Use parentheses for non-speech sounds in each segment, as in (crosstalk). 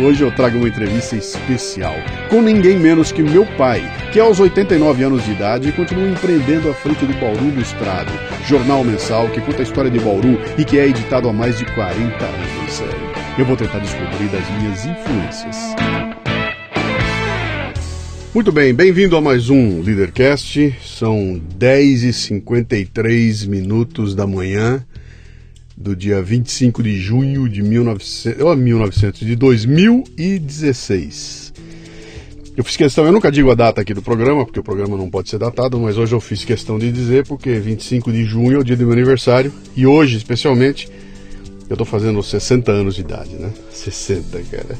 hoje eu trago uma entrevista especial com ninguém menos que meu pai, que aos 89 anos de idade continua empreendendo à frente do Bauru Ilustrado, jornal mensal que conta a história de Bauru e que é editado há mais de 40 anos. Eu vou tentar descobrir das minhas influências. Muito bem, bem-vindo a mais um Leadercast. São 10h53 minutos da manhã do dia 25 de junho de 1900, oh, 1900, de 2016. Eu fiz questão, eu nunca digo a data aqui do programa, porque o programa não pode ser datado, mas hoje eu fiz questão de dizer, porque 25 de junho é o dia do meu aniversário, e hoje, especialmente, eu tô fazendo 60 anos de idade, né? 60, cara.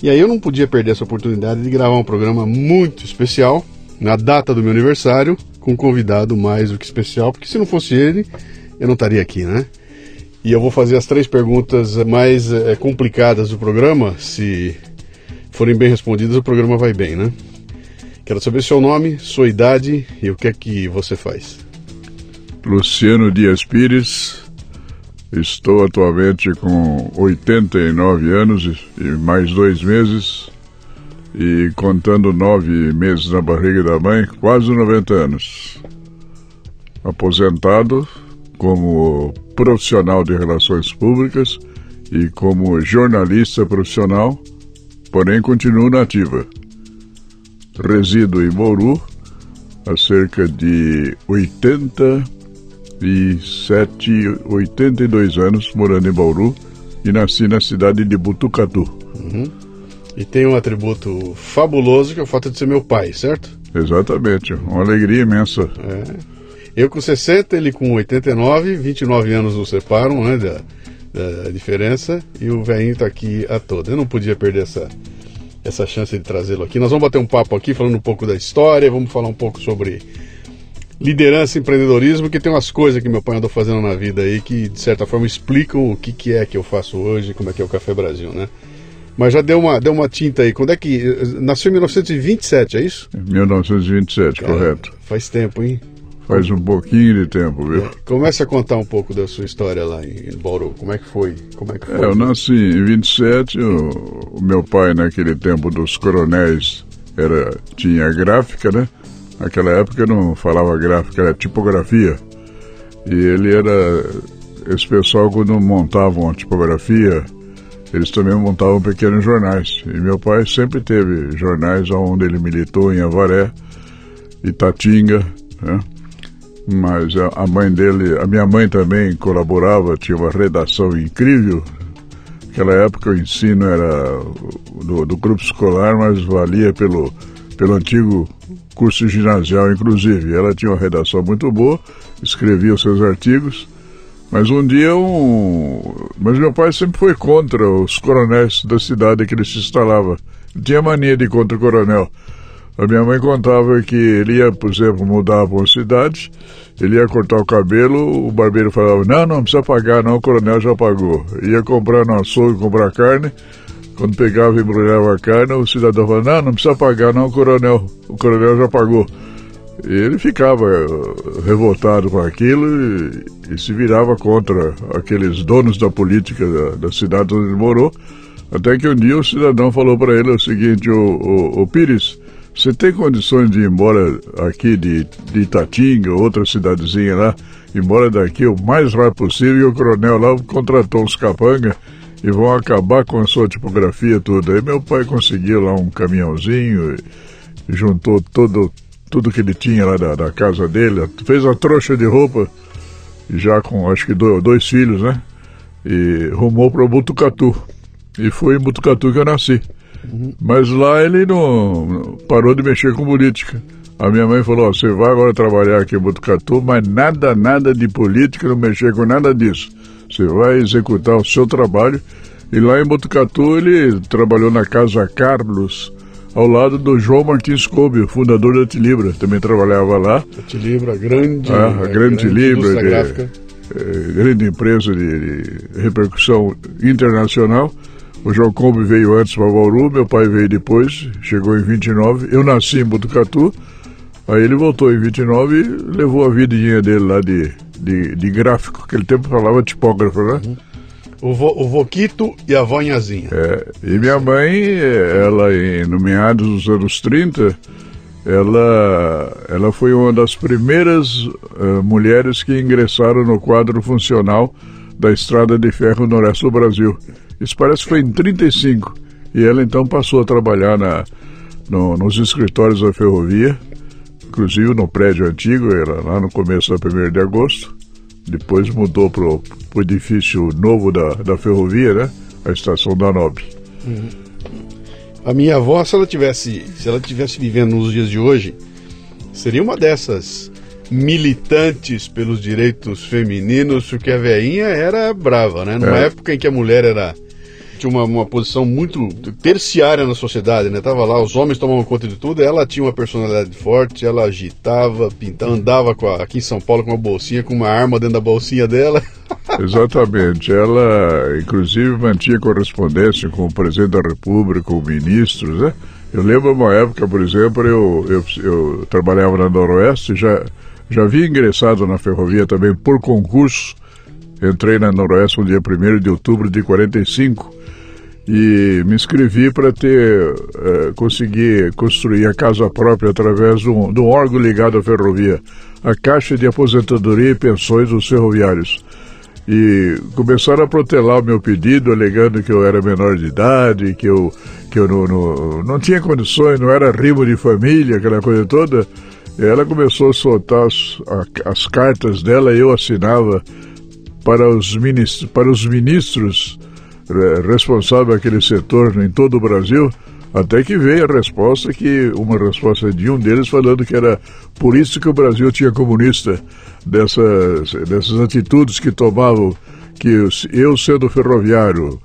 E aí eu não podia perder essa oportunidade de gravar um programa muito especial, na data do meu aniversário, com um convidado mais do que especial, porque se não fosse ele, eu não estaria aqui, né? E eu vou fazer as três perguntas mais é, complicadas do programa. Se forem bem respondidas, o programa vai bem, né? Quero saber seu nome, sua idade e o que é que você faz. Luciano Dias Pires. Estou atualmente com 89 anos e mais dois meses. E contando nove meses na barriga da mãe, quase 90 anos. Aposentado como profissional de relações públicas e como jornalista profissional, porém continuo nativa. Resido em Bauru há cerca de 87, 82 anos morando em Bauru e nasci na cidade de Butucatu. Uhum. E tem um atributo fabuloso que é o fato de ser meu pai, certo? Exatamente, uma alegria imensa. É. Eu com 60, ele com 89, 29 anos nos separam, né, da, da diferença, e o velhinho está aqui a toda. Eu não podia perder essa, essa chance de trazê-lo aqui. Nós vamos bater um papo aqui falando um pouco da história, vamos falar um pouco sobre liderança e empreendedorismo, que tem umas coisas que meu pai andou fazendo na vida aí que, de certa forma, explicam o que, que é que eu faço hoje, como é que é o Café Brasil, né? Mas já deu uma, deu uma tinta aí. Quando é que. Nasceu em 1927, é isso? 1927, Cara, correto. Faz tempo, hein? Faz um pouquinho de tempo, viu? Comece a contar um pouco da sua história lá em Bauru. Como é que foi? Como é que foi? É, eu nasci em 27. O, o meu pai, naquele tempo dos coronéis, era, tinha gráfica, né? Naquela época não falava gráfica, era tipografia. E ele era. Esse pessoal, quando montavam a tipografia, eles também montavam pequenos jornais. E meu pai sempre teve jornais onde ele militou em Avaré, Itatinga, né? Mas a mãe dele, a minha mãe também colaborava, tinha uma redação incrível. Naquela época o ensino era do, do grupo escolar, mas valia pelo, pelo antigo curso ginasial, inclusive. Ela tinha uma redação muito boa, escrevia os seus artigos, mas um dia um. Mas meu pai sempre foi contra os coronéis da cidade que ele se instalava. Ele tinha mania de contra o coronel. A minha mãe contava que ele ia, por exemplo, mudar para uma cidade, ele ia cortar o cabelo, o barbeiro falava, não, não precisa pagar não, o coronel já pagou. Ia comprar no açougue, comprar carne, quando pegava e embrulhava a carne, o cidadão falava, não, não precisa pagar não, o coronel, o coronel já pagou. E ele ficava eh, revoltado com aquilo e, e, se virava contra aqueles donos da política da, da, cidade onde ele morou, até que um dia o cidadão falou para ele o seguinte, o, o, o Pires, você tem condições de ir embora aqui de, de Itatinga, outra cidadezinha lá, embora daqui o mais rápido possível, e o coronel lá contratou uns capanga e vão acabar com a sua tipografia toda. Aí meu pai conseguiu lá um caminhãozinho, juntou todo, tudo que ele tinha lá da, da casa dele, fez a trouxa de roupa, já com acho que dois, dois filhos, né? E rumou para Butucatu. E foi em Butucatu que eu nasci. Uhum. Mas lá ele não parou de mexer com política. A minha mãe falou: você vai agora trabalhar aqui em Botucatu, mas nada, nada de política, não mexer com nada disso. Você vai executar o seu trabalho. E lá em Botucatu ele trabalhou na Casa Carlos, ao lado do João Martins Kobe, o fundador da Tilibra. Também trabalhava lá. A Tilibra, grande. Ah, a grande, grande Tilibra. De, é, grande empresa de, de repercussão internacional. O João Kobe veio antes para Bauru, meu pai veio depois, chegou em 29. Eu nasci em Botucatu Aí ele voltou em 29 e levou a vidinha dele lá de, de, de gráfico, aquele tempo falava tipógrafo, né? Uhum. O, vo, o Voquito e a Vonhazinha. É, e minha mãe, ela em, no meados dos anos 30, ela, ela foi uma das primeiras uh, mulheres que ingressaram no quadro funcional da Estrada de Ferro no Noroeste do Brasil. Isso parece que foi em 35. E ela então passou a trabalhar na, no, nos escritórios da ferrovia inclusive no prédio antigo, era lá no começo da 1 de agosto. Depois mudou para o edifício novo da, da ferrovia, né? A estação da Nobre. Uhum. A minha avó, se ela tivesse, se ela tivesse vivendo nos dias de hoje, seria uma dessas militantes pelos direitos femininos, porque a veinha era brava, né? Numa é. época em que a mulher era tinha uma, uma posição muito terciária na sociedade, né? Tava lá, os homens tomavam conta de tudo, ela tinha uma personalidade forte, ela agitava, pintava, andava a, aqui em São Paulo com uma bolsinha, com uma arma dentro da bolsinha dela. (laughs) Exatamente. Ela, inclusive, mantinha correspondência com o presidente da República, com ministros, né? Eu lembro uma época, por exemplo, eu, eu, eu trabalhava na Noroeste, já, já havia ingressado na ferrovia também por concurso. Entrei na Noroeste no dia 1 de outubro de 45 e me inscrevi para ter uh, conseguir construir a casa própria através de um, de um, órgão ligado à ferrovia, a Caixa de Aposentadoria e Pensões dos Ferroviários. E começaram a protelar o meu pedido, alegando que eu era menor de idade, que eu, que eu não, não, não tinha condições, não era rimo de família, aquela coisa toda. Ela começou a soltar as, as cartas dela e eu assinava para os ministros, para os ministros responsável aquele setor em todo o Brasil, até que veio a resposta que uma resposta de um deles falando que era por isso que o Brasil tinha comunista dessas dessas atitudes que tomavam que eu sendo ferroviário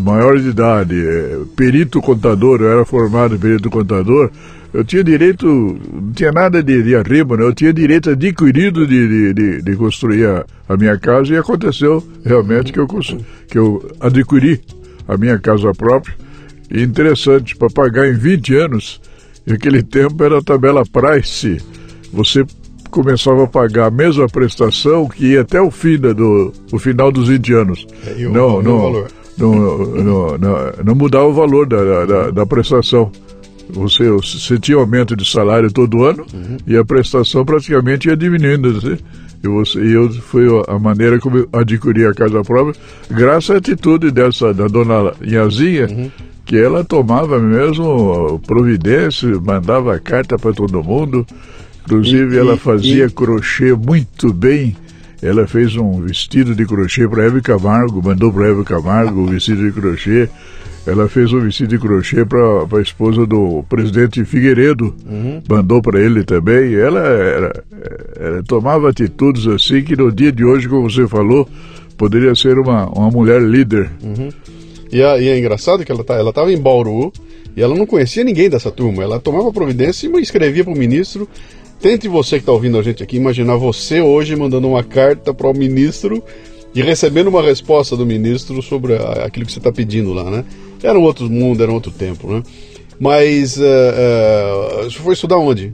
maior de idade, é, perito contador, eu era formado perito contador, eu tinha direito, não tinha nada de, de arriba, né? eu tinha direito adquirido de, de, de, de construir a, a, minha casa e aconteceu realmente que eu, que eu adquiri a minha casa própria. E interessante, para pagar em 20 anos, naquele tempo era a tabela Price, você começava a pagar a mesma prestação que ia até o fim do o final dos 20 anos. É, não, não, não, não, não, não mudava o valor da, da, da prestação. Você, você tinha aumento de salário todo ano uhum. e a prestação praticamente ia diminuindo. Assim. E você, eu foi a maneira como eu adquiri a casa própria, graças à atitude dessa da dona Inhazinha, uhum. que ela tomava mesmo providência, mandava carta para todo mundo. Inclusive, e, ela fazia e... crochê muito bem. Ela fez um vestido de crochê para Hebe Camargo, mandou para Hebe Camargo o vestido de crochê. Ela fez um vestido de crochê para a esposa do presidente Figueiredo, uhum. mandou para ele também. Ela, era, era, tomava atitudes assim que no dia de hoje, como você falou, poderia ser uma, uma mulher líder. Uhum. E, a, e, é engraçado que ela tá, ela estava em Bauru e ela não conhecia ninguém dessa turma. Ela tomava providência e escrevia para o ministro. Tente você que está ouvindo a gente aqui imaginar você hoje mandando uma carta para o ministro e recebendo uma resposta do ministro sobre aquilo que você está pedindo lá, né? Era um outro mundo, era um outro tempo, né? Mas uh, uh, você foi estudar onde?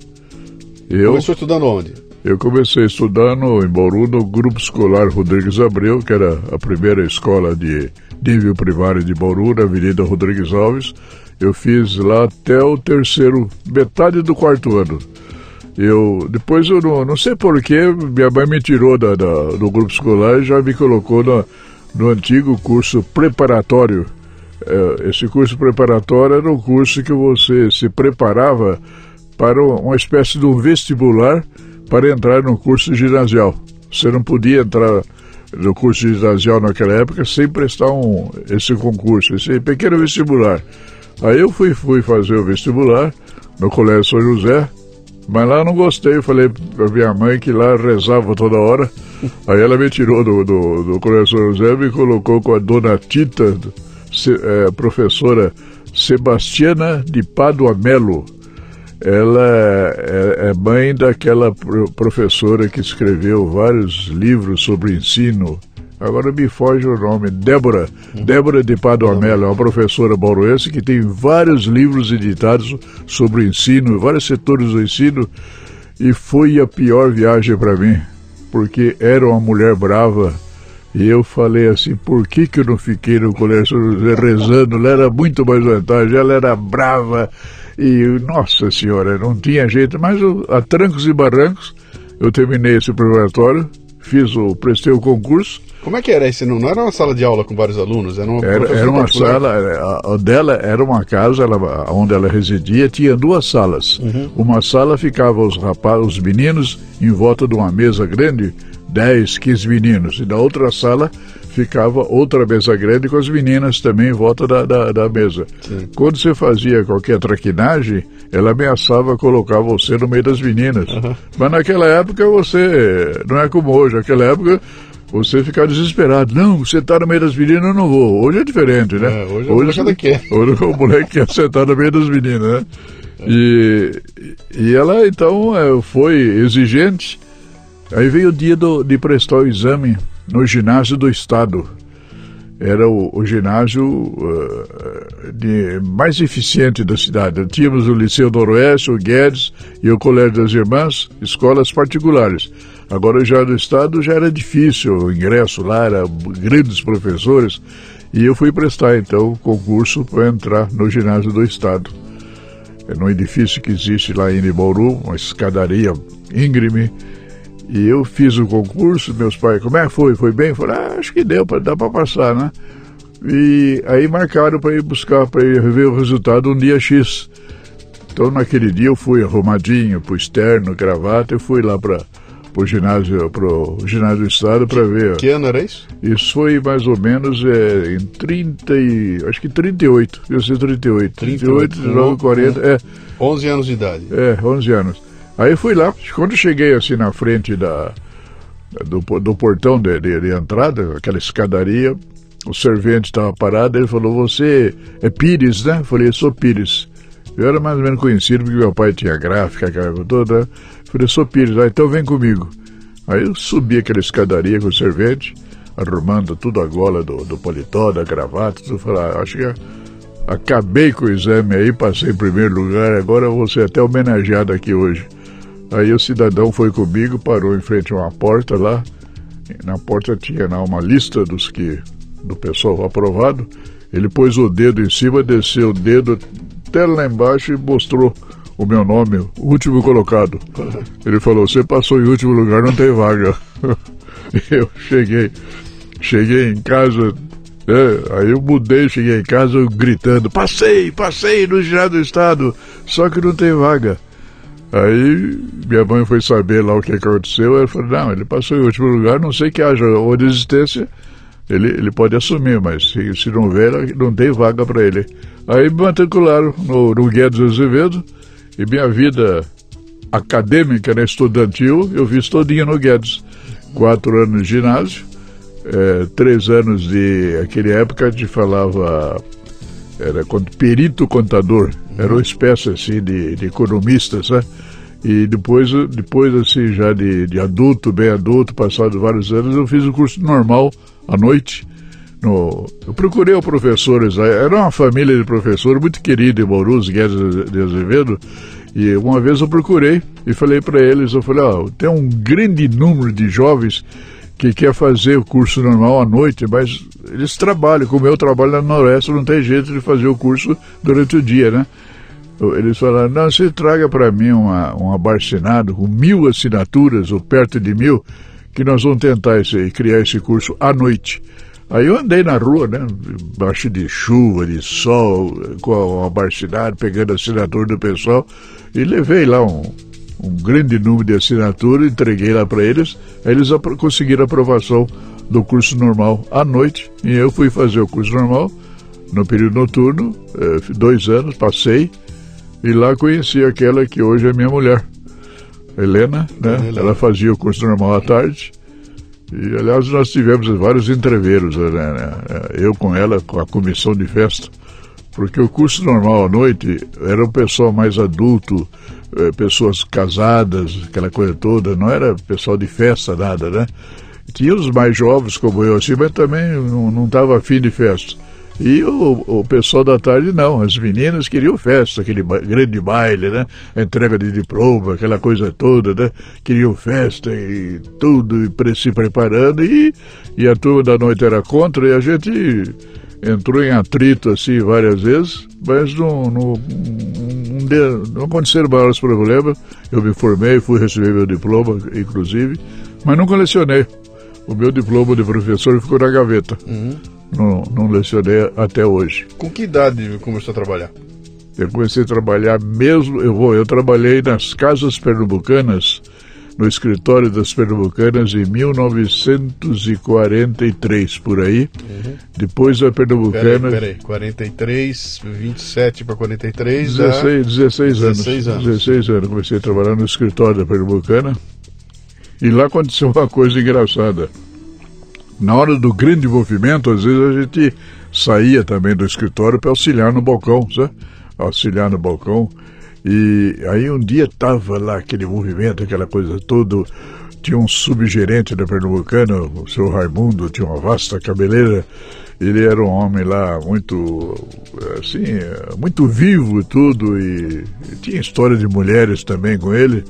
Eu? Começou estudando onde? Eu comecei estudando em Bauru no Grupo Escolar Rodrigues Abreu, que era a primeira escola de nível primário de Bauru, na Avenida Rodrigues Alves. Eu fiz lá até o terceiro, metade do quarto ano. Eu, depois eu não, não sei porquê, minha mãe me tirou da, da, do grupo escolar e já me colocou no, antigo curso preparatório é, esse curso preparatório era um curso que você se preparava para uma espécie de um vestibular para entrar no curso ginasial. Você não podia entrar no curso ginasial naquela época sem prestar um, esse concurso, esse pequeno vestibular. Aí eu fui, fui fazer o vestibular no Colégio São José, mas lá não gostei. Eu falei para minha mãe que lá rezava toda hora. Aí ela me tirou do, do, do São José e me colocou com a dona Tita, se, é, professora Sebastiana de Padua Melo. Ela é, é mãe daquela professora que escreveu vários livros sobre ensino. Agora me foge o nome, Débora. Uhum. Débora de Padua Melo, é uma professora bauruense que tem vários livros editados sobre o ensino, vários setores do ensino, e foi a pior viagem para mim, porque era uma mulher brava, e eu falei assim, por que, que eu não fiquei no colégio rezando? Ela era muito mais vantagem, ela era brava, e, nossa senhora, não tinha jeito, mas a trancos e barrancos, eu terminei esse preparatório, fiz o, prestei o concurso. Como é que era esse? Não, não era uma sala de aula com vários alunos? Era uma, era, era uma sala, a, a, dela era uma casa ela, onde ela residia, tinha duas salas. Uhum. Uma sala ficava os rapazes, os meninos, em volta de uma mesa grande, 10, 15 meninos. E na outra sala ficava outra mesa grande com as meninas também em volta da, da, da mesa. Sim. Quando você fazia qualquer traquinagem, ela ameaçava colocar você no meio das meninas. Uhum. Mas naquela época você, não é como hoje, naquela época você ficava desesperado. Não, você está no meio das meninas, eu não vou. Hoje é diferente, né? É, hoje, hoje, o quer. (laughs) Hoje o moleque quer sentar no meio das meninas, né? É. E, e ela então é, foi exigente. Aí veio o dia do, de prestar o exame no ginásio do Estado. Era o, o ginásio uh, de, mais eficiente da cidade. Tínhamos o Liceu Noroeste, o Guedes e o Colégio das Irmãs, escolas particulares. Agora já do Estado já era difícil, o ingresso lá era grandes professores. E eu fui prestar então o concurso para entrar no ginásio do Estado. É num edifício que existe lá em Bauru, uma escadaria íngreme, e eu fiz o concurso, meus pais, como é que foi? Foi bem? Falei, ah, acho que deu, dá para passar, né? E aí marcaram para ir buscar, para ir ver o resultado um dia X. Então naquele dia eu fui arrumadinho, pro externo, gravata, eu fui lá para o ginásio, pro ginásio do estado para ver. Que ano era isso? Isso foi mais ou menos é, em 30 e, acho que 38, eu sei 38, 38, 39, 40, é. 11 anos de idade. É, 11 anos. Aí fui lá, quando cheguei assim na frente da, do, do portão de, de, de entrada, aquela escadaria, o servente estava parado, ele falou, você é Pires, né? Eu falei, sou Pires. Eu era mais ou menos conhecido porque meu pai tinha gráfica, aquela coisa toda. Eu falei, sou Pires, ah, então vem comigo. Aí eu subi aquela escadaria com o servente, arrumando tudo a gola do, do paletó, da gravata, tudo. Falei, ah, acho que acabei com o exame aí, passei em primeiro lugar, agora vou ser até homenageado aqui hoje. Aí o cidadão foi comigo, parou em frente a uma porta lá. Na porta tinha lá uma lista dos que do pessoal aprovado. Ele pôs o dedo em cima, desceu o dedo até lá embaixo e mostrou o meu nome, o último colocado. (laughs) Ele falou: "Você passou em último lugar, não tem vaga". (laughs) eu cheguei, cheguei em casa, é, aí eu mudei, cheguei em casa gritando: "Passei, passei no ginásio do estado, só que não tem vaga". Aí minha mãe foi saber lá o que aconteceu, ela falou, não, ele passou em último lugar, não sei que haja ou desistência, ele, ele pode assumir, mas se, se não houver, não tem vaga para ele. Aí me matricularam no, no Guedes Azevedo, e minha vida acadêmica, né, estudantil, eu fiz todinha no Guedes. Quatro anos de ginásio, é, três anos de... aquela época a gente falava era perito contador, era uma espécie assim de, de economista, sabe? E depois, depois assim, já de, de adulto, bem adulto, passado vários anos, eu fiz o curso normal à noite. No, eu procurei o professores, era uma família de professores muito querida em Bauru, Guedes de Azevedo, e uma vez eu procurei e falei para eles, eu falei, ó, tem um grande número de jovens que quer fazer o curso normal à noite, mas eles trabalham, como eu trabalho na Noroeste, não tem jeito de fazer o curso durante o dia, né? Eles falaram, não, você traga para mim uma, um abaixinado com mil assinaturas, ou perto de mil, que nós vamos tentar esse, criar esse curso à noite. Aí eu andei na rua, né? Baixo de chuva, de sol, com a abarcidade, pegando assinatura do pessoal, e levei lá um, um grande número de assinaturas, entreguei lá para eles, aí eles conseguiram aprovação do curso normal à noite, e eu fui fazer o curso normal no período noturno, eh, dois anos, passei, e lá conheci aquela que hoje é minha mulher, Helena, né? Helena. Ela fazia o curso normal à tarde, e, aliás, nós tivemos vários entreveiros, né, né? eu com ela, com a comissão de festa, porque o curso normal à noite era um pessoal mais adulto, eh, pessoas casadas, aquela coisa toda, não era pessoal de festa, nada, né? Tinha os mais jovens, como eu, assim, mas também não estava afim de festa. E o, o pessoal da tarde não, as meninas queriam festa, aquele grande baile, né? Entrega de diploma, aquela coisa toda, né? Queriam festa e tudo, e se preparando, e, e a turma da noite era contra, e a gente entrou em atrito assim várias vezes, mas não, não, não, não aconteceram maiores problemas. Eu me formei, fui receber meu diploma, inclusive, mas não colecionei. O meu diploma de professor ficou na gaveta. Uhum não, não lecionei até hoje. Com que idade começou a trabalhar? Eu comecei a trabalhar mesmo, eu vou, eu trabalhei nas casas pernambucanas, no escritório das pernambucanas em 1943 por aí. Uhum. Depois a pernambucana. Peraí, peraí, 43, 27 para 43. 16, 16 anos. 16 anos. 16 anos. Comecei a trabalhar no escritório da pernambucana. E lá aconteceu uma coisa engraçada na hora do grande movimento, às vezes a gente saía também do escritório para auxiliar no balcão, sabe? Auxiliar no balcão. E aí um dia tava lá aquele movimento, aquela coisa toda. Tinha um subgerente da Pernambucana, o seu Raimundo, tinha uma vasta cabeleira. Ele era um homem lá muito, assim, muito vivo e tudo. E, e tinha história de mulheres também com ele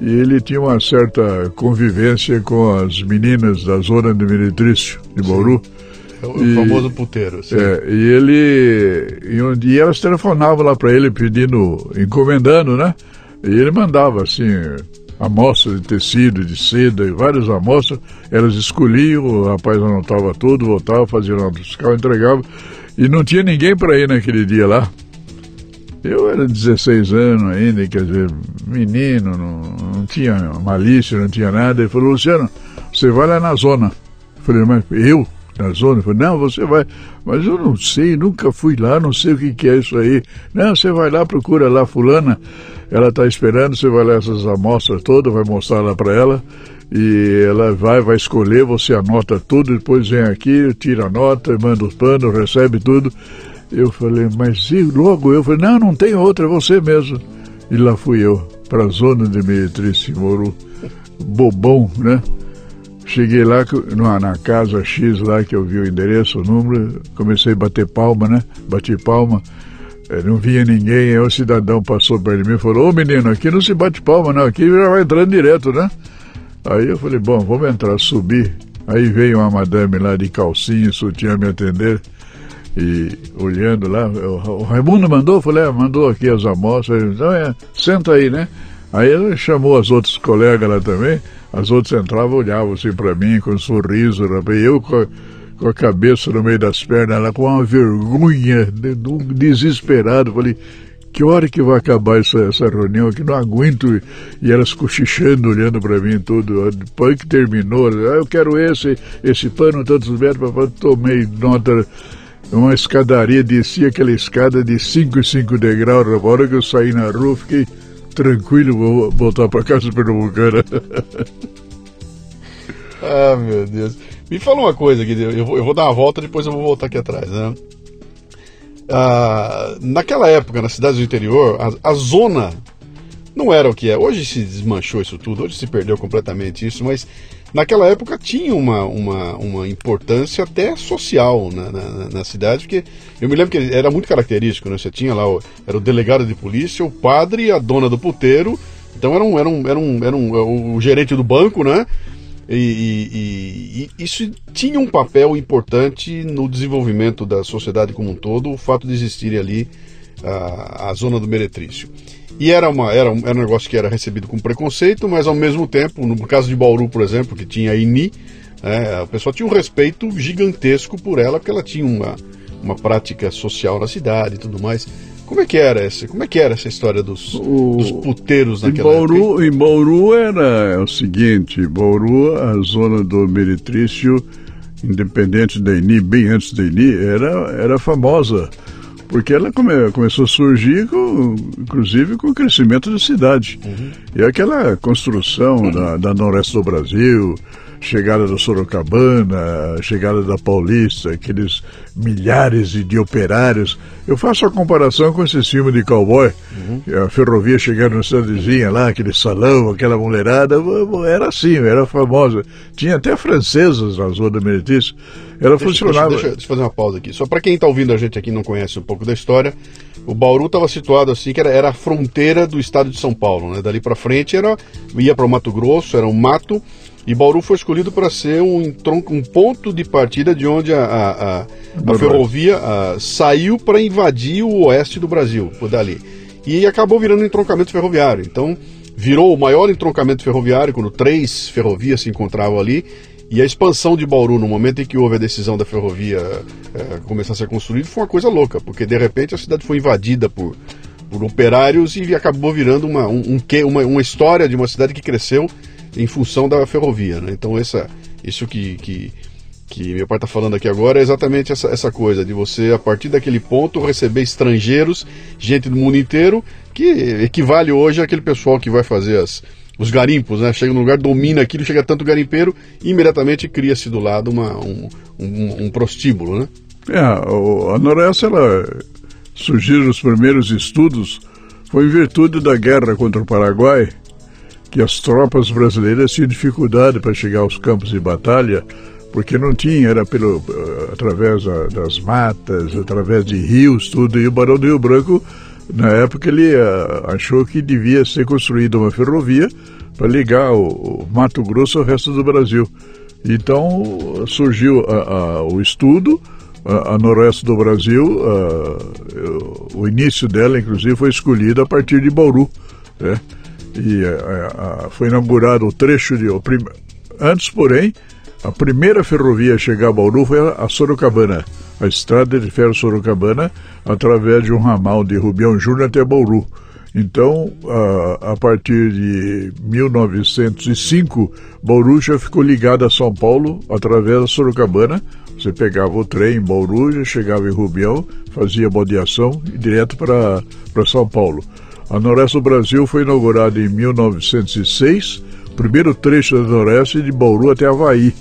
e ele tinha uma certa convivência com as meninas da zona de Meretrício, de Bauru. É o e, famoso puteiro. Sim. É, e ele. E, um elas telefonavam lá para ele pedindo, encomendando, né? E ele mandava assim, amostras de tecido, de seda, e várias amostras. Elas escolhiam, o rapaz anotava tudo, voltava, fazia nota fiscal, entregava. E não tinha ninguém para ir naquele dia lá. Eu era 16 anos ainda, quer dizer, menino, não, não tinha malícia, não tinha nada. Ele falou, Luciano, você vai lá na zona. Eu falei, mas eu? Na zona? Falou, não, você vai. Mas eu não sei, nunca fui lá, não sei o que, que é isso aí. Não, você vai lá, procura lá fulana, ela está esperando, você vai lá essas amostras todas, vai mostrar lá para ela e ela vai, vai escolher, você anota tudo, depois vem aqui, tira a nota, manda os panos, recebe tudo. Eu falei, mas e logo eu falei, não, não tem outra, é você mesmo. E lá fui eu, para a zona de Meretriz, Moro, bobão, né? Cheguei lá na, na, casa X lá que eu vi o endereço, o número, comecei a bater palma, né? Bati palma, eh, não via ninguém, aí o cidadão passou perto de mim e falou, ô menino, aqui não se bate palma não, aqui já vai entrando direto, né? Aí eu falei, bom, vamos entrar, subir. Aí veio uma madame lá de calcinha, sutiã me atender e olhando lá, o Raimundo mandou, falei, ah, mandou aqui as amostras, então é, senta aí, né? Aí ele chamou as outras colegas lá também, as outras entravam, olhavam assim para mim com um sorriso, rapaz, eu com a, com a cabeça no meio das pernas lá, com uma vergonha, desesperado, falei, que hora que vai acabar essa, essa reunião? Que não aguento. E elas cochichando olhando para mim tudo. Depois que terminou ah, eu quero esse esse pano tantos metros tomei nota uma escadaria, desci aquela escada de 5 e 5 degraus. Na hora que eu saí na rua, fiquei tranquilo, vou voltar para casa pernambucana. (laughs) ah, meu Deus. Me fala uma coisa aqui, eu vou, eu vou dar uma volta, depois eu vou voltar aqui atrás, né? Ah, naquela época, nas cidades do interior, a, a zona não era o que é. Hoje se desmanchou isso tudo, hoje se perdeu completamente isso, mas naquela época tinha uma, uma, uma importância até social na, na, na, cidade, porque eu me lembro que era muito característico, né? Você tinha lá, o, era o delegado de polícia, o padre, a dona do puteiro, então era um, era um, era um, era um, o gerente do banco, né? E, e, e, isso tinha um papel importante no desenvolvimento da sociedade como um todo, o fato de existir ali a, a zona do meretrício. E era, uma, era, um, era um negócio que era recebido com preconceito, mas ao mesmo tempo, no caso de Bauru, por exemplo, que tinha a INI, É, o pessoal tinha um respeito gigantesco por ela, porque ela tinha uma, uma prática social na cidade e tudo mais. Como é que era essa? Como é que era essa história dos, o, dos puteiros naquela em Bauru, época? Em Bauru era o seguinte, Bauru, a zona do Meretrício, independente da INI, bem antes da INI, era, era famosa. Porque ela come, começou a surgir, com, inclusive, com o crescimento da cidade. Uhum. E aquela construção uhum. da, da Noroeste do Brasil, chegada do Sorocabana, chegada da Paulista, aqueles milhares de operários. Eu faço a comparação com esse filme de cowboy, uhum. a ferrovia chegando na cidadezinha lá, aquele salão, aquela mulherada, era assim, era famosa. Tinha até francesas na zona da Meretriz. Ela deixa, funcionava. Deixa, deixa, deixa, eu fazer uma pausa aqui. Só para quem está ouvindo a gente aqui e não conhece um pouco da história, o Bauru estava situado assim, que era, era, a fronteira do estado de São Paulo, né? Dali para frente era ia para o Mato Grosso, era um mato e Bauru foi escolhido para ser um, um, ponto de partida de onde a, a, a, a ferrovia saiu para invadir o oeste do Brasil, por dali. E acabou virando um entroncamento ferroviário. Então, virou o maior entroncamento ferroviário, quando três ferrovias se encontravam ali. E a expansão de Bauru, no momento em que houve a decisão da ferrovia é, começar a ser construída, foi uma coisa louca, porque de repente a cidade foi invadida por, por operários e acabou virando uma, um, um, uma, uma história de uma cidade que cresceu em função da ferrovia. Né? Então, essa, isso que, que, que meu pai está falando aqui agora é exatamente essa, essa coisa de você, a partir daquele ponto, receber estrangeiros, gente do mundo inteiro, que equivale hoje àquele pessoal que vai fazer as, os garimpos, né? Chega no lugar, domina aquilo, chega tanto garimpeiro, e imediatamente cria-se do lado uma, um, um, um, prostíbulo, né? É, a Noroeste, ela surgiram os primeiros estudos, foi em virtude da guerra contra o Paraguai, que as tropas brasileiras tinham dificuldade para chegar aos campos de batalha, porque não tinha, era pelo, eh, através das matas, através de rios, tudo, e o Barão do Rio Branco, na época, ele uh, achou que devia ser construída uma ferrovia para ligar o, Mato Grosso ao resto do Brasil. Então surgiu o estudo, a, a, noroeste do Brasil, o início dela, inclusive, foi escolhido a partir de Bauru. Né? e a, a, foi inaugurado o trecho de. O prim... Antes, porém, a primeira ferrovia a chegar a Bauru foi a, Sorocabana, a estrada de ferro Sorocabana, através de um ramal de Rubião Júnior até Bauru. Então, a, a, partir de 1905, Bauru já ficou ligada a São Paulo através da Sorocabana. Você pegava o trem em Bauru, já chegava em Rubião, fazia bodeação e direto para São Paulo. A Noroeste do Brasil foi inaugurada em 1906, primeiro trecho da Noroeste de Bauru até Havaí,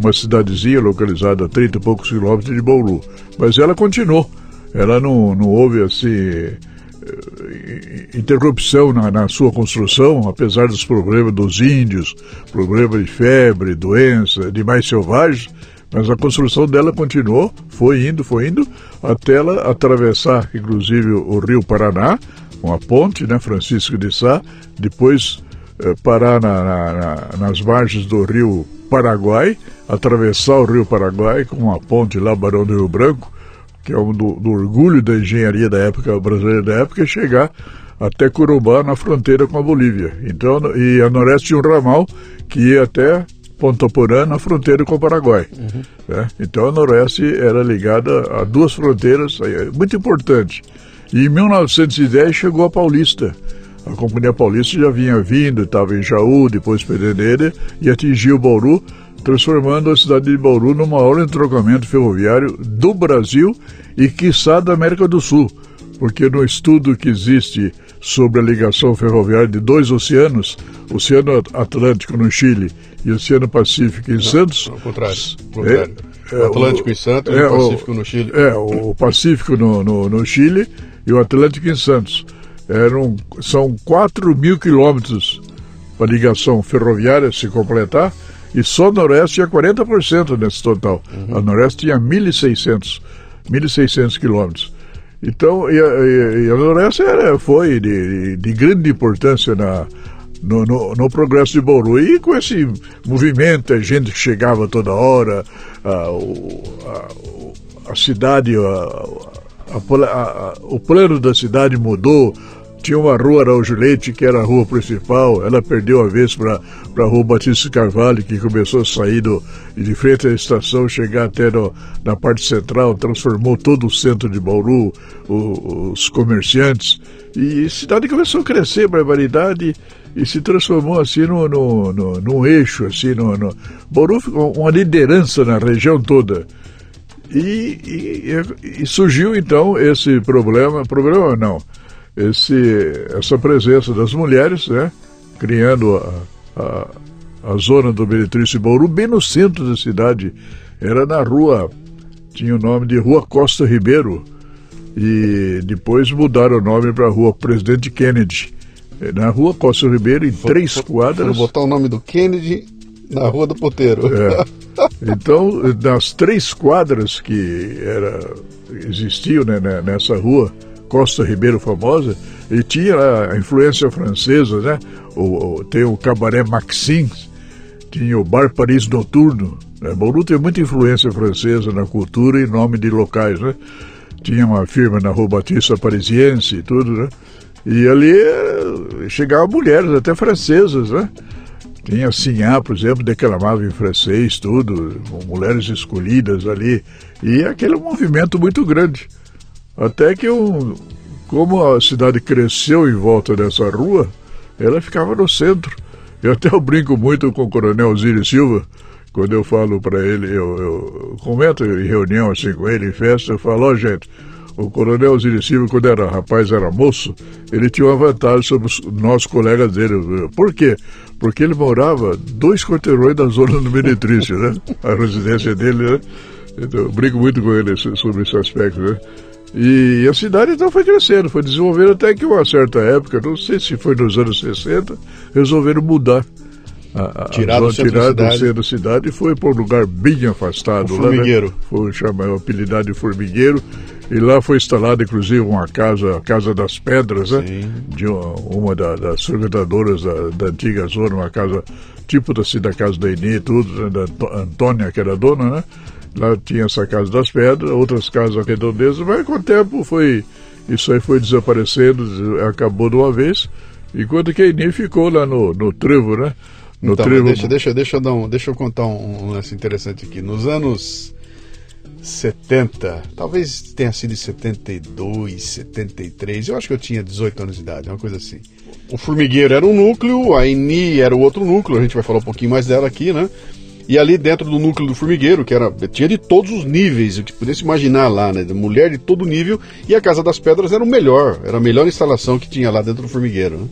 uma cidadezinha localizada a 30 e poucos quilômetros de Bauru. Mas ela continuou, ela não, não houve assim eh, interrupção na, na, sua construção, apesar dos problemas dos índios, problemas de febre, doença, de mais selvagens, mas a construção dela continuou, foi indo, foi indo, até ela atravessar, inclusive, o rio Paraná, uma ponte, né, Francisco de Sá, depois eh, parar na, na, nas margens do rio Paraguai, atravessar o rio Paraguai com uma ponte lá, Barão do Rio Branco, que é um do, do orgulho da engenharia da época brasileira da época, e chegar até Curumbá, na fronteira com a Bolívia. Então, e a Noreste tinha um ramal que ia até Ponta Porã, na fronteira com o Paraguai. Uhum. Né? Então a Noroeste era ligada a duas fronteiras, muito importante. E em 1910 chegou a Paulista. A Companhia Paulista já vinha vindo, estava em Jaú, depois Pedreneira, e atingiu Bauru, transformando a cidade de Bauru no maior entrocamento ferroviário do Brasil e, quiçá, da América do Sul. Porque no estudo que existe sobre a ligação ferroviária de dois oceanos, o Oceano Atlântico no Chile e o Oceano Pacífico em Não, Santos. Ao contrário. contrário. É, o Atlântico o, em Santos é, e o Pacífico no Chile. É, o Pacífico no, no, no Chile e o Atlântico em Santos. Eram, são 4 mil quilômetros para ligação ferroviária se completar, e só o Noroeste tinha 40% nesse total. Uhum. A Noroeste tinha 1.600, 1.600 quilômetros. Então, e a, e a Noroeste era, foi de, de, grande importância na, no, no, no, progresso de Bauru. E com esse movimento, a gente chegava toda hora, a, a, a cidade, a, o plano da cidade mudou, tinha uma rua Araújo Leite, que era a rua principal, ela perdeu a vez para a rua Batista Carvalho, que começou a sair do, de frente à estação, chegar até no, na parte central, transformou todo o centro de Bauru, o, os comerciantes, e a cidade começou a crescer, barbaridade, e se transformou assim no, no, no, num eixo, assim, no, no... Bauru ficou uma liderança na região toda. E, e, e, surgiu então esse problema, problema não, esse, essa presença das mulheres, né, criando a, a, a zona do Meretrício Bauru bem no centro da cidade. Era na rua, tinha o nome de Rua Costa Ribeiro, e depois mudaram o nome para a Rua Presidente Kennedy. É, na Rua Costa Ribeiro, em três quadras. Vou botar o nome do Kennedy na Rua do Poteiro. É. Então, nas três quadras que era, existiam né, né nessa rua, Costa Ribeiro famosa, e tinha a influência francesa, né? O, o, tem o Cabaré Maxins, tinha o Bar Paris Noturno. Né? Bauru tem muita influência francesa na cultura e nome de locais, né? Tinha uma firma na Rua Batista Parisiense e tudo, né? E ali eh, chegavam mulheres, até francesas, né? Tinha Sinhá, por exemplo, declamava em francês, tudo, mulheres escolhidas ali. E aquele movimento muito grande. Até que, eu, como a cidade cresceu em volta dessa rua, ela ficava no centro. Eu até eu brinco muito com o coronel Zírio Silva, quando eu falo para ele, eu, eu, comento em reunião assim com ele, em festa, eu falo, ó oh, gente, o coronel Zírio Silva, quando era rapaz, era moço, ele tinha uma vantagem sobre os nossos colegas dele. Por quê? porque ele morava dois quarteirões da zona do Meretrício, né? A residência dele, né? Então, eu brinco muito com ele sobre esse aspecto, né? E a cidade então foi crescendo, foi desenvolvendo até que uma certa época, não sei se foi nos anos 60, resolveram mudar. A, a tirar, do, centro tirar da cidade e foi para um lugar bem afastado. O formigueiro. Lá, né? Foi chamado apelidado de formigueiro. E lá foi instalada, inclusive, uma casa, a Casa das Pedras, né? De uma, uma da, das frequentadoras da, da, antiga zona, uma casa tipo da, da casa da Inê, tudo, né? da Antônia, que era dona, né? Lá tinha essa Casa das Pedras, outras casas redondezas, mas com o tempo foi, isso aí foi desaparecendo, acabou de uma vez. Enquanto que a Inê ficou lá no, no trevo, né? No então, trevo... deixa, deixa, deixa, eu dar um, deixa eu contar um lance interessante aqui. Nos anos 70, talvez tenha sido em 72, 73, eu acho que eu tinha 18 anos de idade, uma coisa assim. O Formigueiro era um núcleo, a Eni era o outro núcleo, a gente vai falar um pouquinho mais dela aqui, né? E ali dentro do núcleo do Formigueiro, que era tinha de todos os níveis, o que pudesse imaginar lá, né? Mulher de todo nível, e a Casa das Pedras era o melhor, era a melhor instalação que tinha lá dentro do Formigueiro, né?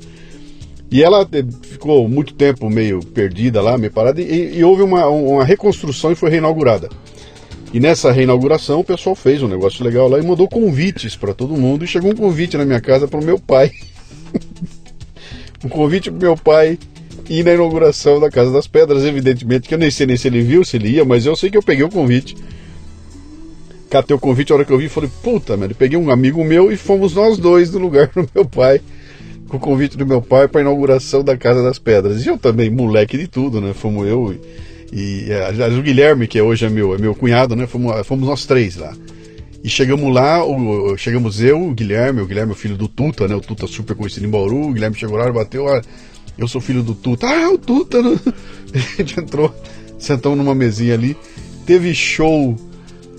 E ela eh, ficou muito tempo meio perdida lá, meio parada, e, e houve uma, uma reconstrução e foi reinaugurada. E nessa reinauguração o pessoal fez um negócio legal lá e mandou convites para todo mundo. E chegou um convite na minha casa para o meu pai. (laughs) um convite para meu pai ir na inauguração da Casa das Pedras. Evidentemente que eu nem sei nem se ele viu, se ele ia, mas eu sei que eu peguei o convite. Catei o convite, a hora que eu vi, falei, puta, mano, peguei um amigo meu e fomos nós dois no lugar (laughs) do meu pai, com o convite do meu pai para a inauguração da Casa das Pedras. E eu também, moleque de tudo, né? Fomos eu e e aliás, o Guilherme, que hoje é meu, é meu cunhado, né? Fomos, fomos nós três lá. E chegamos lá, o, chegamos eu, o Guilherme, o Guilherme é o filho do Tuta, né? O Tuta super conhecido em Bauru, o Guilherme chegou lá e bateu, ah, eu sou filho do Tuta. Ah, o Tuta! Né? (laughs) A gente entrou, sentamos numa mesinha ali, teve show,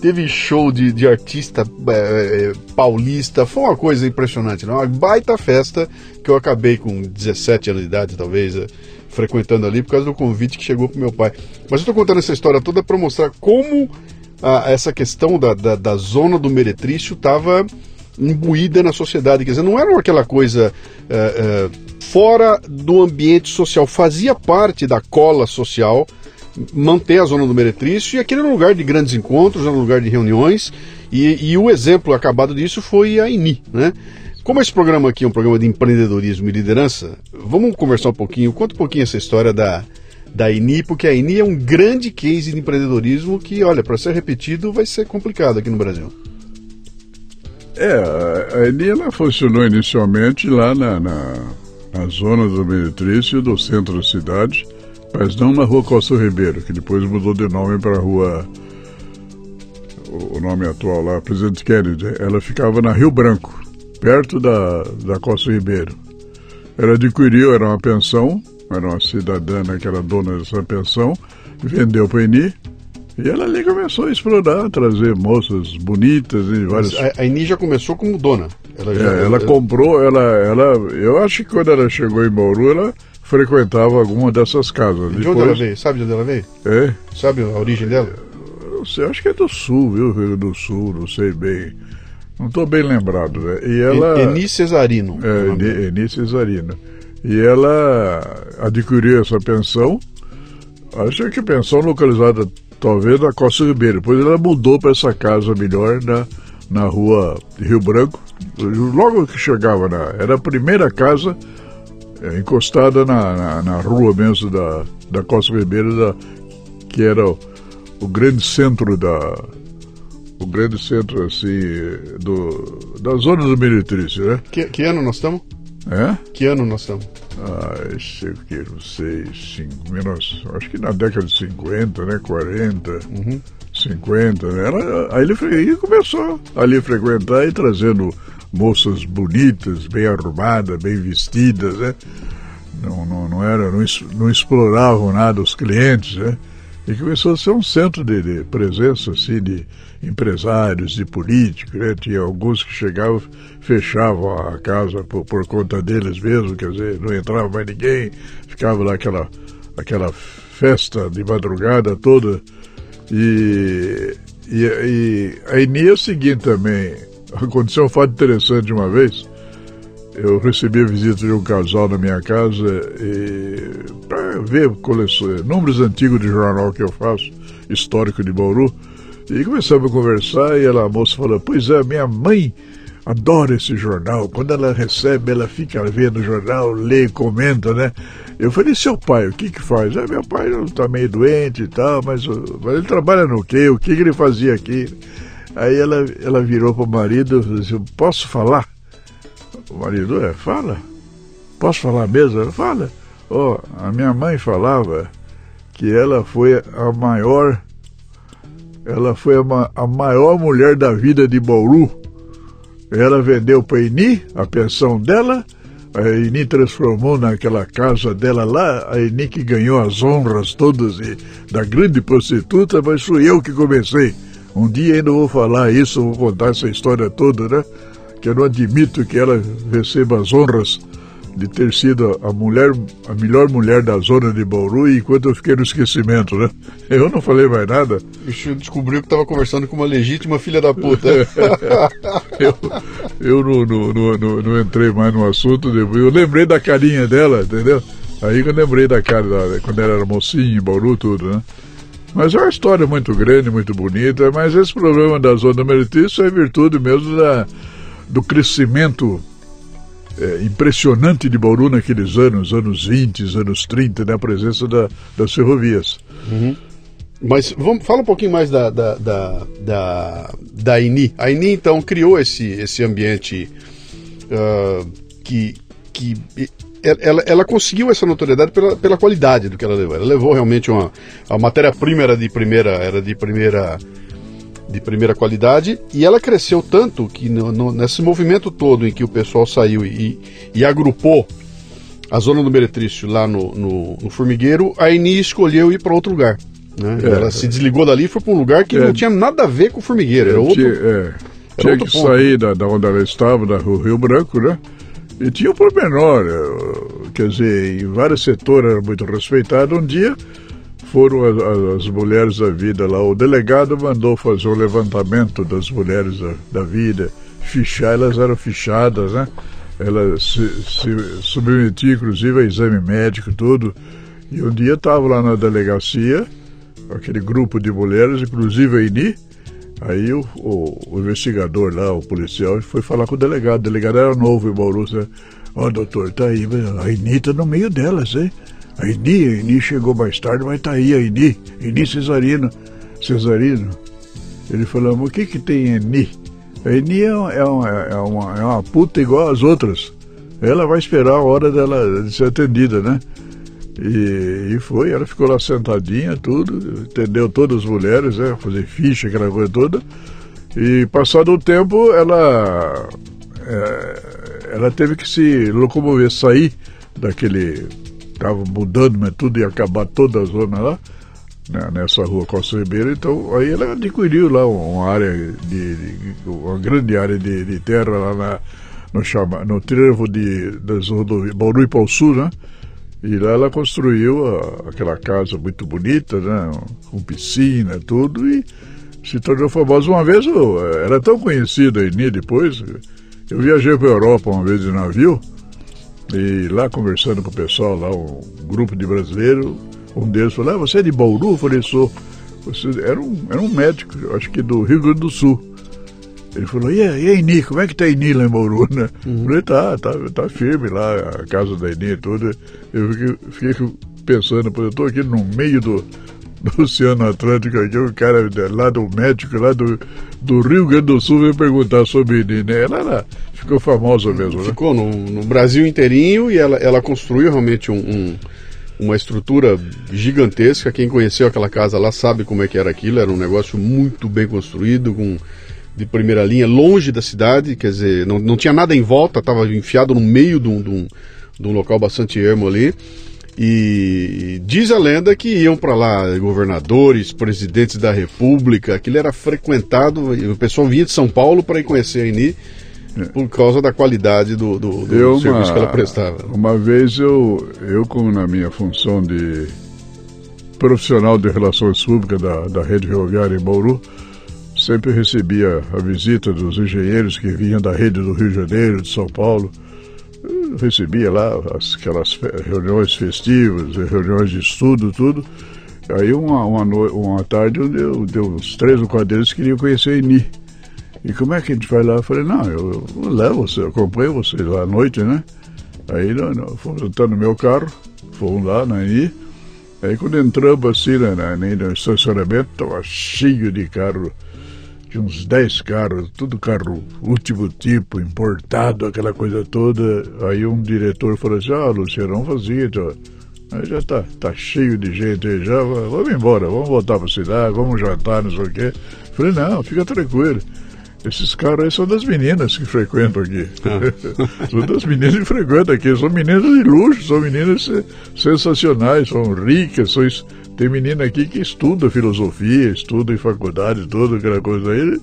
teve show de, de artista é, é, paulista, foi uma coisa impressionante, né? uma baita festa que eu acabei com 17 anos de idade, talvez, é, frequentando ali por causa do convite que chegou pro meu pai. Mas eu estou contando essa história toda para mostrar como a, essa questão da, da, da zona do meretrício estava imbuída na sociedade. Quer dizer, não era aquela coisa é, é, fora do ambiente social, fazia parte da cola social manter a zona do meretrício e aquele era um lugar de grandes encontros, era um lugar de reuniões e, e o exemplo acabado disso foi a INI, né? Como esse programa aqui é um programa de empreendedorismo e liderança, vamos conversar um pouquinho, conta um pouquinho essa história da, da INI, porque a INI é um grande case de empreendedorismo que, olha, para ser repetido vai ser complicado aqui no Brasil. É, a INI ela funcionou inicialmente lá na, na, na zona do Meretrício, do centro da cidade, mas não na rua Costa Ribeiro, que depois mudou de nome para a rua. O nome atual lá, Presidente Kennedy, ela ficava na Rio Branco perto da, da Costa Ribeiro. Ela adquiriu, era uma pensão, era uma cidadã que era dona dessa pensão, vendeu para a Eni, e ela ali começou a explorar, trazer moças bonitas e várias. A, a já começou como dona. Ela, já, é, ela comprou, ela, ela. Eu acho que quando ela chegou em Bauru, ela frequentava alguma dessas casas. De Depois... onde ela veio? Sabe de onde ela veio? É. Sabe a origem dela? Eu sei, acho que é do sul, viu? Rio do Sul, não sei bem. Não estou bem lembrado, né? E ela. Eni Cesarino. É, Eni, Eni Cesarino. E ela adquiriu essa pensão. Acho que pensão localizada talvez na Costa Ribeiro. Depois ela mudou para essa casa melhor na, na rua Rio Branco. Logo que chegava na. Era a primeira casa é, encostada na, na, na, rua mesmo da, da Costa Ribeiro, da, que era o, o grande centro da. O grande centro assim do, da zona do Meretrício, né? Que, que ano nós estamos? É? Que ano nós estamos? Ah, sei o que, não sei, cinco, menos, acho que na década de 50, né, 40, uhum. 50, né, ela, aí ele, começou a frequentar e trazendo moças bonitas, bem arrumadas, bem vestidas, né, não, não, não era, não, não exploravam nada os clientes, né, e começou a ser um centro de, de presença, assim, de empresários, de políticos, né? Tinha alguns que chegavam, fechavam a casa por, por, conta deles mesmo, quer dizer, não entrava mais ninguém, ficava lá aquela, aquela festa de madrugada toda. E, e, e aí, no seguinte também, aconteceu um fato interessante uma vez, eu recebi a visita de um casal na minha casa para ver coleções, números antigos de jornal que eu faço, histórico de Bauru. E começamos a conversar e ela, a moça falou, pois é, minha mãe adora esse jornal. Quando ela recebe, ela fica vendo o jornal, lê, comenta, né? Eu falei, seu pai, o que que faz? Ah, meu pai está meio doente e tal, mas, ele trabalha no quê? O que, que ele fazia aqui? Aí ela, ela virou para o marido e disse, posso falar? O marido, é, fala. Posso falar mesmo? Ela fala. Oh, a minha mãe falava que ela foi a maior, ela foi a, ma, a maior mulher da vida de Bauru. Ela vendeu para Eni a pensão dela, a Eni transformou naquela casa dela lá, a Eni que ganhou as honras todas e, da grande prostituta, mas fui eu que comecei. Um dia ainda vou falar isso, vou contar essa história toda, né? que eu não admito que ela receba as honras de ter sido a mulher, a melhor mulher da zona de Bauru, enquanto eu fiquei no esquecimento, né? Eu não falei mais nada. O senhor descobriu que estava conversando com uma legítima filha da puta. (laughs) eu eu não, não, não, não, entrei mais no assunto, eu lembrei da carinha dela, entendeu? Aí eu lembrei da cara da, quando ela era mocinha em Bauru, tudo, né? Mas é uma história muito grande, muito bonita, mas esse problema da zona meretícia é virtude mesmo da do crescimento é, impressionante de Bauru naqueles anos, anos 20, anos 30, né, a presença da, das ferrovias. Uhum. Mas vamos, fala um pouquinho mais da, da, da, da, da INI. A INI, então, criou esse, esse ambiente uh, que, que ela, ela conseguiu essa notoriedade pela, pela qualidade do que ela levou. Ela levou realmente uma. A matéria-prima era de primeira. Era de primeira de primeira qualidade e ela cresceu tanto que no, no, nesse movimento todo em que o pessoal saiu e, e agrupou a zona do Meretrício lá no, no, no Formigueiro, a Eni escolheu ir para outro lugar. Né? É, ela se desligou dali e foi para um lugar que é, não tinha nada a ver com o Formigueiro. Era outro, tinha, é, era tinha outro que ponto. sair da, da onde ela estava, da Rio Branco, né? E tinha um pormenor, eh, quer dizer, em vários setores era muito respeitado. Um dia foram as, as, mulheres da vida lá. O delegado mandou fazer o levantamento das mulheres da, da, vida, fichar, elas eram fichadas, né? Elas se, se submetiam, inclusive, a exame médico, tudo. E um dia estava lá na delegacia, aquele grupo de mulheres, inclusive a Ini, Aí o, o, o, investigador lá, o policial, foi falar com o delegado. O delegado era novo em Bauru. Né? Ó, oh, doutor, tá aí, a Inita no meio delas, hein? A Ini, a Ini chegou mais tarde, mas tá aí a Ini, Ini Cesarino. Cesarino. Ele falou, mas o que que tem Eni? A Eni é uma, é, é, uma, é uma puta igual as outras. Ela vai esperar a hora dela de ser atendida, né? E, e foi, ela ficou lá sentadinha, tudo, atendeu todas as mulheres, né? Fazer ficha, aquela coisa toda. E passado o tempo, ela é, ela teve que se locomover, sair daquele. Estava mudando, mas tudo ia acabar toda a zona lá, né, nessa rua Costa Ribeiro. Então, aí ela adquiriu lá uma área, de, de uma grande área de, de terra lá na, no, chama, no trevo de, das rodovias, Bauru e Pau Sul, né? E lá ela construiu a, aquela casa muito bonita, né? Com piscina, tudo, e se tornou famosa. Uma vez eu, era tão conhecida a Eni depois, eu viajei para a Europa uma vez de navio, e lá conversando com o pessoal, lá um grupo de brasileiros, um deles falou, ah, você é de Bauru? Eu falei, sou. Você, era, um, era um médico, acho que do Rio Grande do Sul. Ele falou, e a, e a Eni, como é que tá a Eni lá em Bauru, (laughs) né? Uhum. Eu falei, tá, tá, tá firme lá, a casa da Eni e tudo. Eu fiquei, fiquei pensando, eu tô aqui no meio do, do Oceano Atlântico aqui, o cara lá do médico, lá do, do Rio Grande do Sul, veio perguntar sobre Eni, né? Ela, ela ficou famosa mesmo, né? Ficou no, no, Brasil inteirinho e ela, ela construiu realmente um, um, uma estrutura gigantesca. Quem conheceu aquela casa lá sabe como é que era aquilo, era um negócio muito bem construído, com de primeira linha, longe da cidade, quer dizer, não, não tinha nada em volta, estava enfiado no meio de um, de, um, de um local bastante ermo ali. E diz a lenda que iam para lá governadores, presidentes da república, aquilo era frequentado, o pessoal vinha de São Paulo para ir conhecer a Eni. Por causa da qualidade do, do, do eu, serviço uma, que ela prestava. Uma vez eu, eu como na minha função de profissional de relações públicas da, da rede ferroviária em Bauru, sempre recebia a visita dos engenheiros que vinham da rede do Rio de Janeiro, de São Paulo. Eu recebia lá as, aquelas reuniões festivas, reuniões de estudo, tudo. Aí uma, uma, uma tarde eu, uns três ou quatro deles que queriam conhecer a Eni. E como é que a gente vai lá? Eu falei, não, eu, eu levo você, eu acompanho vocês lá à noite, né? Aí nós, nós fomos entrar no meu carro, fomos lá na Eni. Aí quando entramos assim né, na, no estacionamento, estava cheio de carro tinha uns 10 carros, tudo carro último tipo, importado, aquela coisa toda. Aí um diretor falou assim, ah, Luciano, vamos fazer Aí já tá, tá cheio de gente aí já, vamos embora, vamos voltar para a cidade, vamos jantar, não sei o quê. Falei, não, fica tranquilo. Esses caras aí são das meninas que frequentam aqui. Ah. (laughs) são das meninas que frequentam aqui. São meninas de luxo, são meninas sensacionais, são ricas, são tem menina aqui que estuda filosofia, estuda em faculdade, tudo aquela coisa aí.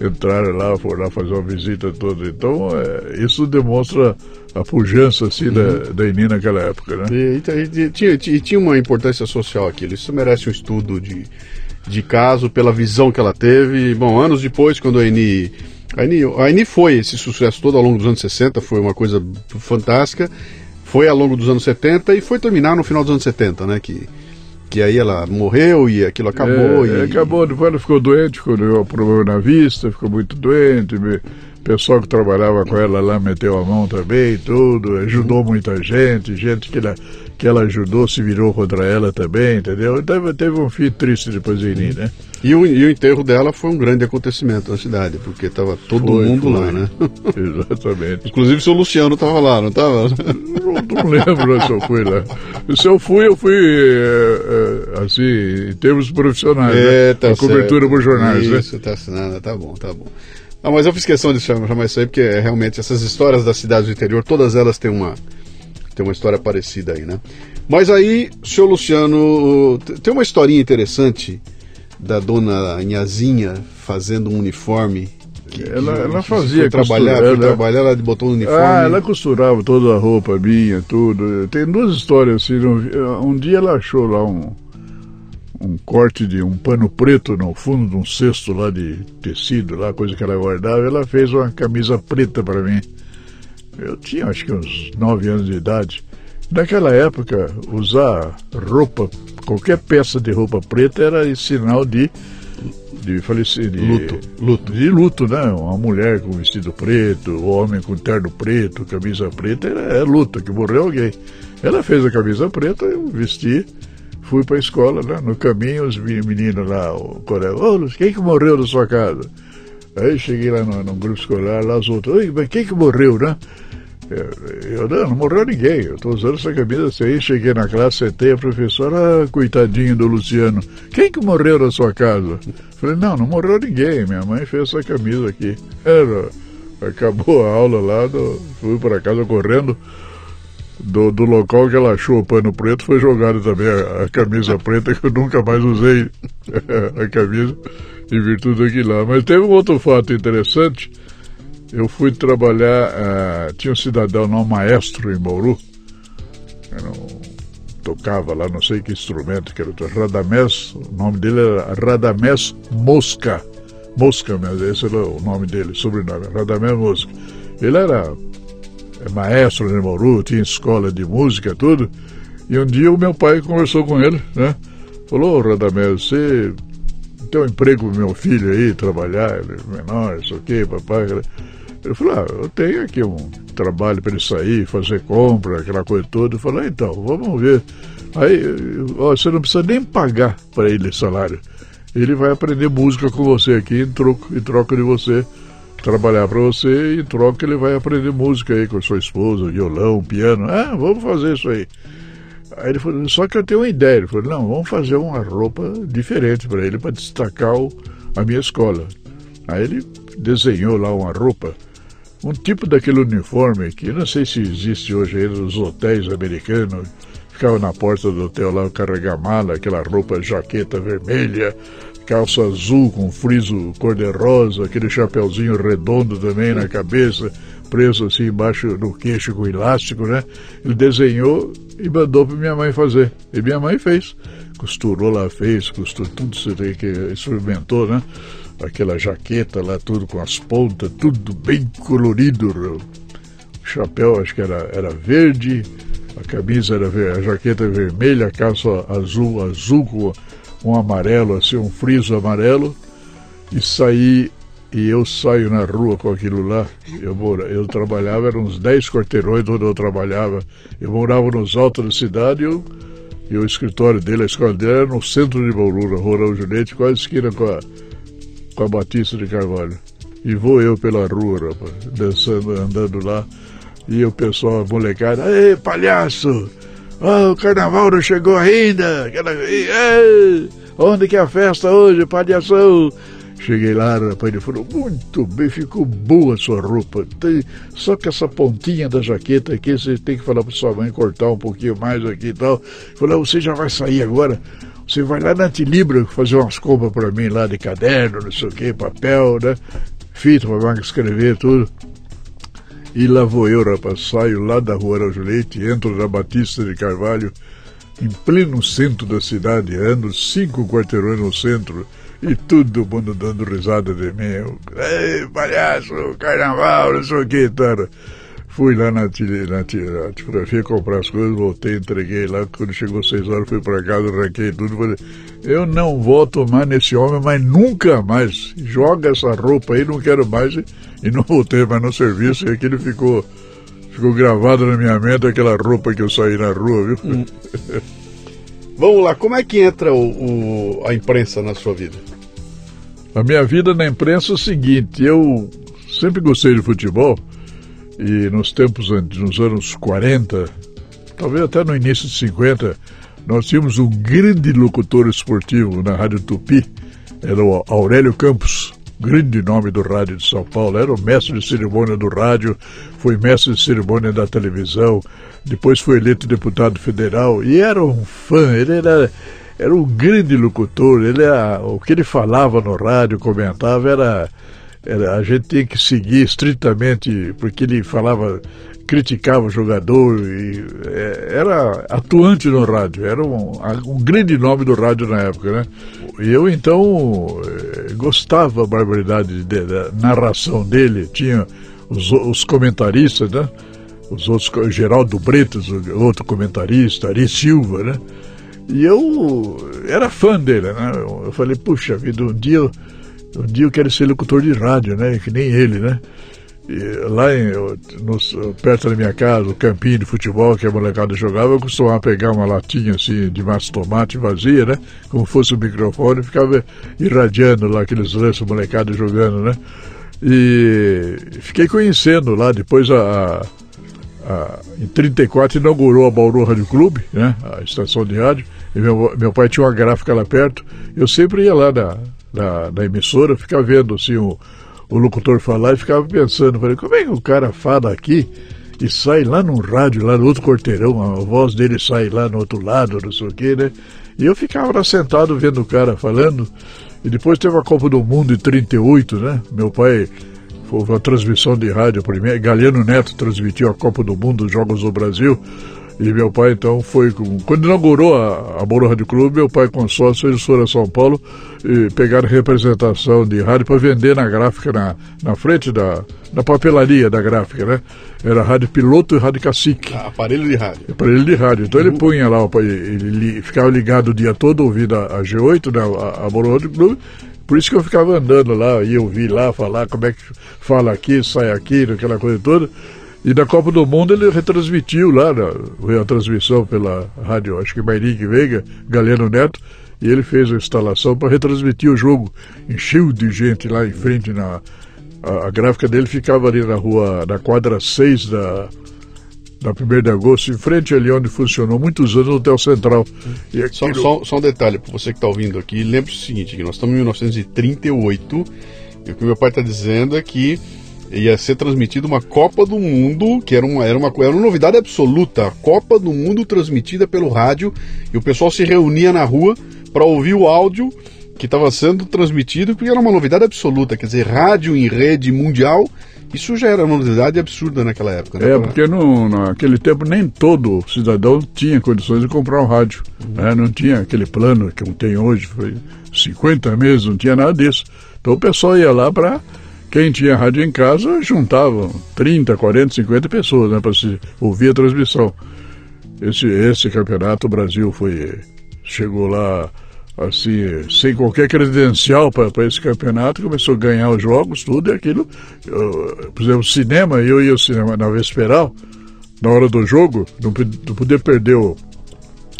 Entraram lá, foram lá fazer uma visita toda. Então, é, isso demonstra a pujança assim, uhum. da, da Eni naquela época, né? E, e, e, tinha, e, tinha uma importância social aquilo. Isso merece um estudo de, de caso, pela visão que ela teve. Bom, anos depois, quando a Eni a Eni, a Eni foi esse sucesso todo ao longo dos anos 60, foi uma coisa fantástica. Foi ao longo dos anos 70 e foi terminar no final dos anos 70, né? Que que aí ela morreu e aquilo acabou. É, e... Acabou, depois ela ficou doente, ficou com problema na vista, ficou muito doente. O pessoal que trabalhava com ela lá meteu a mão também, tudo, ajudou muita gente, gente que ela, que ela ajudou se virou contra ela também, entendeu? Teve, teve um fim triste depois de ir, né? E o, e o, enterro dela foi um grande acontecimento na cidade, porque estava todo foi, mundo foi. lá, né? (laughs) Exatamente. Inclusive o seu Luciano estava lá, não estava? Não, não, lembro se eu fui lá. Se eu fui, eu fui, é, é, assim, em termos profissionais, é, né? tá a cobertura por jornais, né? Isso, né? tá assinando, tá bom, tá bom. Mas eu fiz questão de chamar isso aí, porque é, realmente essas histórias das cidades do interior, todas elas têm uma, têm uma história parecida aí, né? Mas aí, senhor Luciano, tem uma historinha interessante da dona Inhazinha fazendo um uniforme. Que, ela, ela fazia trabalhar, ela, trabalhar, ela botou um uniforme. Ah, ela costurava toda a roupa minha, tudo. Tem duas histórias assim. Um dia ela achou lá um, um corte de um pano preto no fundo de um cesto lá de tecido, lá, coisa que ela guardava. Ela fez uma camisa preta para mim. Eu tinha acho que uns nove anos de idade. Naquela época, usar roupa qualquer peça de roupa preta era sinal de de falecer de luto, luto. de luto né? Uma mulher com vestido preto o homem com terno preto camisa preta era é luto que morreu alguém. Ela fez a camisa preta eu vesti fui para a escola né? no caminho os meninos lá o colega ô quem que morreu na sua casa? Aí cheguei lá no, no grupo escolar lá os outros mas quem que morreu né eu, não, morreu ninguém. Eu estou usando essa camisa assim. Cheguei na classe, sentei a professora, ah, coitadinho do Luciano. Quem que morreu na sua casa? Falei, não, não morreu ninguém. Minha mãe fez essa camisa aqui. Era, Acabou a aula lá, do, fui para casa correndo. Do, do local que ela achou o pano preto, foi jogado também a, a camisa preta, que eu nunca mais usei (laughs) a camisa, em virtude daquilo lá. Mas teve um outro fato interessante. Eu fui trabalhar, uh, tinha um cidadão, não, maestro em Bauru, um, tocava lá, não sei que instrumento, que era Radamés, o nome dele era Radamés Mosca. Mosca mesmo, esse era o nome dele, sobrenome, Radamés Mosca. Ele era é, maestro em Bauru, tinha escola de música, tudo. E um dia o meu pai conversou com ele, né? Falou, Radamés, você tem um emprego meu filho aí, trabalhar, ele é menor, isso aqui, papai. Ele falou, ah, eu tenho aqui um trabalho para ele sair, fazer compra, aquela coisa toda. Eu falei, ah, então, vamos ver. Aí, ó, você não precisa nem pagar para ele salário ele vai aprender música com você aqui em troco, em troca de você trabalhar para você e em troca ele vai aprender música aí com a sua esposa, violão, piano. Ah, vamos fazer isso aí. Aí ele falou, só que eu tenho uma ideia. Ele falou, não, vamos fazer uma roupa diferente para ele, para destacar o, a minha escola. Aí ele desenhou lá uma roupa, um tipo daquele uniforme que não sei se existe hoje aí nos hotéis americanos, ficava na porta do hotel lá, carregar mala, aquela roupa, jaqueta vermelha, calça azul com friso cor-de-rosa, aquele chapeuzinho redondo também na cabeça, preso assim embaixo do queixo com elástico, né? Ele desenhou e mandou para minha mãe fazer. E minha mãe fez. Costurou lá, fez, costurou tudo que experimentou, né? Aquela jaqueta lá, tudo com as pontas, tudo bem colorido. O chapéu acho que era, era verde, a camisa era a jaqueta vermelha, a calça azul, azul com um amarelo, assim, um friso amarelo, e saí, e eu saio na rua com aquilo lá. Eu, mora, eu trabalhava, eram uns 10 quarteirões onde eu trabalhava. Eu morava nos altos da cidade e, eu, e o escritório dele, a escola dele era no centro de Bauru, na Rua Raul Juliette, quase esquina com a, com a Batista de Carvalho. E vou eu pela rua, rapaz, dançando, andando lá. E o pessoal, a molecada, ei, palhaço! Oh, o carnaval não chegou ainda! Ei, onde que é a festa hoje, palhação? Cheguei lá, rapaz, ele falou, muito bem, ficou boa a sua roupa. Tem, só que essa pontinha da jaqueta aqui, você tem que falar para sua mãe cortar um pouquinho mais aqui e tal. Falou, você já vai sair agora? Você vai lá na Tilibra fazer umas compras para mim lá de caderno, não sei o que, papel, né? Fita para escrever, tudo. E lá vou eu, rapaz, saio lá da rua Araújo Leite, entro na Batista de Carvalho, em pleno centro da cidade, ando cinco quarteirões no centro, e todo mundo dando risada de mim. Ei, palhaço, carnaval, não sei o que, cara. Fui lá na, na, na tipografia comprar as coisas, voltei, entreguei lá. Quando chegou seis horas, fui para casa, arranquei tudo. Falei, eu não volto mais nesse homem, mas nunca mais. Joga essa roupa aí, não quero mais. E não voltei mais no serviço. E aquilo ficou, ficou gravado na minha mente, aquela roupa que eu saí na rua, viu? Hum. (laughs) Vamos lá, como é que entra o, o, a imprensa na sua vida? A minha vida na imprensa é o seguinte, eu sempre gostei de futebol e nos tempos, nos anos 40, talvez até no início de 50, nós tínhamos um grande locutor esportivo na Rádio Tupi, era o Aurélio Campos, grande nome do rádio de São Paulo, era o mestre de cerimônia do rádio, foi mestre de cerimônia da televisão, depois foi eleito deputado federal. E era um fã, ele era, era um grande locutor, ele era, o que ele falava no rádio, comentava, era era, a gente tinha que seguir estritamente, porque ele falava, criticava o jogador, e, é, era atuante no rádio, era um, um, grande nome do rádio na época, né? E eu então é, gostava a barbaridade de, da narração dele, tinha os, os comentaristas, né? Os outros, Geraldo Bretas, outro comentarista, Ari Silva, né? E eu era fã dele, né? Eu falei, puxa vida, um dia um dia eu quero ser locutor de rádio, né? Que nem ele, né? E lá em, no, perto da minha casa, o campinho de futebol que a molecada jogava, eu costumava pegar uma latinha assim de massa tomate vazia, né? Como fosse um microfone, ficava irradiando lá aqueles lances molecada jogando, né? E fiquei conhecendo lá, depois a, a, em 34 inaugurou a Bauru Rádio Clube, né? A estação de rádio, e meu, meu pai tinha uma gráfica lá perto, eu sempre ia lá na, da, da emissora, ficar vendo assim, o, o locutor falar e ficava pensando, falei, como é que o cara fala aqui e sai lá no rádio, lá no outro quarteirão, a voz dele sai lá no outro lado, não sei o quê, né? E eu ficava lá sentado vendo o cara falando. E depois teve a Copa do Mundo em 38, né? Meu pai foi uma transmissão de rádio primeiro. Galiano Neto transmitiu a Copa do Mundo, os Jogos do Brasil. E meu pai, então, foi. Com... Quando inaugurou a, a Moro Rádio Clube, meu pai, com sócio, eles foram a São Paulo e pegaram representação de rádio para vender na gráfica, na, na frente da, da papelaria da gráfica, né? Era rádio piloto e rádio cacique. Ah, aparelho de rádio. Aparelho de rádio. Então uhum. ele punha lá, ele, ele, ficava ligado o dia todo ouvindo a, a G8, né? A, a Moro Rádio Clube. Por isso que eu ficava andando lá, ia ouvir lá, falar como é que fala aqui, sai aqui, aquela coisa toda. E da Copa do Mundo ele retransmitiu lá, na, a transmissão pela rádio, acho que Mairique Veiga, Galeno Neto, e ele fez a instalação para retransmitir o jogo. Encheu de gente lá em frente na. A, a, gráfica dele ficava ali na rua, na quadra 6 da, da 1 de agosto, em frente ali onde funcionou muitos anos o Hotel Central. E aquilo... só, só, só um detalhe para você que está ouvindo aqui, lembre-se o seguinte, que nós estamos em 1938 e o que meu pai está dizendo é que ia ser transmitida uma Copa do Mundo, que era uma, era, uma, era uma novidade absoluta. A Copa do Mundo transmitida pelo rádio e o pessoal se reunia na rua para ouvir o áudio que estava sendo transmitido, porque era uma novidade absoluta. Quer dizer, rádio em rede mundial, isso já era uma novidade absurda naquela época. Né? É, porque no, naquele tempo nem todo cidadão tinha condições de comprar um rádio. Uhum. Né? Não tinha aquele plano que tem hoje, foi 50 meses, não tinha nada disso. Então o pessoal ia lá para quem tinha rádio em casa juntavam 30, 40, 50 pessoas né, para se ouvir a transmissão. Esse, esse campeonato, o Brasil foi chegou lá assim, sem qualquer credencial para esse campeonato, começou a ganhar os jogos, tudo e aquilo. Eu, por exemplo, cinema, eu ia ao cinema na Vesperal, na hora do jogo, não, não podia perder o,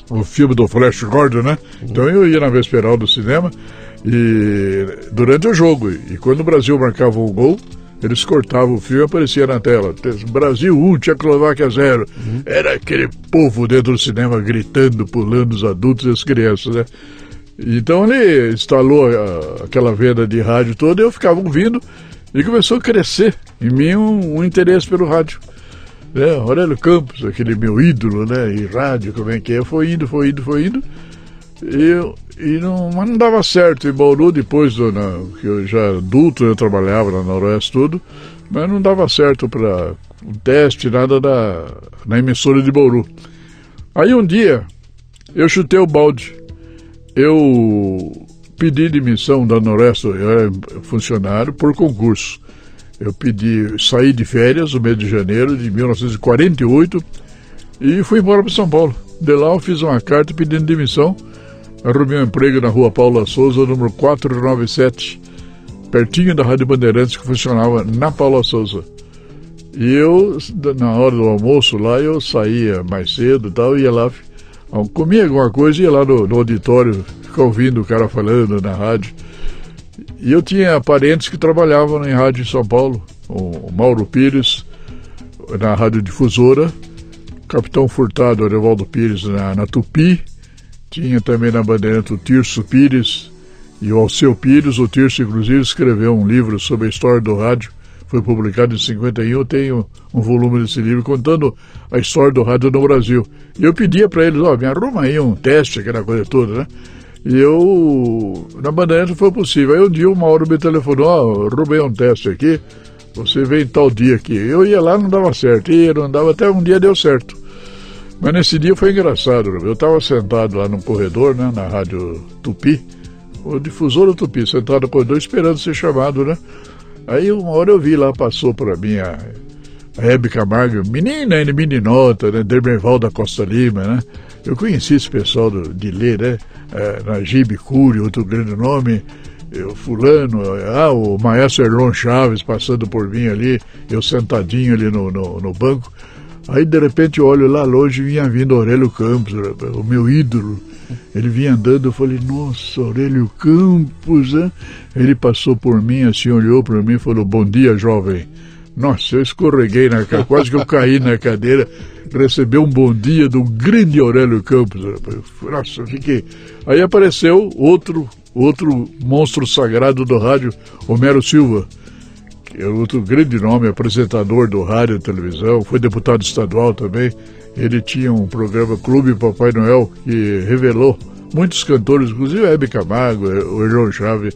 o filme do Flash Gordon, né? Então eu ia na Vesperal do cinema e durante o jogo. E quando o Brasil marcava um gol, eles cortavam o fio e aparecia na tela. Brasil 1, Tchecoslováquia 0. Uhum. Era aquele povo dentro do cinema gritando, pulando os adultos e as crianças, né? Então ele instalou a, aquela venda de rádio toda e eu ficava ouvindo e começou a crescer em mim um, um interesse pelo rádio. Né? Aurélio Campos, aquele meu ídolo, né? E rádio, como é que é? Foi indo, foi indo, foi indo. E, e não, mas não dava certo. Em Bauru, depois do, na, que eu já adulto, eu trabalhava na Noroeste tudo, mas não dava certo para um teste, nada da, na emissora de Bauru. Aí um dia, eu chutei o balde. Eu pedi demissão da Noroeste, eu era funcionário, por concurso. Eu pedi, saí de férias no mês de janeiro de 1948 e fui embora para São Paulo. De lá eu fiz uma carta pedindo demissão Arrumei um emprego na rua Paula Souza, número 497, pertinho da Rádio Bandeirantes, que funcionava na Paula Souza. E eu, na hora do almoço lá, eu saía mais cedo e tal, ia lá, comia alguma coisa, ia lá no, no auditório, ficava ouvindo o cara falando na rádio. E eu tinha parentes que trabalhavam em rádio em São Paulo, o Mauro Pires, na Rádio Difusora, Capitão Furtado, Arevaldo Pires, na, na Tupi, tinha também na Bandeirante o Tirso Pires e o Alceu Pires. O Tirso, inclusive, escreveu um livro sobre a história do rádio. Foi publicado em 51. Eu tenho um volume desse livro contando a história do rádio no Brasil. E eu pedia para eles: ó, oh, me arruma aí um teste, aquela coisa toda, né? E eu, na Bandeirante foi possível. Aí um dia o Mauro me telefonou: ó, oh, um teste aqui. Você vem tal dia aqui. Eu ia lá, não dava certo. Ia, não dava, até um dia deu certo. Mas nesse dia foi engraçado. Eu estava sentado lá no corredor, né, na rádio Tupi, o difusor do Tupi, sentado no corredor esperando ser chamado, né? Aí uma hora eu vi lá, passou para mim a, Hebe Camargo, menina, ainda meninota, né? Dermerval da Costa Lima, né? Eu conheci esse pessoal do, de ler, né? É, Najib Cury, outro grande nome, eu, fulano, ah, o maestro Erlon Chaves passando por mim ali, eu sentadinho ali no, no, no banco. Aí de repente eu olho lá longe e vinha vindo Aurélio Campos, o meu ídolo. Ele vinha andando, eu falei, nossa, Aurélio Campos, né? Ele passou por mim, assim, olhou para mim e falou, bom dia, jovem. Nossa, eu escorreguei na cadeira, quase que eu caí na cadeira, recebi um bom dia do grande Aurélio Campos. Nossa, eu fiquei. Aí apareceu outro, outro monstro sagrado do rádio, Homero Silva outro grande nome, apresentador do rádio e televisão, foi deputado estadual também. Ele tinha um programa Clube Papai Noel que revelou muitos cantores, inclusive Hebe Camargo, o João Chaves,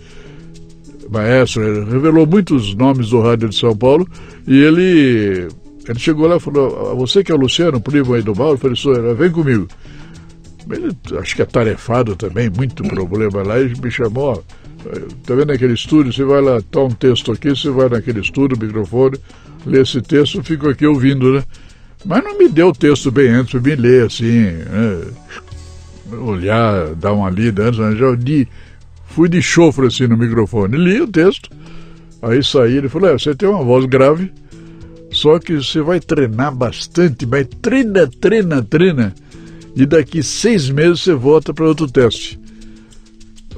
maestro, revelou muitos nomes do rádio de São Paulo e ele, ele chegou lá e falou, você que é o Luciano, primo aí do Mauro, falei, sou, vem comigo. Ele, acho que é tarefado também, muito problema lá, e me chamou, ó, tá vendo aquele estúdio, você vai lá, tá um texto aqui, você vai naquele estúdio, microfone, lê esse texto, fico aqui ouvindo, né? Mas não me deu o texto bem antes para me ler, assim, né? olhar, dar uma lida antes, mas já li, fui de chofre assim no microfone, li o texto, aí saí, ele falou, é, você tem uma voz grave, só que você vai treinar bastante, mas treina, treina, treina, e daqui seis meses você volta para outro teste.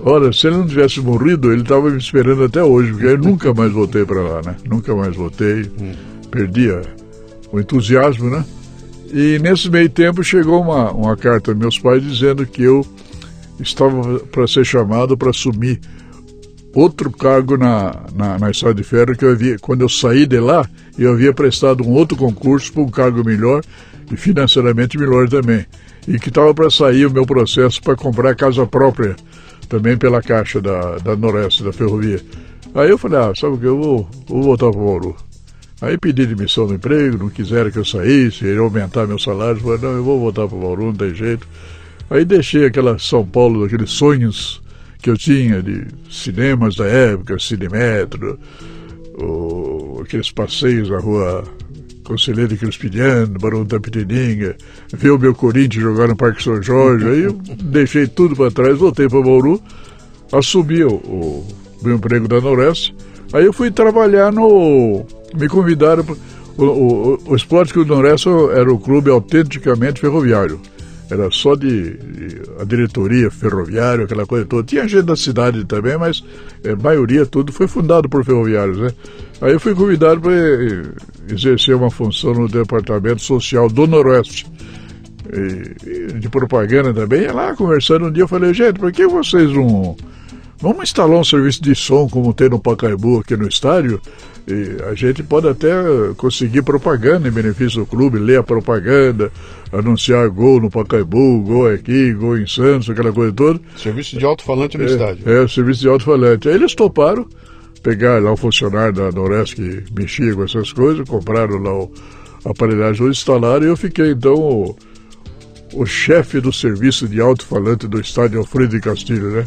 Olha, se ele não tivesse morrido, ele estava me esperando até hoje, porque eu nunca mais voltei para lá, né? Nunca mais voltei, hum. perdi o entusiasmo, né? E nesse meio tempo chegou uma, uma carta dos meus pais dizendo que eu estava para ser chamado para assumir outro cargo na, na, na estrada de ferro que eu havia, quando eu saí de lá, eu havia prestado um outro concurso para um cargo melhor e financeiramente melhor também e que estava para sair o meu processo para comprar casa própria, também pela caixa da, da Noroeste, da ferrovia. Aí eu falei, ah, sabe o que, eu vou, vou voltar para o Bauru. Aí pedi demissão do emprego, não quiseram que eu saísse, iria aumentar meu salário, falei, não, eu vou voltar para o Bauru, não tem jeito. Aí deixei aquela São Paulo, aqueles sonhos que eu tinha de cinemas da época, Cinemetro, o, aqueles passeios na rua Conselheiro Crispiniano, Barão da Pitininga, ver o meu Corinthians jogar no Parque São Jorge. Aí eu (laughs) deixei tudo para trás, voltei para Bauru, assumi o, o, meu emprego da Noreste. Aí eu fui trabalhar no. Me convidaram. O, o, o Esporte Clube do Noreste era o clube autenticamente ferroviário. Era só de, de, a diretoria ferroviária, aquela coisa toda. Tinha gente da cidade também, mas a é, maioria tudo foi fundado por ferroviários, né? Aí eu fui convidado para exercer uma função no Departamento Social do Noroeste. E, de propaganda também. E lá conversando um dia eu falei, gente, por que vocês não. Vamos instalar um serviço de som como tem no Pacaembu aqui no estádio? E a gente pode até conseguir propaganda em benefício do clube, ler a propaganda, anunciar gol no Pacaembu, gol aqui, gol em Santos, aquela coisa toda. Serviço de alto-falante no é, estádio. É, serviço de alto-falante. Aí eles toparam pegar lá o funcionário da Noreste que mexia com essas coisas, compraram lá o, aparelhagem, instalaram e eu fiquei então o, o chefe do serviço de alto-falante do estádio Alfredo de Castilho, né?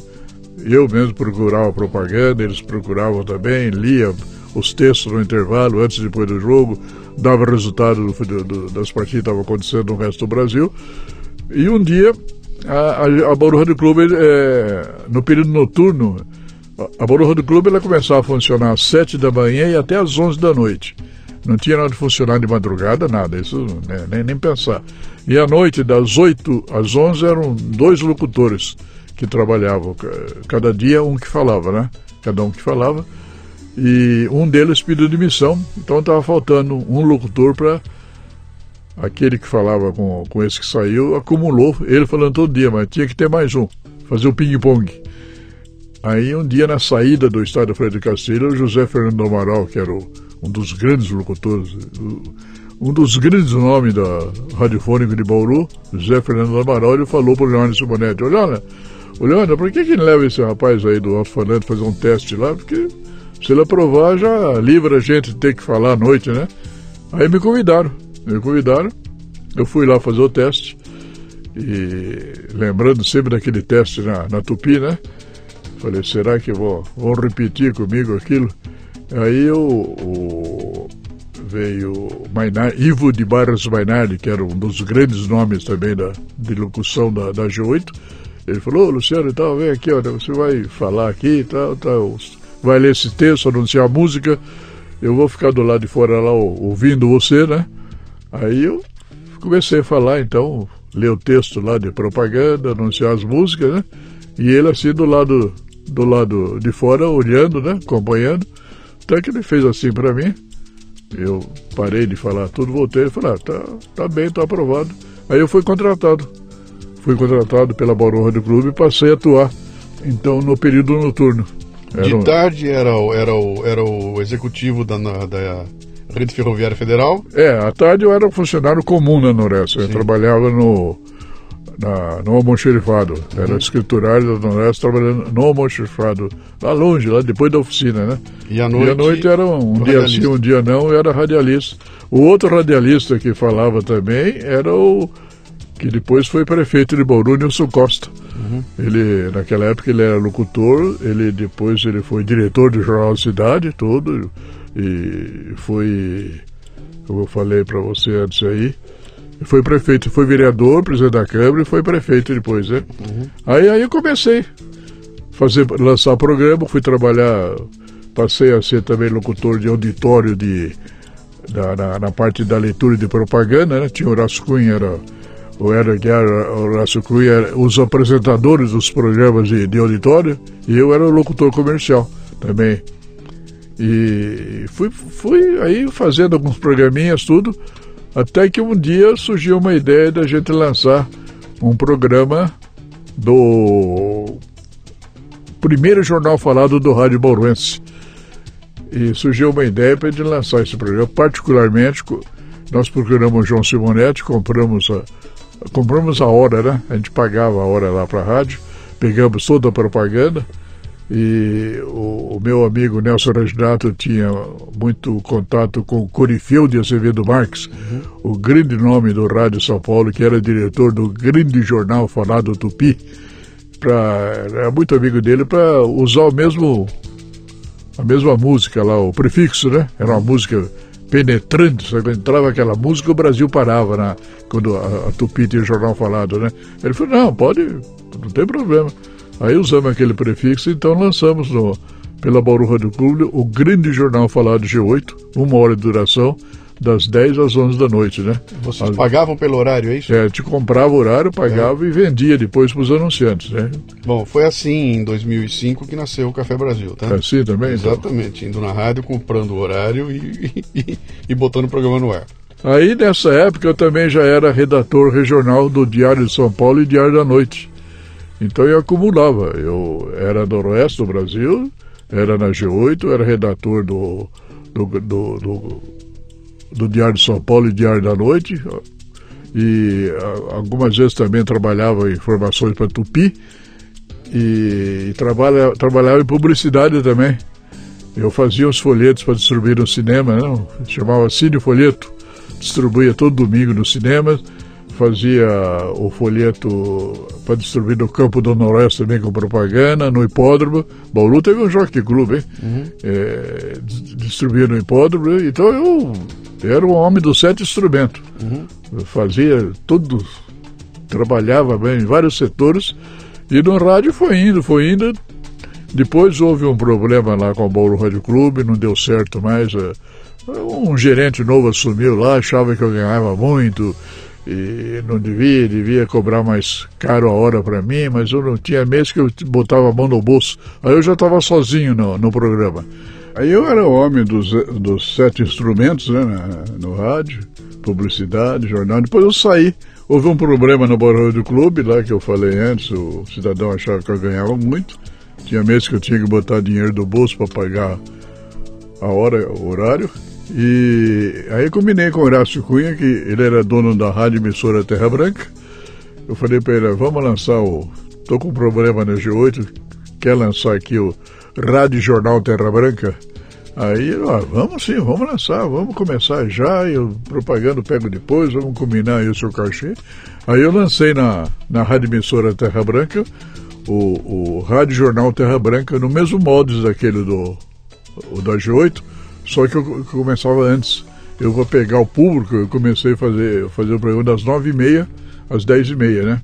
Eu mesmo procurava propaganda, eles procuravam também, lia os textos no intervalo, antes e depois do jogo, dava resultado do, do, das partidas que estavam acontecendo no resto do Brasil. E um dia, a, a, a Bauru Rádio Clube, é, no período noturno, a Bauru Rádio Clube ela começava a funcionar às 7 da manhã e até às 11 da noite. Não tinha nada de funcionar de madrugada, nada, isso né, nem, nem pensar. E à noite, das 8 às 11, eram dois locutores que trabalhavam, cada dia um que falava, né? Cada um que falava. E um deles pediu demissão, então estava faltando um locutor para aquele que falava com, com esse que saiu, acumulou, ele falando todo dia, mas tinha que ter mais um, fazer o ping-pong. Aí um dia na saída do estádio de Castilho, o José Fernando Amaral, que era o, um dos grandes locutores, um dos grandes nomes da radiofônica de Bauru, José Fernando Amaral, ele falou para o Leandro Simonetti, olha, Leandro, por que que leva esse rapaz aí do alto-falante fazer um teste lá? Porque se ele aprovar, já livra a gente de ter que falar à noite, né? Aí me convidaram, me convidaram, eu fui lá fazer o teste, e lembrando sempre daquele teste na, na Tupi, né? Falei, será que vou, vão repetir comigo aquilo? Aí o, o veio Ivo de Barros Mainardi, que era um dos grandes nomes também da, de locução da, da G8, ele falou, Luciano e tal, vem aqui, olha, você vai falar aqui e tal, tal vai ler esse texto, anunciar a música, eu vou ficar do lado de fora lá ouvindo você, né? Aí eu comecei a falar, então, ler o texto lá de propaganda, anunciar as músicas, né? E ele assim do lado do lado de fora, olhando, né? Acompanhando. Até que ele fez assim para mim. Eu parei de falar tudo, voltei e falei, ah, tá, tá bem, tá aprovado. Aí eu fui contratado. Fui contratado pela Bauru do Clube e passei a atuar, então, no período noturno. Era de tarde era, o, era, o, era o executivo da, da Rede Ferroviária Federal? É, à tarde eu era um funcionário comum na Noreste. Eu trabalhava no, na, no almoxerifado. Era uhum. escriturário da Noreste trabalhando no almoxerifado. Lá longe, lá depois da oficina, né? E à noite, e à noite era um, um dia sim, um dia não, era radialista. O outro radialista que falava também era o que depois foi prefeito de Bauru, Nilson Costa. Uhum. Ele, naquela época ele era locutor, ele depois ele foi diretor do Jornal Cidade, todo, e foi, como eu falei para você antes aí, foi prefeito, foi vereador, presidente da Câmara e foi prefeito depois, né? Uhum. Aí, aí eu comecei a fazer, lançar programa, fui trabalhar, passei a ser também locutor de auditório de, da, na, na parte da leitura de propaganda, né? Tinha o Horácio Cunha, era, o Era Guiar, o Horácio Cunha, era, os apresentadores dos programas de, de auditório, e eu era o locutor comercial também. E fui, fui aí fazendo alguns programinhas, tudo, até que um dia surgiu uma ideia da gente lançar um programa do primeiro jornal falado do Rádio Bauruense. E surgiu uma ideia para gente lançar esse programa. Particularmente, nós procuramos o João Simonetti, compramos a, compramos a hora, né? A gente pagava a hora lá para a rádio, pegamos toda a propaganda e o, o, meu amigo Nelson Reginato tinha muito contato com o Corifeu de Azevedo Marques, uhum. o grande nome do Rádio São Paulo, que era diretor do grande jornal falado Tupi. Pra, era muito amigo dele para usar o mesmo a mesma música lá, o prefixo, né? Era uma música penetrante, sabe? Quando entrava aquela música, o Brasil parava na, quando a, a Tupi tinha o jornal falado, né? Ele falou, não, pode, não tem problema. Aí usamos aquele prefixo, então lançamos no, pela Bauru Rádio Clube o grande jornal falado G8, uma hora de duração, das 10 às 11 da noite, né? Vocês As... pagavam pelo horário, é isso? É, te comprava o horário, pagava é. e vendia depois para os anunciantes, né? Bom, foi assim em 2005 que nasceu o Café Brasil, tá? É assim também? Então? Exatamente, então. indo na rádio, comprando o horário e, e, e botando o programa no ar. Aí nessa época eu também já era redator regional do Diário de São Paulo e Diário da Noite. Então eu acumulava. Eu era noroeste do Brasil, era na G8, era redator do, do, do, do, do Diário de São Paulo e Diário da Noite. E algumas vezes também trabalhava em informações para Tupi. E, e trabalha, trabalhava em publicidade também. Eu fazia os folhetos para distribuir no cinema, não? chamava Cine Folheto. Distribuía todo domingo nos cinemas fazia o folheto para distribuir no Campo do Noroeste também com propaganda, no hipódromo. Bauru teve um jockey clube, hein? Uhum. É, distribuía no hipódromo. Então eu era um homem dos sete instrumentos. Uhum. fazia tudo, trabalhava bem em vários setores. E no rádio foi indo, foi indo. Depois houve um problema lá com o Bauru Rádio Clube, não deu certo mais. É, um gerente novo assumiu lá, achava que eu ganhava muito e não devia, devia cobrar mais caro a hora para mim, mas eu não tinha mês que eu botava a mão no bolso. Aí eu já estava sozinho no, no programa. Aí eu era o homem dos, dos sete instrumentos, né, no rádio, publicidade, jornal. Depois eu saí. Houve um problema no Barão do Clube, lá que eu falei antes, o cidadão achava que eu ganhava muito. Tinha meses que eu tinha que botar dinheiro do bolso para pagar a hora, o horário. E aí combinei com o Horácio Cunha, que ele era dono da rádio emissora Terra Branca. Eu falei para ele, vamos lançar o. Tô com um problema na G8, quer lançar aqui o Rádio Jornal Terra Branca? Aí ah, vamos sim, vamos lançar, vamos começar já, eu propaganda pego depois, vamos combinar aí o seu cachê. Aí eu lancei na, na rádio emissora Terra Branca o, o Rádio Jornal Terra Branca, no mesmo modo daquele do da G8, só que eu, começava antes. Eu vou pegar o público, eu comecei a fazer, fazer o programa das nove e meia às dez e meia, né?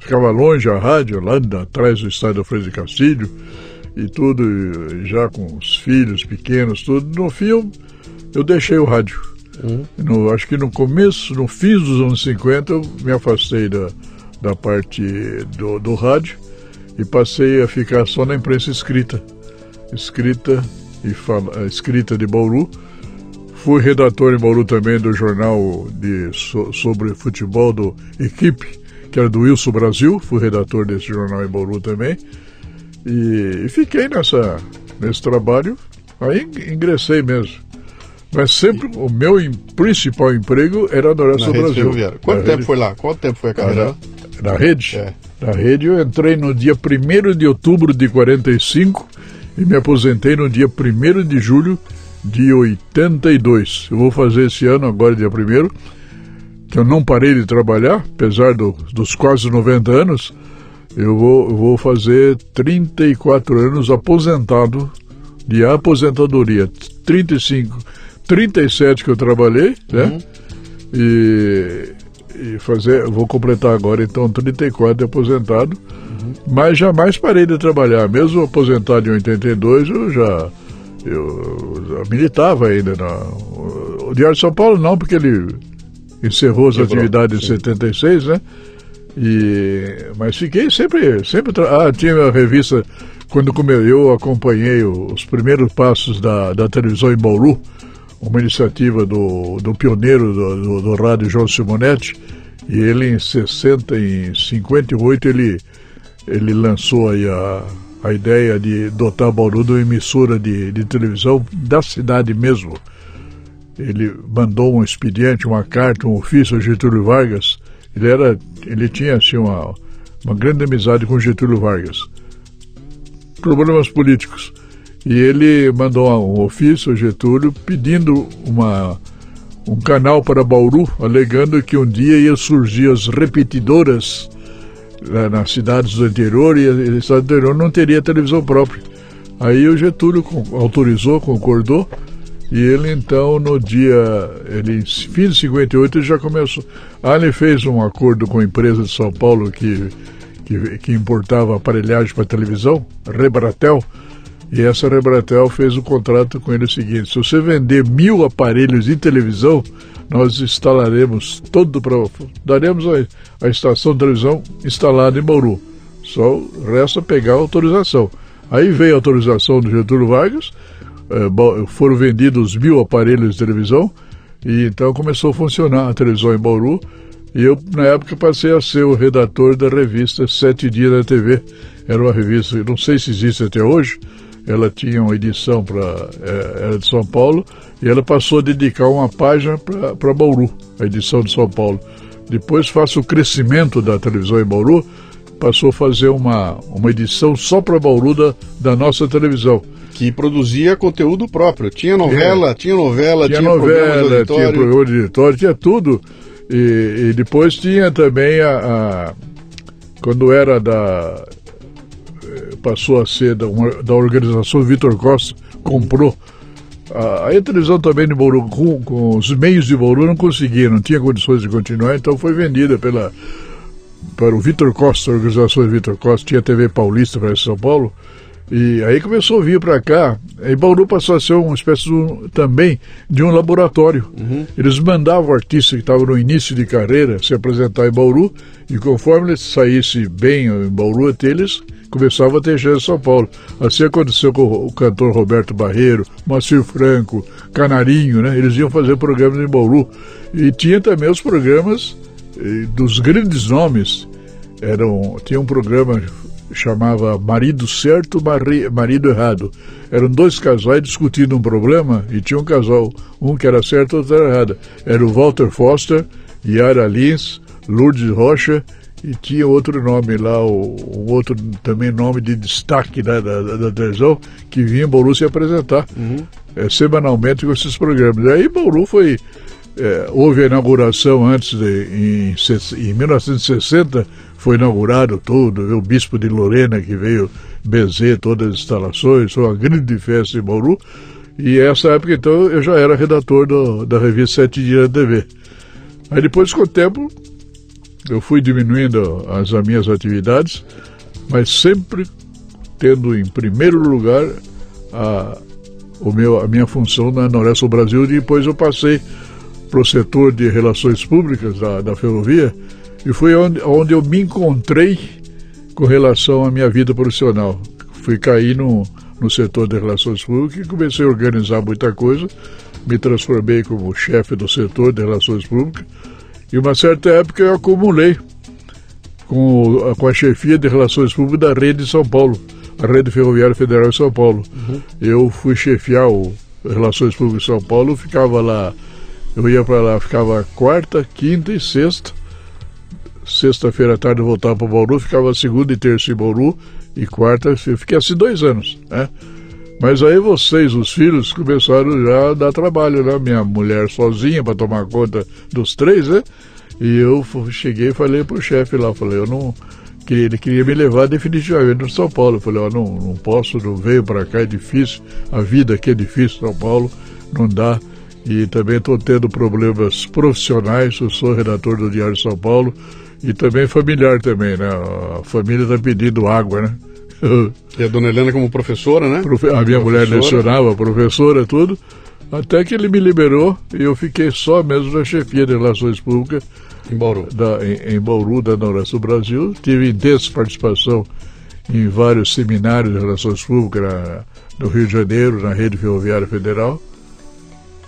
Ficava longe a rádio, lá atrás do estádio Freire de Castilho, e tudo, já com os filhos pequenos, tudo. No fim, eu, eu deixei o rádio. Uhum. No, acho que no começo, no fim dos anos 50, eu me afastei da, da parte do, do rádio e passei a ficar só na imprensa escrita. Escrita e fala, escrita de Bauru. Fui redator em Bauru também do jornal de, so, sobre futebol do Equipe, que era do Wilson Brasil. Fui redator desse jornal em Bauru também. E, e fiquei nessa, nesse trabalho, aí ingressei mesmo. Mas sempre o meu principal emprego era no Oeste do Brasil. Quanto tempo rede... foi lá? Quanto tempo foi a carreira? Na, na rede? É. Na rede eu entrei no dia 1 de outubro de 45 e me aposentei no dia 1 de julho de 82. Eu vou fazer esse ano, agora dia 1 que eu não parei de trabalhar, apesar do, dos quase 90 anos, eu vou, eu vou fazer 34 anos aposentado de aposentadoria. 35 37 que eu trabalhei, né? Uhum. E, e fazer, vou completar agora então 34 de aposentado, uhum. mas jamais parei de trabalhar. Mesmo aposentado em 82, eu já eu, eu militava ainda. Na, o Diário de São Paulo não, porque ele encerrou as Quebrou, atividades sim. em 76, né? E, mas fiquei sempre, sempre ah, tinha a revista quando eu acompanhei os primeiros passos da, da televisão em Bauru, uma iniciativa do, do pioneiro do, do, do rádio João Simonetti, e ele em 60 e 58 ele, ele lançou aí a, a ideia de dotar Bauru de uma emissora de, de televisão da cidade mesmo. Ele mandou um expediente, uma carta, um ofício a Getúlio Vargas. Ele, era, ele tinha assim, uma, uma grande amizade com Getúlio Vargas. Problemas políticos. E ele mandou um ofício ao Getúlio pedindo uma, um canal para Bauru, alegando que um dia ia surgir as repetidoras né, nas cidades do interior e a cidade do interior não teria televisão própria. Aí o Getúlio autorizou, concordou, e ele então no dia, ele fim de 58 ele já começou. Ah, ele fez um acordo com a empresa de São Paulo que, que, que importava aparelhagem para televisão, Rebratel, e essa Rebratel fez um contrato com ele o seguinte: se você vender mil aparelhos de televisão, nós instalaremos todo para. daremos a, a estação de televisão instalada em Bauru. Só resta pegar a autorização. Aí veio a autorização do Getúlio Vargas, eh, foram vendidos mil aparelhos de televisão, e então começou a funcionar a televisão em Bauru. E eu, na época, passei a ser o redator da revista Sete Dias da TV. Era uma revista, não sei se existe até hoje, ela tinha uma edição para é, era de São Paulo e ela passou a dedicar uma página para Bauru, a edição de São Paulo. Depois faço o crescimento da televisão em Bauru, passou a fazer uma, uma edição só para Bauru da, da nossa televisão. Que produzia conteúdo próprio. Tinha novela, é. tinha novela, tinha, tinha novela, tinha programa de editório, tinha tudo. E, e depois tinha também a, a, quando era da passou a ser da, uma, da organização Vitor Costa, comprou. A, a televisão também de Bauru, com, com, os meios de Bauru, não conseguia, não tinha condições de continuar, então foi vendida pela, para o Vitor Costa, a organização Vitor Costa, tinha TV Paulista para São Paulo, e aí começou a vir para cá. E Bauru passou a ser uma espécie de, também de um laboratório. Uhum. Eles mandavam artistas que estavam no início de carreira se apresentar em Bauru, e conforme eles saíssem bem em Bauru, até eles começavam a ter chance em São Paulo. Assim aconteceu com o cantor Roberto Barreiro, Moacir Franco, Canarinho, né? Eles iam fazer programas em Bauru. E tinha também os programas eh, dos grandes nomes. Eram, tinha um programa chamava Marido Certo, Marido Errado. Eram dois casais discutindo um problema e tinha um casal, um que era certo, outro era errado. Era o Walter Foster, Yara Lins, Lourdes Rocha e tinha outro nome lá, um outro também nome de destaque da, da, da televisão, que vinha em Bauru se apresentar uhum. é, semanalmente com esses programas. E aí Bauru foi. É, houve a inauguração antes de, em, em 1960 foi inaugurado tudo, o bispo de Lorena que veio benzer todas as instalações, foi uma grande festa em Bauru. E essa época, então, eu já era redator do, da revista Sete Dias da TV. Aí depois, com o tempo, eu fui diminuindo as, as minhas atividades, mas sempre tendo em primeiro lugar a, o meu, a minha função na Noroeste do Brasil. E depois eu passei para o setor de relações públicas da, da ferrovia e foi onde, onde eu me encontrei com relação à minha vida profissional. Fui cair no, no setor de relações públicas e comecei a organizar muita coisa. Me transformei como chefe do setor de relações públicas. E uma certa época eu acumulei com, com a chefia de relações públicas da Rede de São Paulo. a Rede Ferroviária Federal de São Paulo. Uhum. Eu fui chefiar o Relações Públicas de São Paulo, ficava lá, eu ia para lá, ficava quarta, quinta e sexta. Sexta-feira à tarde eu voltava para Bauru, ficava segunda e terça em Bauru, e quarta, eu fiquei assim dois anos, né? Mas aí vocês, os filhos, começaram já a dar trabalho, né? Minha mulher sozinha para tomar conta dos três, né? E eu cheguei e falei pro chefe lá, falei, eu não. Ele queria me levar definitivamente para São Paulo. Eu falei, ó, não, não posso, não veio para cá, é difícil, a vida aqui é difícil, São Paulo, não dá. E também estou tendo problemas profissionais, eu sou redator do Diário de São Paulo, e também familiar também, né? A família está pedindo água, né? (laughs) E a dona Helena como professora, né? Profe a minha professora. mulher lecionava, professora, tudo. Até que ele me liberou e eu fiquei só mesmo na chefia de Relações Públicas. Em Bauru. Da, em, em Bauru, da Brasil. Tive intensa participação em vários seminários de Relações Públicas na, no Rio de Janeiro, na Rede Ferroviária Federal.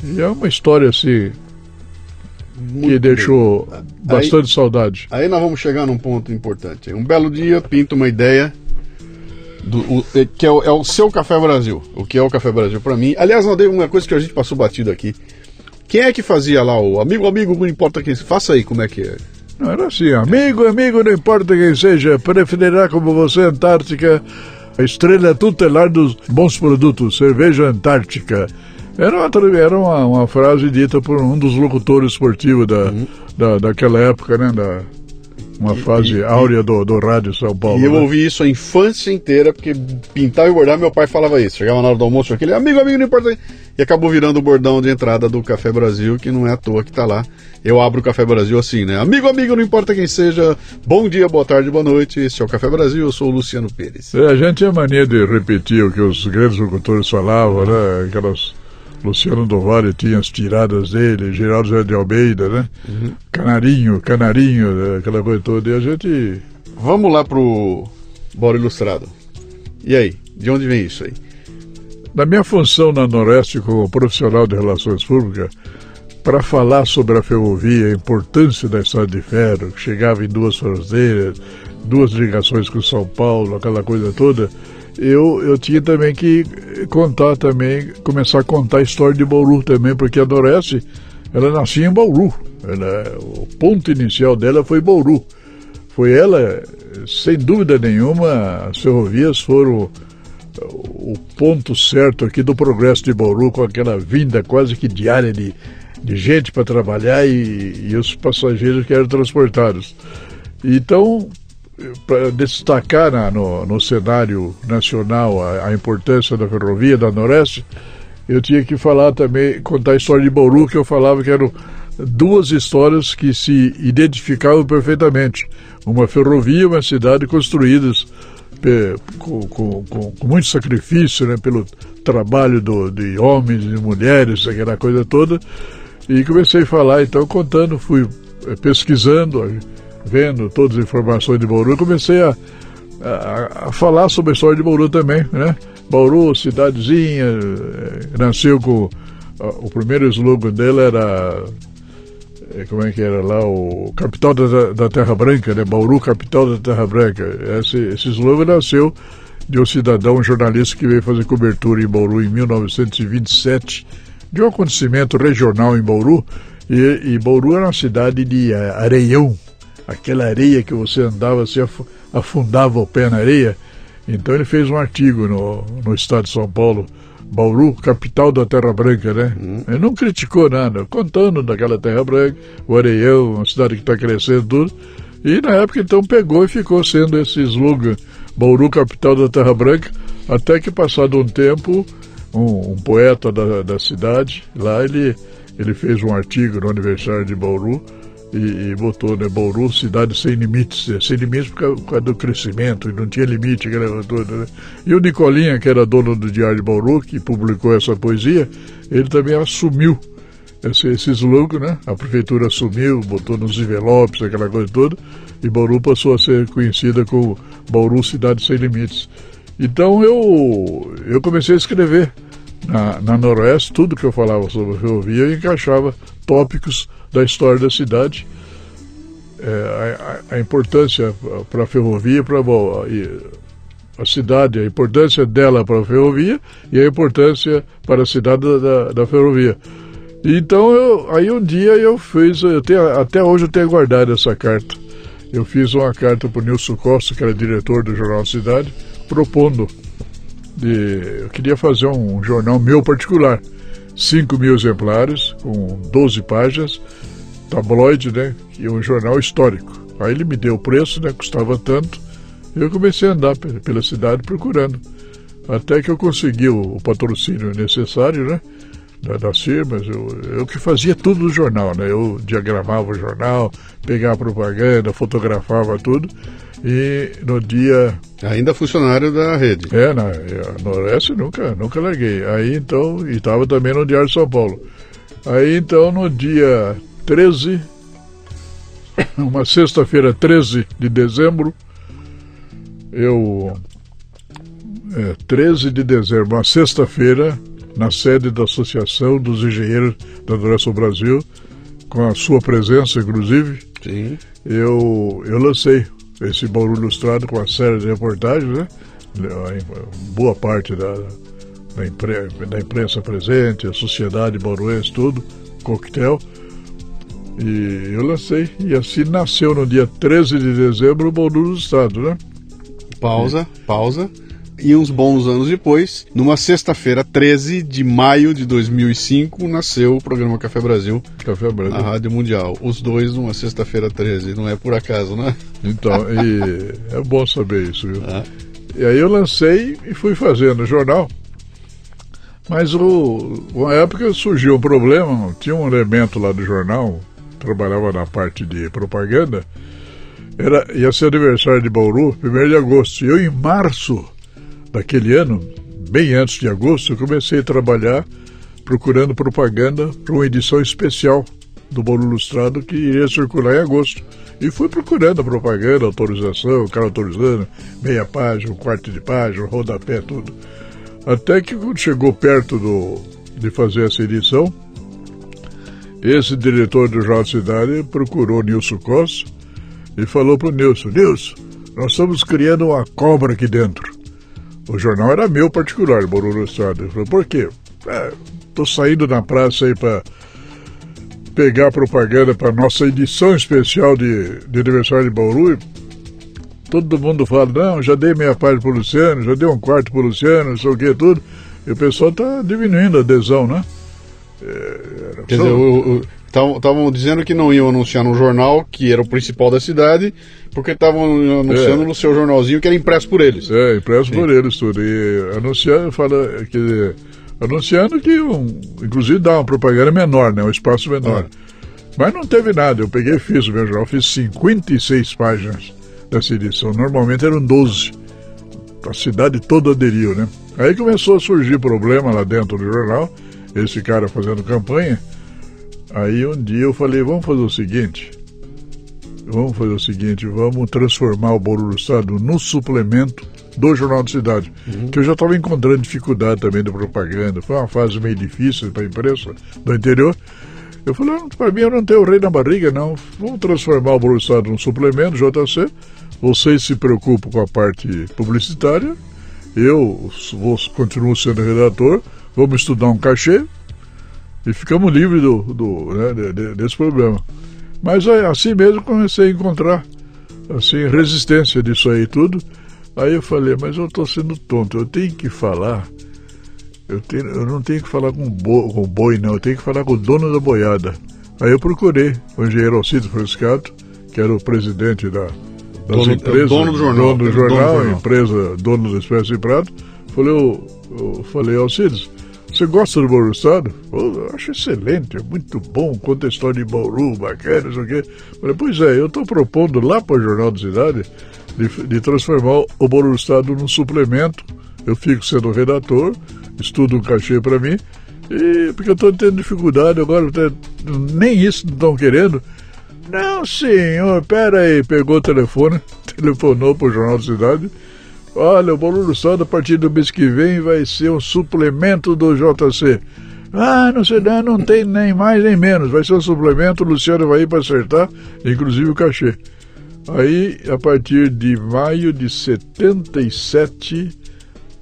E é uma história assim. Muito que deixou bem. bastante aí, saudade. Aí nós vamos chegar num ponto importante. Um belo dia, pinta uma ideia do, o, é, que é o, é o, seu Café Brasil. O que é o Café Brasil para mim. Aliás, não dei uma coisa que a gente passou batido aqui. Quem é que fazia lá o amigo, amigo, não importa quem. Faça aí como é que é. Não era assim, amigo, amigo, não importa quem seja, preferirá como você Antártica, a estrela tutelar dos bons produtos, cerveja Antártica. Era uma, era uma, uma frase dita por um dos locutores esportivos da, uhum. da, daquela época, né? Da, uma fase e, áurea do, do rádio São Paulo. E eu né? ouvi isso a infância inteira, porque pintar e bordar, meu pai falava isso. Chegava na hora do almoço, aquele amigo, amigo, não importa. E acabou virando o bordão de entrada do Café Brasil, que não é à toa que tá lá. Eu abro o Café Brasil assim, né? Amigo, amigo, não importa quem seja. Bom dia, boa tarde, boa noite. Esse é o Café Brasil, eu sou o Luciano Pires. É, a gente tinha mania de repetir o que os grandes locutores falavam, né? Aquelas Luciano Dovari tinha as tiradas dele, Geraldo Zé de Almeida, né? Uhum. Canarinho, Canarinho, né? aquela coisa toda. E a gente. Vamos lá pro Bora Ilustrado. E aí, de onde vem isso aí? Na minha função na Noreste como profissional de relações públicas, para falar sobre a ferrovia, a importância da estrada de ferro, que chegava em duas fronteiras, duas ligações com São Paulo, aquela coisa toda, eu, eu tinha também que contar também, começar a contar a história de Bauru também, porque a Noreste, ela nascia em Bauru. Ela, o ponto inicial dela foi Bauru. Foi ela, sem dúvida nenhuma, as ferrovias foram o ponto certo aqui do progresso de Bauru, com aquela vinda quase que diária de, de gente para trabalhar e, e os passageiros que eram transportados. Então, para destacar na, no, no, cenário nacional a, a, importância da ferrovia da Noreste, eu tinha que falar também, contar a história de Bauru, que eu falava que eram duas histórias que se identificavam perfeitamente. Uma ferrovia e uma cidade construídas com, com, com, muito sacrifício, né, pelo trabalho do, de homens e mulheres, aquela coisa toda. E comecei a falar, então, contando, fui eh, pesquisando, vendo todas as informações de Bauru, comecei a, a, a, falar sobre a história de Bauru também, né? Bauru, cidadezinha, eh, nasceu com. O primeiro slogan dela era. Eh, como é que era lá? O capital da, da Terra Branca, né? Bauru, capital da Terra Branca. Esse, esse slogan nasceu de um cidadão, um jornalista que veio fazer cobertura em Bauru em 1927 de um acontecimento regional em Bauru. E, e Bauru era uma cidade de eh, areião, aquela areia que você andava, você afundava o pé na areia. Então ele fez um artigo no, no estado de São Paulo, Bauru, capital da Terra Branca, né? Uhum. Ele não criticou nada, contando daquela Terra Branca, o Areião, uma cidade que está crescendo tudo. E na época então pegou e ficou sendo esse slogan, Bauru, capital da Terra Branca, até que passado um tempo, um, um poeta da, da cidade, lá ele, ele fez um artigo no aniversário de Bauru, e, e, botou, né, Bauru, cidade sem limites, né, sem limites por causa, por causa, do crescimento, e não tinha limite né? E o Nicolinha, que era dono do Diário de Bauru, que publicou essa poesia, ele também assumiu esse, esse slogan, né? A prefeitura assumiu, botou nos envelopes, aquela coisa toda, e Bauru passou a ser conhecida como Bauru Cidade Sem Limites. Então eu, eu comecei a escrever na, na Noroeste, tudo que eu falava sobre ferrovia, eu encaixava tópicos da história da cidade, é, a, a, importância para a ferrovia, para a cidade, a importância dela para a ferrovia e a importância para a cidade da, da ferrovia. Então, eu, aí um dia eu fiz, eu tenho, até hoje eu tenho guardado essa carta. Eu fiz uma carta para o Nilson Costa, que era diretor do Jornal Cidade, propondo de, eu queria fazer um jornal meu particular, 5 mil exemplares, com 12 páginas, tabloide, né? E um jornal histórico. Aí ele me deu o preço, né? Custava tanto. Eu comecei a andar pela cidade procurando. Até que eu consegui o, o patrocínio necessário, né? das firmas, eu, eu que fazia tudo no jornal, né? Eu diagramava o jornal, pegava propaganda, fotografava tudo. E no dia. Ainda funcionário da rede. É, na Noroeste nunca, nunca larguei. Aí então, e estava também no Diário de São Paulo. Aí então, no dia 13, (coughs) uma sexta-feira, 13 de dezembro, eu. É, 13 de dezembro, uma sexta-feira, na sede da Associação dos Engenheiros da Noroeste do Brasil, com a sua presença, inclusive. Sim. Eu, eu lancei esse Bauru Ilustrado com uma série de reportagens, né? Boa parte da, da, da imprensa presente, a sociedade bauruense, tudo, coquetel. E eu lancei. E assim nasceu no dia 13 de dezembro o Bauru Ilustrado, né? Pausa, pausa. E uns bons anos depois, numa sexta-feira, 13 de maio de 2005, nasceu o programa Café Brasil. Café Brasil. A Rádio Mundial. Os dois numa sexta-feira 13, não é por acaso, né? Então, e é bom saber isso, viu? Ah. E aí eu lancei e fui fazendo jornal. Mas o, uma época surgiu um problema, tinha um elemento lá do jornal, trabalhava na parte de propaganda, era, ia ser aniversário de Bauru, 1 de agosto. E eu, em março daquele ano, bem antes de agosto, eu comecei a trabalhar procurando propaganda para uma edição especial do Bolo Ilustrado que iria circular em agosto. E fui procurando a propaganda, autorização, o cara autorizando, meia página, um quarto de página, rodapé, tudo. Até que quando chegou perto do, de fazer essa edição, esse diretor do Jornal Cidade procurou Nilson Costa e falou para o Nilson, Nilson, nós estamos criando uma cobra aqui dentro. O jornal era meu particular, Bauru Ilustrado. Ele falou, por quê? É, tô saindo na praça aí para pegar propaganda para nossa edição especial de, de aniversário de Bauru. E todo mundo fala, não, já dei meia parte pro Luciano, já dei um quarto pro Luciano, não sei o que, tudo. E o pessoal tá diminuindo a adesão, né? É, Quer dizer, estavam dizendo que não iam anunciar no jornal, que era o principal da cidade, porque estavam anunciando é. no seu jornalzinho que era impresso por eles. É, impresso Sim. por eles tudo. E anunciando, fala que. Anunciando que, um, inclusive, dá uma propaganda menor, né? Um espaço menor. É. Mas não teve nada. Eu peguei e fiz o meu jornal, fiz 56 páginas dessa edição. Normalmente eram 12. A cidade toda aderiu, né? Aí começou a surgir problema lá dentro do jornal. Esse cara fazendo campanha. Aí um dia eu falei, vamos fazer o seguinte vamos fazer o seguinte, vamos transformar o Bolo Ilustrado no suplemento do Jornal da Cidade, uhum. que eu já estava encontrando dificuldade também da propaganda, foi uma fase meio difícil para a imprensa do interior. Eu falei, para mim eu não tenho o rei na barriga, não. Vamos transformar o Bolo Ilustrado num suplemento, JC. Vocês se preocupam com a parte publicitária, eu vou, continuo sendo redator, vamos estudar um cachê e ficamos livres do, do, né, desse problema. Mas assim mesmo comecei a encontrar assim, resistência disso aí tudo. Aí eu falei, mas eu estou sendo tonto, eu tenho que falar. Eu, tenho, eu não tenho que falar com, com boi, não, eu tenho que falar com o dono da boiada. Aí eu procurei o engenheiro Alcides Frescato, que era o presidente da, das dono, empresas. Dono do jornal. Dono do jornal, dono do jornal. empresa, dono do Expresso e Prato. Falei, eu, eu falei, Alcides, você gosta do Bauru Estado? acho excelente, é muito bom, conta a história de Bauru, bacana, isso aqui. Falei, pois é, eu estou propondo lá para o Jornal da Cidade de, de transformar o Bauru Estado num suplemento. Eu fico sendo redator, estudo um cachê para mim, e porque eu estou tendo dificuldade agora, nem isso não estão querendo. Não, senhor, pera aí, pegou o telefone, (laughs) telefonou para o Jornal da Cidade Olha, o Bolo Ilustrado a partir do mês que vem vai ser um suplemento do JC. Ah, não sei, não, não tem nem mais nem menos. Vai ser um suplemento, o Luciano vai ir para acertar, inclusive o cachê. Aí, a partir de maio de 77,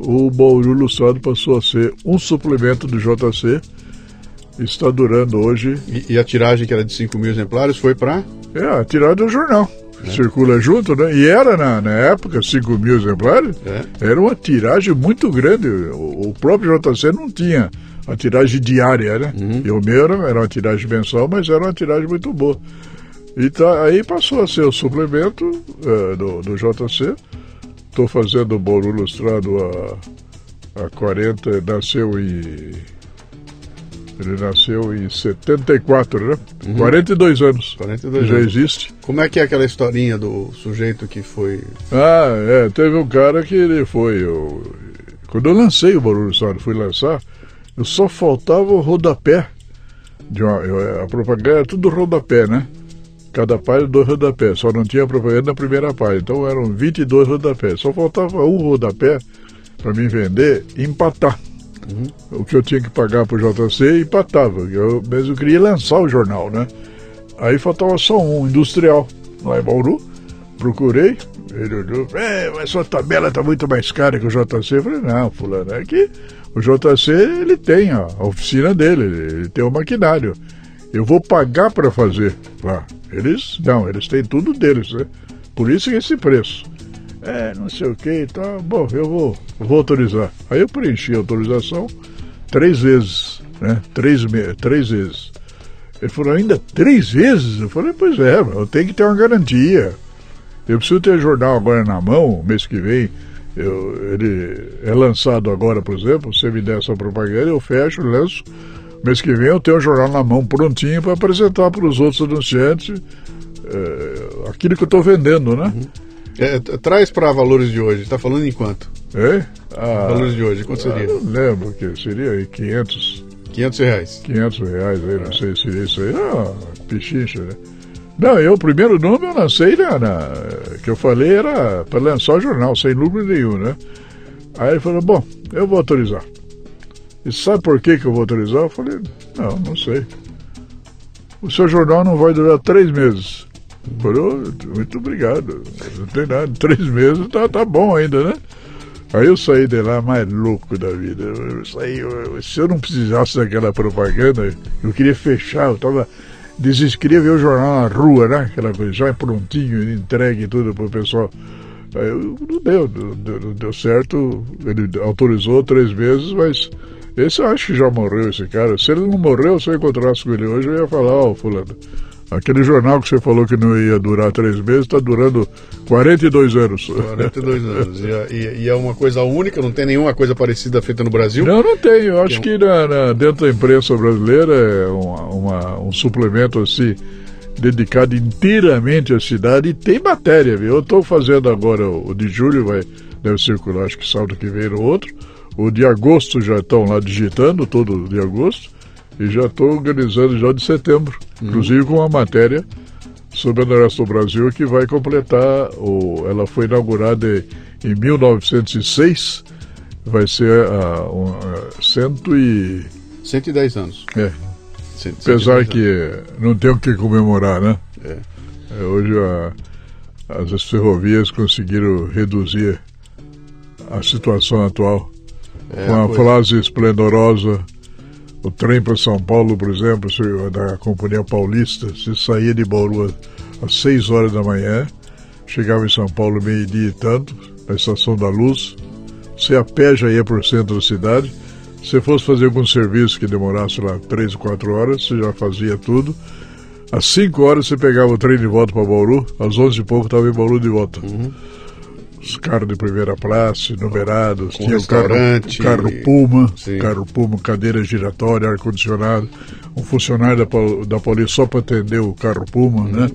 o Bauru Ilustrado passou a ser um suplemento do JC. Está durando hoje. E, e a tiragem, que era de 5 mil exemplares, foi para? É, a tiragem do jornal. É. Circula junto, né? E era, na, na época, 5 mil exemplares. É. Era uma tiragem muito grande. O, o, próprio JC não tinha a tiragem diária, né? Uhum. E o meu era, era uma tiragem mensal, mas era uma tiragem muito boa. E tá, aí passou a ser o suplemento é, do, do JC. Estou fazendo o Bolo Ilustrado há, há 40, nasceu em. Ele nasceu em 74, né? Uhum. 42 anos. 42 já anos. existe. Como é que é aquela historinha do sujeito que foi. Ah, é. Teve um cara que ele foi. Eu, quando eu lancei o Bolo Ilustrado, fui lançar, eu só faltava o rodapé. De uma, a propaganda era tudo rodapé, né? Cada página, dois rodapés. Só não tinha propaganda na primeira página. Então eram 22 rodapés. Só faltava um rodapé para mim vender e empatar. Uhum. O que eu tinha que pagar para o JC empatava. Eu mesmo queria lançar o jornal, né? Aí faltava só um, industrial, lá em Bauru. Procurei, ele olhou, é, mas sua tabela está muito mais cara que o JC. Eu falei, não, fulano, é que o JC ele tem a oficina dele, ele tem o maquinário. Eu vou pagar para fazer lá. Eles, não, eles têm tudo deles, né? Por isso que esse preço. É, não sei o que, tá bom, eu vou, vou autorizar. Aí eu preenchi a autorização três vezes, né? Três, três vezes. Ele falou, ainda três vezes? Eu falei, pois é, eu tenho que ter uma garantia. Eu preciso ter jornal agora na mão, mês que vem. Eu, ele é lançado agora, por exemplo, você me der essa propaganda, eu fecho, lanço Mês que vem eu tenho o jornal na mão prontinho para apresentar para os outros anunciantes é, aquilo que eu estou vendendo, né? Uhum. É, traz para valores de hoje, está falando em quanto? É? Ah, valores de hoje, quanto seria? Eu não lembro, que seria aí 500... 500 reais. 500 reais, aí, não sei se seria isso aí. Ah, pichincha, né? Não, eu, o primeiro nome eu lancei, na, na que eu falei era para lançar o jornal, sem lucro nenhum, né? Aí ele falou, bom, eu vou autorizar. E sabe por que, que eu vou autorizar? Eu falei, não, não sei. O seu jornal não vai durar três meses. Muito obrigado. Não tem nada. Três meses tá, tá bom ainda, né? Aí eu saí de lá mais louco da vida. Eu saí, eu, se eu não precisasse daquela propaganda, eu queria fechar, eu tava. Queria ver o jornal na rua, né? Aquela coisa, já prontinho, entregue tudo pro pessoal. Aí não deu, não deu, não deu certo. Ele autorizou três meses, mas esse eu acho que já morreu, esse cara. Se ele não morreu, se eu encontrasse com ele hoje, eu ia falar, ó, oh, fulano, aquele jornal que você falou que não ia durar três meses, está durando 42 anos. 42 anos. E, e, e, é uma coisa única, não tem nenhuma coisa parecida feita no Brasil? Não, não tem. Eu acho que, na, na, dentro da imprensa brasileira é uma, uma, um suplemento assim dedicado inteiramente à cidade e tem matéria, viu? Eu estou fazendo agora o, de julho, vai, deve circular, acho que sábado que vem o outro o de agosto já estão lá digitando, todo de agosto, e já estou organizando já de setembro, uhum. inclusive com uma matéria sobre a Noroeste do Brasil que vai completar, o, ela foi inaugurada em 1906, vai ser a, um, a cento e... 110 anos. É. Cent, Apesar que não tem o que comemorar, né? É. é hoje a, as ferrovias conseguiram reduzir a situação atual é, com a frase esplendorosa. O trem para São Paulo, por exemplo, da Companhia Paulista, se saía de Bauru às 6 horas da manhã, chegava em São Paulo meio-dia e tanto, na Estação da Luz. Você a pé já ia para o centro da cidade. Se fosse fazer algum serviço que demorasse lá 3 ou 4 horas, você já fazia tudo. Às 5 horas você pegava o trem de volta para Bauru, às 11 e pouco estava em Bauru de volta. Uhum os carros de primeira classe, numerados, Com tinha o carro, o carro Puma, sim. carro Puma, cadeira giratória, ar-condicionado, um funcionário da, da polícia só para atender o carro Puma, uhum. né?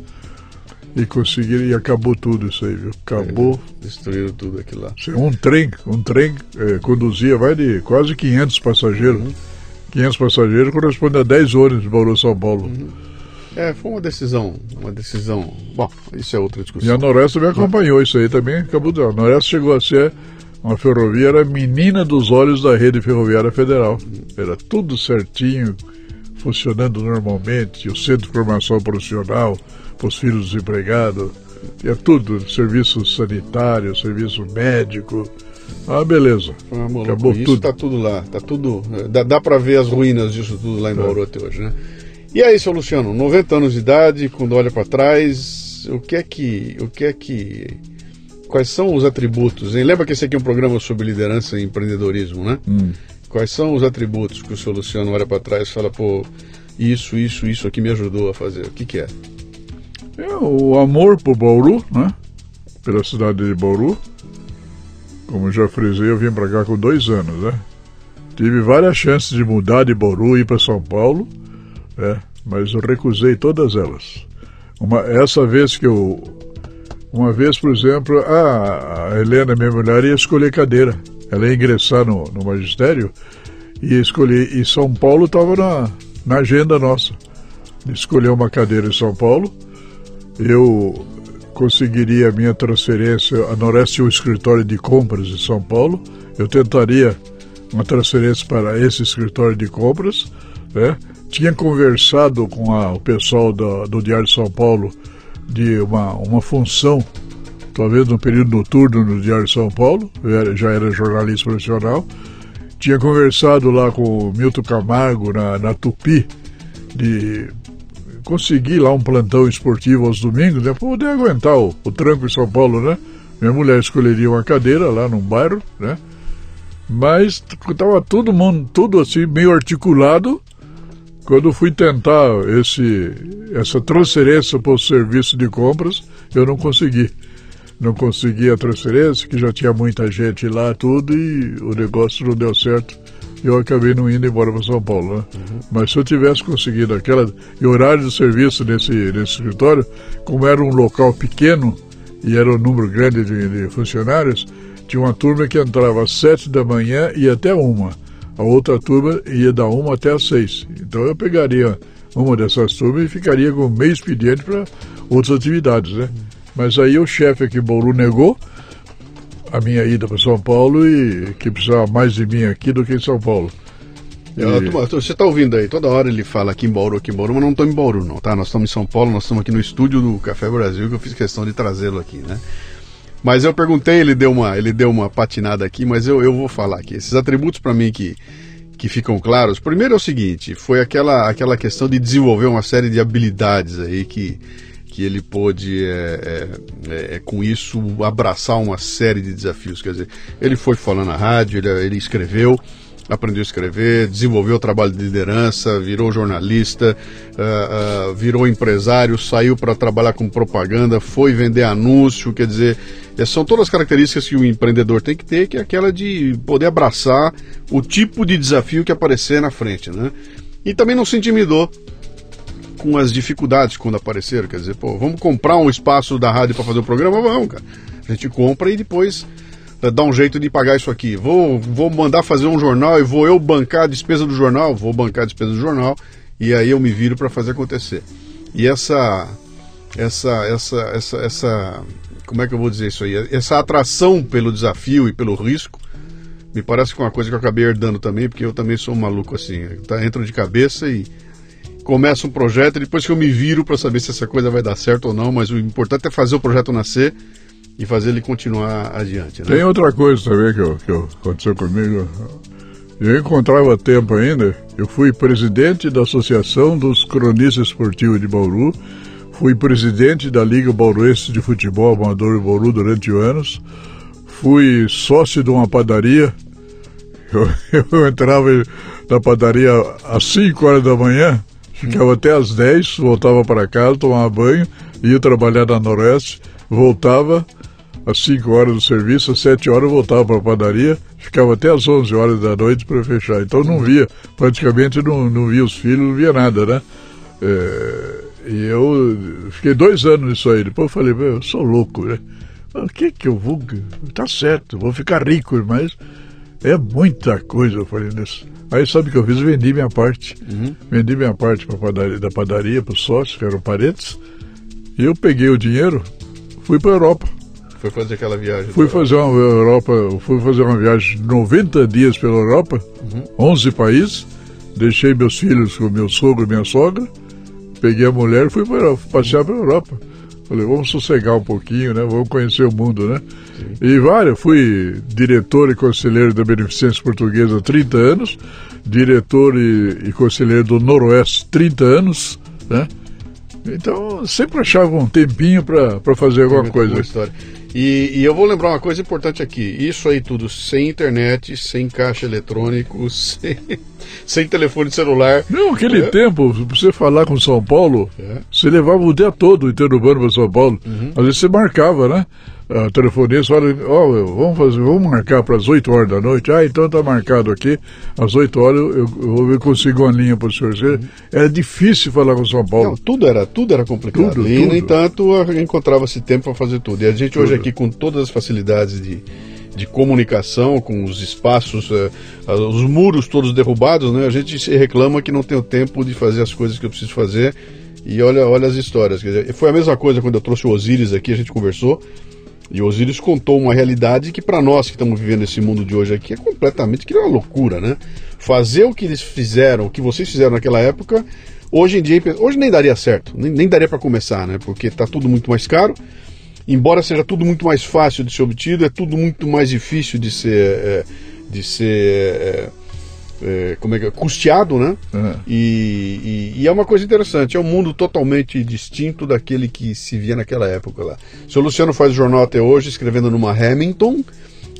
E conseguiram, e acabou tudo isso aí, viu? Acabou. É, destruíram tudo aquilo lá. Um trem, um trem é, conduzia, vai de quase 500 passageiros. Uhum. 500 passageiros corresponde a 10 ônibus de Bauru São Paulo. Uhum. É, foi uma decisão, uma decisão. Bom, isso é outra discussão. E a Noreste me acompanhou isso aí também, acabou de. A Noreste chegou a ser uma ferrovia, era menina dos olhos da rede ferroviária federal. Era tudo certinho, funcionando normalmente, o centro de formação profissional para os filhos dos empregados. tinha tudo, serviço sanitário, serviço médico. Ah, beleza. Ah, Acabou isso tudo. tá tudo lá, tá tudo. Dá, dá para ver as ruínas disso tudo lá em Bauru até hoje, né? E aí, seu Luciano, 90 anos de idade, quando olha para trás, o que é que, o que é que, quais são os atributos? Hein? Lembra que esse aqui é um programa sobre liderança e empreendedorismo, né? Hum. Quais são os atributos que o seu Luciano olha para trás e fala, pô, isso, isso, isso aqui me ajudou a fazer? O que, que é? É o amor por Bauru, né? Pela cidade de Bauru. Como já frisei, eu vim para cá com dois anos, né? Tive várias chances de mudar de Bauru e ir para São Paulo, né? Mas eu recusei todas elas. Uma, essa vez que eu. Uma vez, por exemplo, a, Helena, minha mulher, ia escolher cadeira. Ela ia ingressar no, no magistério e escolher. E São Paulo estava na, na agenda nossa. Escolher uma cadeira em São Paulo eu conseguiria a minha transferência. A Noreste tinha um escritório de compras em São Paulo. Eu tentaria uma transferência para esse escritório de compras. Né? Tinha conversado com a, o pessoal da, do Diário de São Paulo de uma, uma função, talvez no período noturno no Diário de São Paulo. Era, já era jornalista profissional. Tinha conversado lá com o Milton Camargo na, na Tupi de consegui lá um plantão esportivo aos domingos, né, poder aguentar o, o, tranco em São Paulo, né? Minha mulher escolheria uma cadeira lá num bairro, né? Mas estava todo mundo, tudo assim, meio articulado. Quando fui tentar esse, essa transferência para o serviço de compras, eu não consegui. Não consegui a transferência, que já tinha muita gente lá, tudo, e o negócio não deu certo eu acabei não indo embora para São Paulo. Né? Uhum. Mas se eu tivesse conseguido aquela. E horário de serviço nesse, nesse escritório, como era um local pequeno e era um número grande de, de funcionários, tinha uma turma que entrava às sete da manhã e até uma. A outra turma ia da uma até às seis. Então eu pegaria uma dessas turmas e ficaria com meio expediente para outras atividades, né? Mas aí o chefe aqui em Bauru negou a minha ida para São Paulo e que precisava mais de mim aqui do que em São Paulo. E... Você está ouvindo aí, toda hora ele fala aqui em Bauru, aqui em Bauru, mas não estamos em Bauru não, tá? Nós estamos em São Paulo, nós estamos aqui no estúdio do Café Brasil, que eu fiz questão de trazê-lo aqui, né? Mas eu perguntei, ele deu uma, ele deu uma patinada aqui, mas eu, eu vou falar aqui. Esses atributos para mim que, que ficam claros. Primeiro é o seguinte, foi aquela, aquela questão de desenvolver uma série de habilidades aí que que ele pôde, é, é, é, com isso, abraçar uma série de desafios. Quer dizer, ele foi falando na rádio, ele, ele escreveu, aprendeu a escrever, desenvolveu o trabalho de liderança, virou jornalista, uh, uh, virou empresário, saiu para trabalhar com propaganda, foi vender anúncio, quer dizer, são todas as características que o empreendedor tem que ter, que é aquela de poder abraçar o tipo de desafio que aparecer na frente, né? E também não se intimidou com as dificuldades quando apareceram. Quer dizer, pô, vamos comprar um espaço da rádio para fazer o programa? Vamos, cara. A gente compra e depois uh, dá um jeito de pagar isso aqui. Vou, vou mandar fazer um jornal e vou eu bancar a despesa do jornal? Vou bancar a despesa do jornal e aí eu me viro para fazer acontecer. E essa, essa, essa, essa, essa, como é que eu vou dizer isso aí? Essa atração pelo desafio e pelo risco me parece que é uma coisa que eu acabei herdando também, porque eu também sou um maluco assim. Tá, entro de cabeça e começo um projeto e depois que eu me viro para saber se essa coisa vai dar certo ou não, mas o importante é fazer o projeto nascer e fazer ele continuar adiante. Né? Tem outra coisa também que, que eu, aconteceu comigo. Eu encontrava tempo ainda, eu fui presidente da Associação dos Cronistas Esportivos de Bauru, fui presidente da Liga Bauruense de Futebol Amador Bauru durante anos, fui sócio de uma padaria, (laughs) eu, eu entrava na padaria às 5 horas da manhã, Ficava até às 10, voltava para casa, tomava banho, ia trabalhar na Noroeste, voltava às 5 horas do serviço, às 7 horas voltava para a padaria, ficava até às 11 horas da noite para fechar. Então não via, praticamente não, não via os filhos, não via nada, né? É, e eu fiquei dois anos nisso aí. Depois eu falei, eu sou louco, né? O que que eu vou. Tá certo, vou ficar rico, mas é muita coisa, eu falei nisso. Aí sabe o que eu fiz? Vendi minha parte. Uhum. Vendi minha parte pra padaria, da padaria para os sócios, que eram parentes. E eu peguei o dinheiro, fui para Europa. Foi fazer aquela viagem? Fui fazer uma Europa, fui fazer uma viagem de 90 dias pela Europa, uhum. 11 países. Deixei meus filhos com meu sogro e minha sogra. Peguei a mulher e fui para passear pela Europa. Falei, vamos sossegar um pouquinho, né? Vamos conhecer o mundo, né? Sim. E várias, fui diretor e conselheiro da Beneficência Portuguesa há 30 anos, diretor e, e conselheiro do Noroeste 30 anos, né? Então, sempre achava um tempinho para fazer alguma é coisa. História. E, e, eu vou lembrar uma coisa importante aqui: isso aí tudo sem internet, sem caixa eletrônico, (laughs) sem, sem telefone celular. Não, aquele é. tempo, você falar com São Paulo, é. você levava o dia todo o interurbano para São Paulo. Uhum. Às vezes você marcava, né? A telefonista ó, oh, vamos fazer, vamos marcar para as 8 horas da noite. Ah, então tá marcado aqui, às 8 horas eu, eu ver consigo uma linha para o senhor. Era difícil falar com São Paulo. Não, tudo era, tudo era complicado. Tudo, e, tudo. no entanto, encontrava-se tempo para fazer tudo. E a gente tudo. hoje aqui com todas as facilidades de, de comunicação, com os espaços, uh, os muros todos derrubados, né? A gente se reclama que não tem o tempo de fazer as coisas que eu preciso fazer. E olha, olha as histórias. Dizer, foi a mesma coisa quando eu trouxe o Osiris aqui, a gente conversou. E Osiris contou uma realidade que para nós que estamos vivendo esse mundo de hoje aqui é completamente que é uma loucura, né? Fazer o que eles fizeram, o que vocês fizeram naquela época, hoje em dia, hoje nem daria certo, nem, nem daria para começar, né? Porque está tudo muito mais caro. Embora seja tudo muito mais fácil de ser obtido, é tudo muito mais difícil de ser, é, de ser é, como é que é, custeado, né? Uhum. E, e, e, é uma coisa interessante, é um mundo totalmente distinto daquele que se via naquela época lá. O seu Luciano faz jornal até hoje, escrevendo numa Hamilton.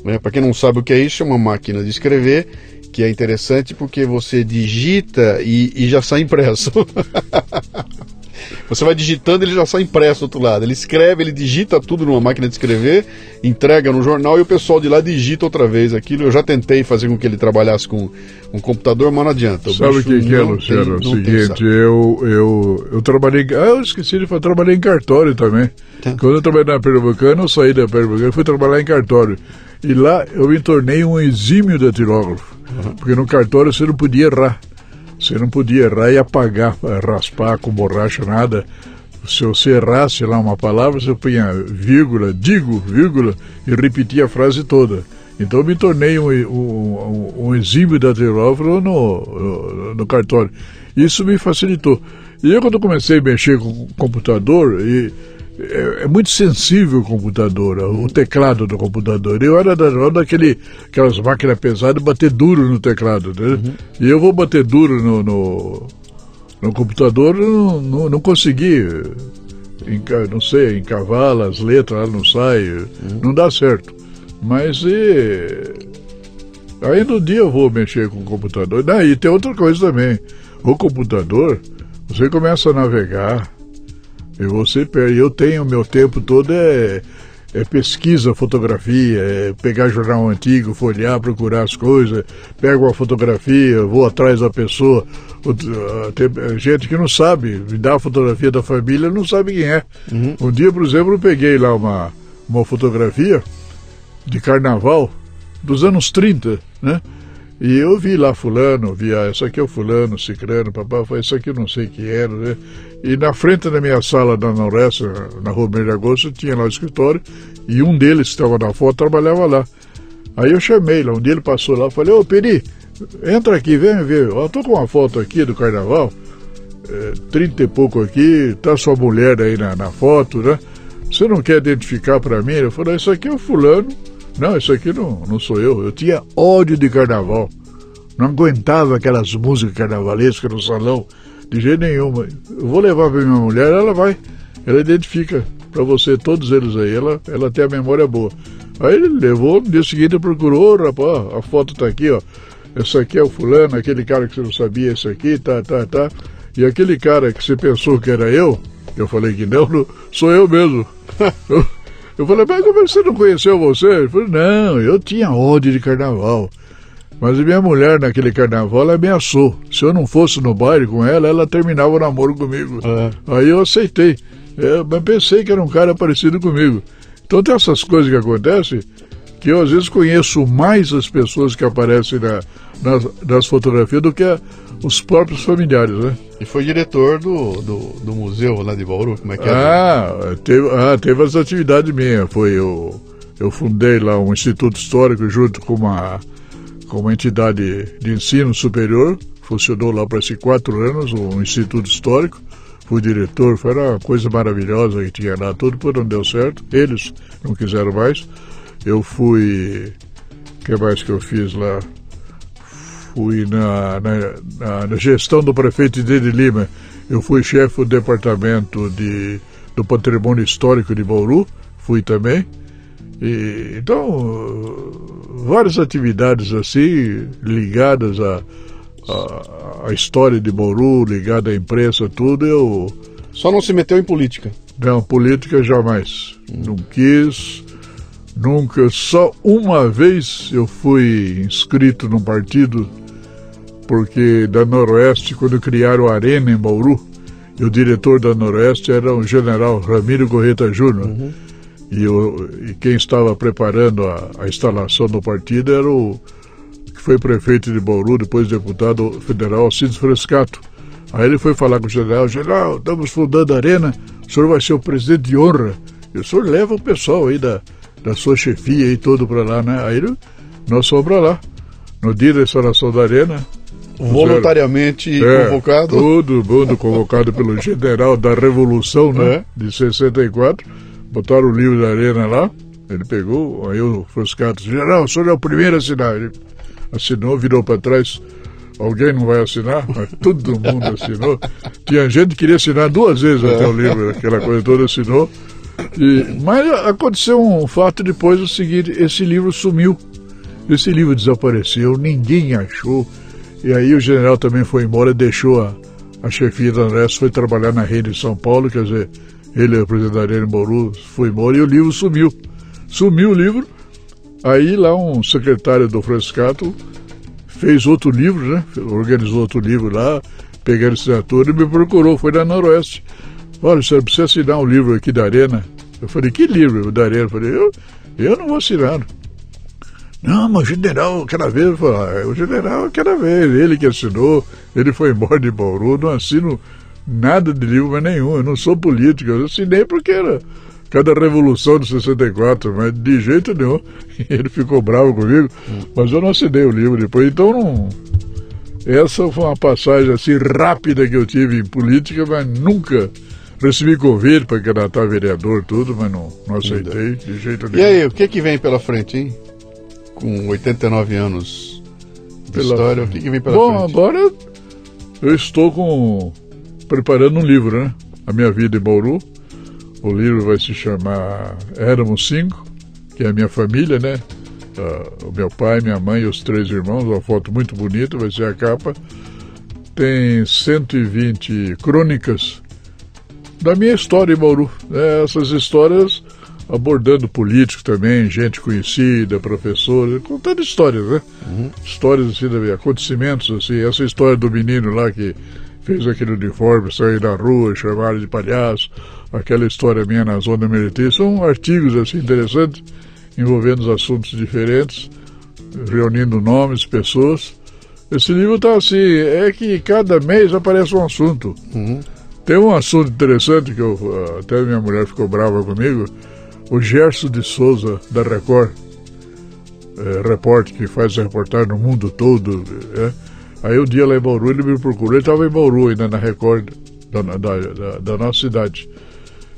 Né? Para quem não sabe o que é isso, é uma máquina de escrever que é interessante porque você digita e, e já sai impresso. (laughs) Você vai digitando, ele já sai impresso do outro lado. Ele escreve, ele digita tudo numa máquina de escrever, entrega no jornal e o pessoal de lá digita outra vez aquilo. Eu já tentei fazer com que ele trabalhasse com um computador, mas não adianta. Sabe o que, que é, Luciano? É o seguinte, eu, eu, eu trabalhei. Ah, eu esqueci de falar, trabalhei em cartório também. Tá. Quando eu trabalhei na Pernambucana, eu saí da Pernambucana e fui trabalhar em cartório. E lá eu me tornei um exímio datilógrafo. Uhum. Porque no cartório você não podia errar. Você não podia errar e apagar, raspar com borracha, nada. Se você errasse lá uma palavra, você punha vírgula, digo, vírgula, e repetia a frase toda. Então eu me tornei um, um, um exímio no, no, no cartório. Isso me facilitou. E eu, quando comecei a mexer com o computador, e é, é, muito sensível o computador, o teclado do computador. Eu era da, daquele, aquelas máquinas pesadas, bater duro no teclado, né? Uhum. E eu vou bater duro no, no, no computador, não, não, não consegui, não sei, encavala as letras, não sai, uhum. não dá certo. Mas e, aí no dia eu vou mexer com o computador. Daí tem outra coisa também. O computador, você começa a navegar, e você perde. Eu tenho meu tempo todo é, é pesquisa, fotografia, é pegar jornal antigo, folhear, procurar as coisas, pego uma fotografia, vou atrás da pessoa. Ah, tem gente que não sabe, me dá a fotografia da família, não sabe quem é. Uhum. Um dia, por exemplo, eu peguei lá uma, uma fotografia de carnaval dos anos 30, né? E eu vi lá fulano, vi, ah, esse aqui é o fulano, cicrano, papai, isso aqui eu não sei que era, né? E na frente da minha sala da Noreste, na rua 1 de agosto, tinha lá o escritório, e um deles que estava na foto trabalhava lá. Aí eu chamei lá, um dia ele passou lá, falei, ô Peri, entra aqui, vem ver, ó, tô com uma foto aqui do carnaval, é, trinta e pouco aqui, tá sua mulher aí na, na foto, né? Você não quer identificar para mim? Ele falou, isso aqui é o fulano, não, isso aqui não, não sou eu. Eu tinha ódio de carnaval. Não aguentava aquelas músicas carnavalescas no salão, de jeito nenhum. Eu vou levar para minha mulher, ela vai. Ela identifica para você todos eles aí. Ela, ela tem a memória boa. Aí ele levou, no dia seguinte procurou, rapaz, a foto tá aqui, ó. Esse aqui é o fulano, aquele cara que você não sabia, esse aqui, tá, tá, tá. E aquele cara que você pensou que era eu, eu falei que não, (laughs) não sou eu mesmo. (laughs) Eu falei, mas como você não conheceu você? Ele falou, não, eu tinha ódio de carnaval. Mas minha mulher naquele carnaval ela ameaçou. Se eu não fosse no baile com ela, ela terminava o namoro comigo. É. Aí eu aceitei. É, mas pensei que era um cara parecido comigo. Então tem essas coisas que acontecem que eu às vezes conheço mais as pessoas que aparecem na, nas, nas fotografias do que a, os próprios familiares, né? E foi diretor do, do, do, museu lá de Bauru, como é que é? Ah, teve, ah, teve as atividades minhas. Foi eu, eu fundei lá um instituto histórico junto com uma, com uma entidade de ensino superior. Funcionou lá para esses quatro anos, um instituto histórico. fui diretor, foi uma coisa maravilhosa que tinha lá, tudo por não deu certo, eles não quiseram mais. Eu fui. O que mais que eu fiz lá? Fui na, na, na, gestão do prefeito de Lima. Eu fui chefe do departamento de, do patrimônio histórico de Bauru, fui também. E, então, várias atividades assim, ligadas a, a, história de Bauru, ligada à imprensa, tudo, eu. Só não se meteu em política? Não, política jamais. Hum. Não quis, nunca. Só uma vez eu fui inscrito num partido, porque da Noroeste, quando criaram a Arena em Bauru, e o diretor da Noroeste era o general Ramiro Gorreta Júnior. Uhum. E, e, quem estava preparando a, a instalação do partido era o que foi prefeito de Bauru, depois deputado federal, Alcides Frescato. Aí ele foi falar com o general, general, estamos fundando a Arena, o senhor vai ser o presidente de honra. E o senhor leva o pessoal aí da, da sua chefia aí todo para lá, né? Aí nós fomos para lá. No dia da instalação da Arena, voluntariamente é, convocado. Todo mundo convocado pelo (laughs) general da Revolução, né? É. De 64. Botaram o livro da Arena lá. Ele pegou, aí o Froscato, general, o senhor é o primeiro a assinar. Ele assinou, virou para trás. Alguém não vai assinar? Mas todo mundo assinou. Tinha gente que queria assinar duas vezes até o livro, aquela coisa toda assinou. E, mas aconteceu um fato depois, o seguinte, esse livro sumiu. Esse livro desapareceu, ninguém achou. E aí o general também foi embora, deixou a, a chefia da Andrés, foi trabalhar na rede de São Paulo, quer dizer, ele é o presidente Arena Mouru, foi embora e o livro sumiu. Sumiu o livro, aí lá um secretário do Frescato fez outro livro, né? Organizou outro livro lá, pegando assinatura e me procurou, foi na Noroeste. Olha, senhor, precisa assinar um livro aqui da Arena. Eu falei, que livro da Arena? Eu falei, eu, eu não vou assinar. Não, mas o general, aquela vez, falou, ah, o general, aquela vez, ele que assinou, ele foi embora de Bauru, não assino nada de livro nenhum, eu não sou político, eu assinei porque era cada revolução de 64, mas de jeito nenhum. (laughs) Ele ficou bravo comigo, mas eu não assinei o livro depois, então não. Essa foi uma passagem assim rápida que eu tive em política, mas nunca recebi convite para candidatar vereador, tudo, mas não, não aceitei de jeito nenhum. E aí, o que, que vem pela frente, hein? Com 89 anos de pela... história, o que, que vem pela Bom, frente? Bom, agora eu estou com preparando um livro, né? A minha vida em Bauru. O livro vai se chamar Éramos Cinco, que é a minha família, né? Uh, o meu pai, minha mãe e os três irmãos, uma foto muito bonita, vai ser a capa. Tem 120 crônicas da minha história em Bauru. Né? Essas histórias abordando políticos também, gente conhecida, professores, contando histórias, né? Uhum. Histórias assim, acontecimentos assim. Essa história do menino lá que fez aquele uniforme, sair da rua, chamaram de palhaço, aquela história minha na zona militar. São artigos assim interessantes, envolvendo assuntos diferentes, reunindo nomes, pessoas. Esse livro está assim, é que cada mês aparece um assunto. Uhum. Tem um assunto interessante que eu, até minha mulher ficou brava comigo, o Gerson de Souza, da Record, é, repórter que faz reportagem no mundo todo, é, Aí um dia lá em Bauru ele me procurou, ele estava em Bauru ainda na Record da, da, da, da nossa cidade,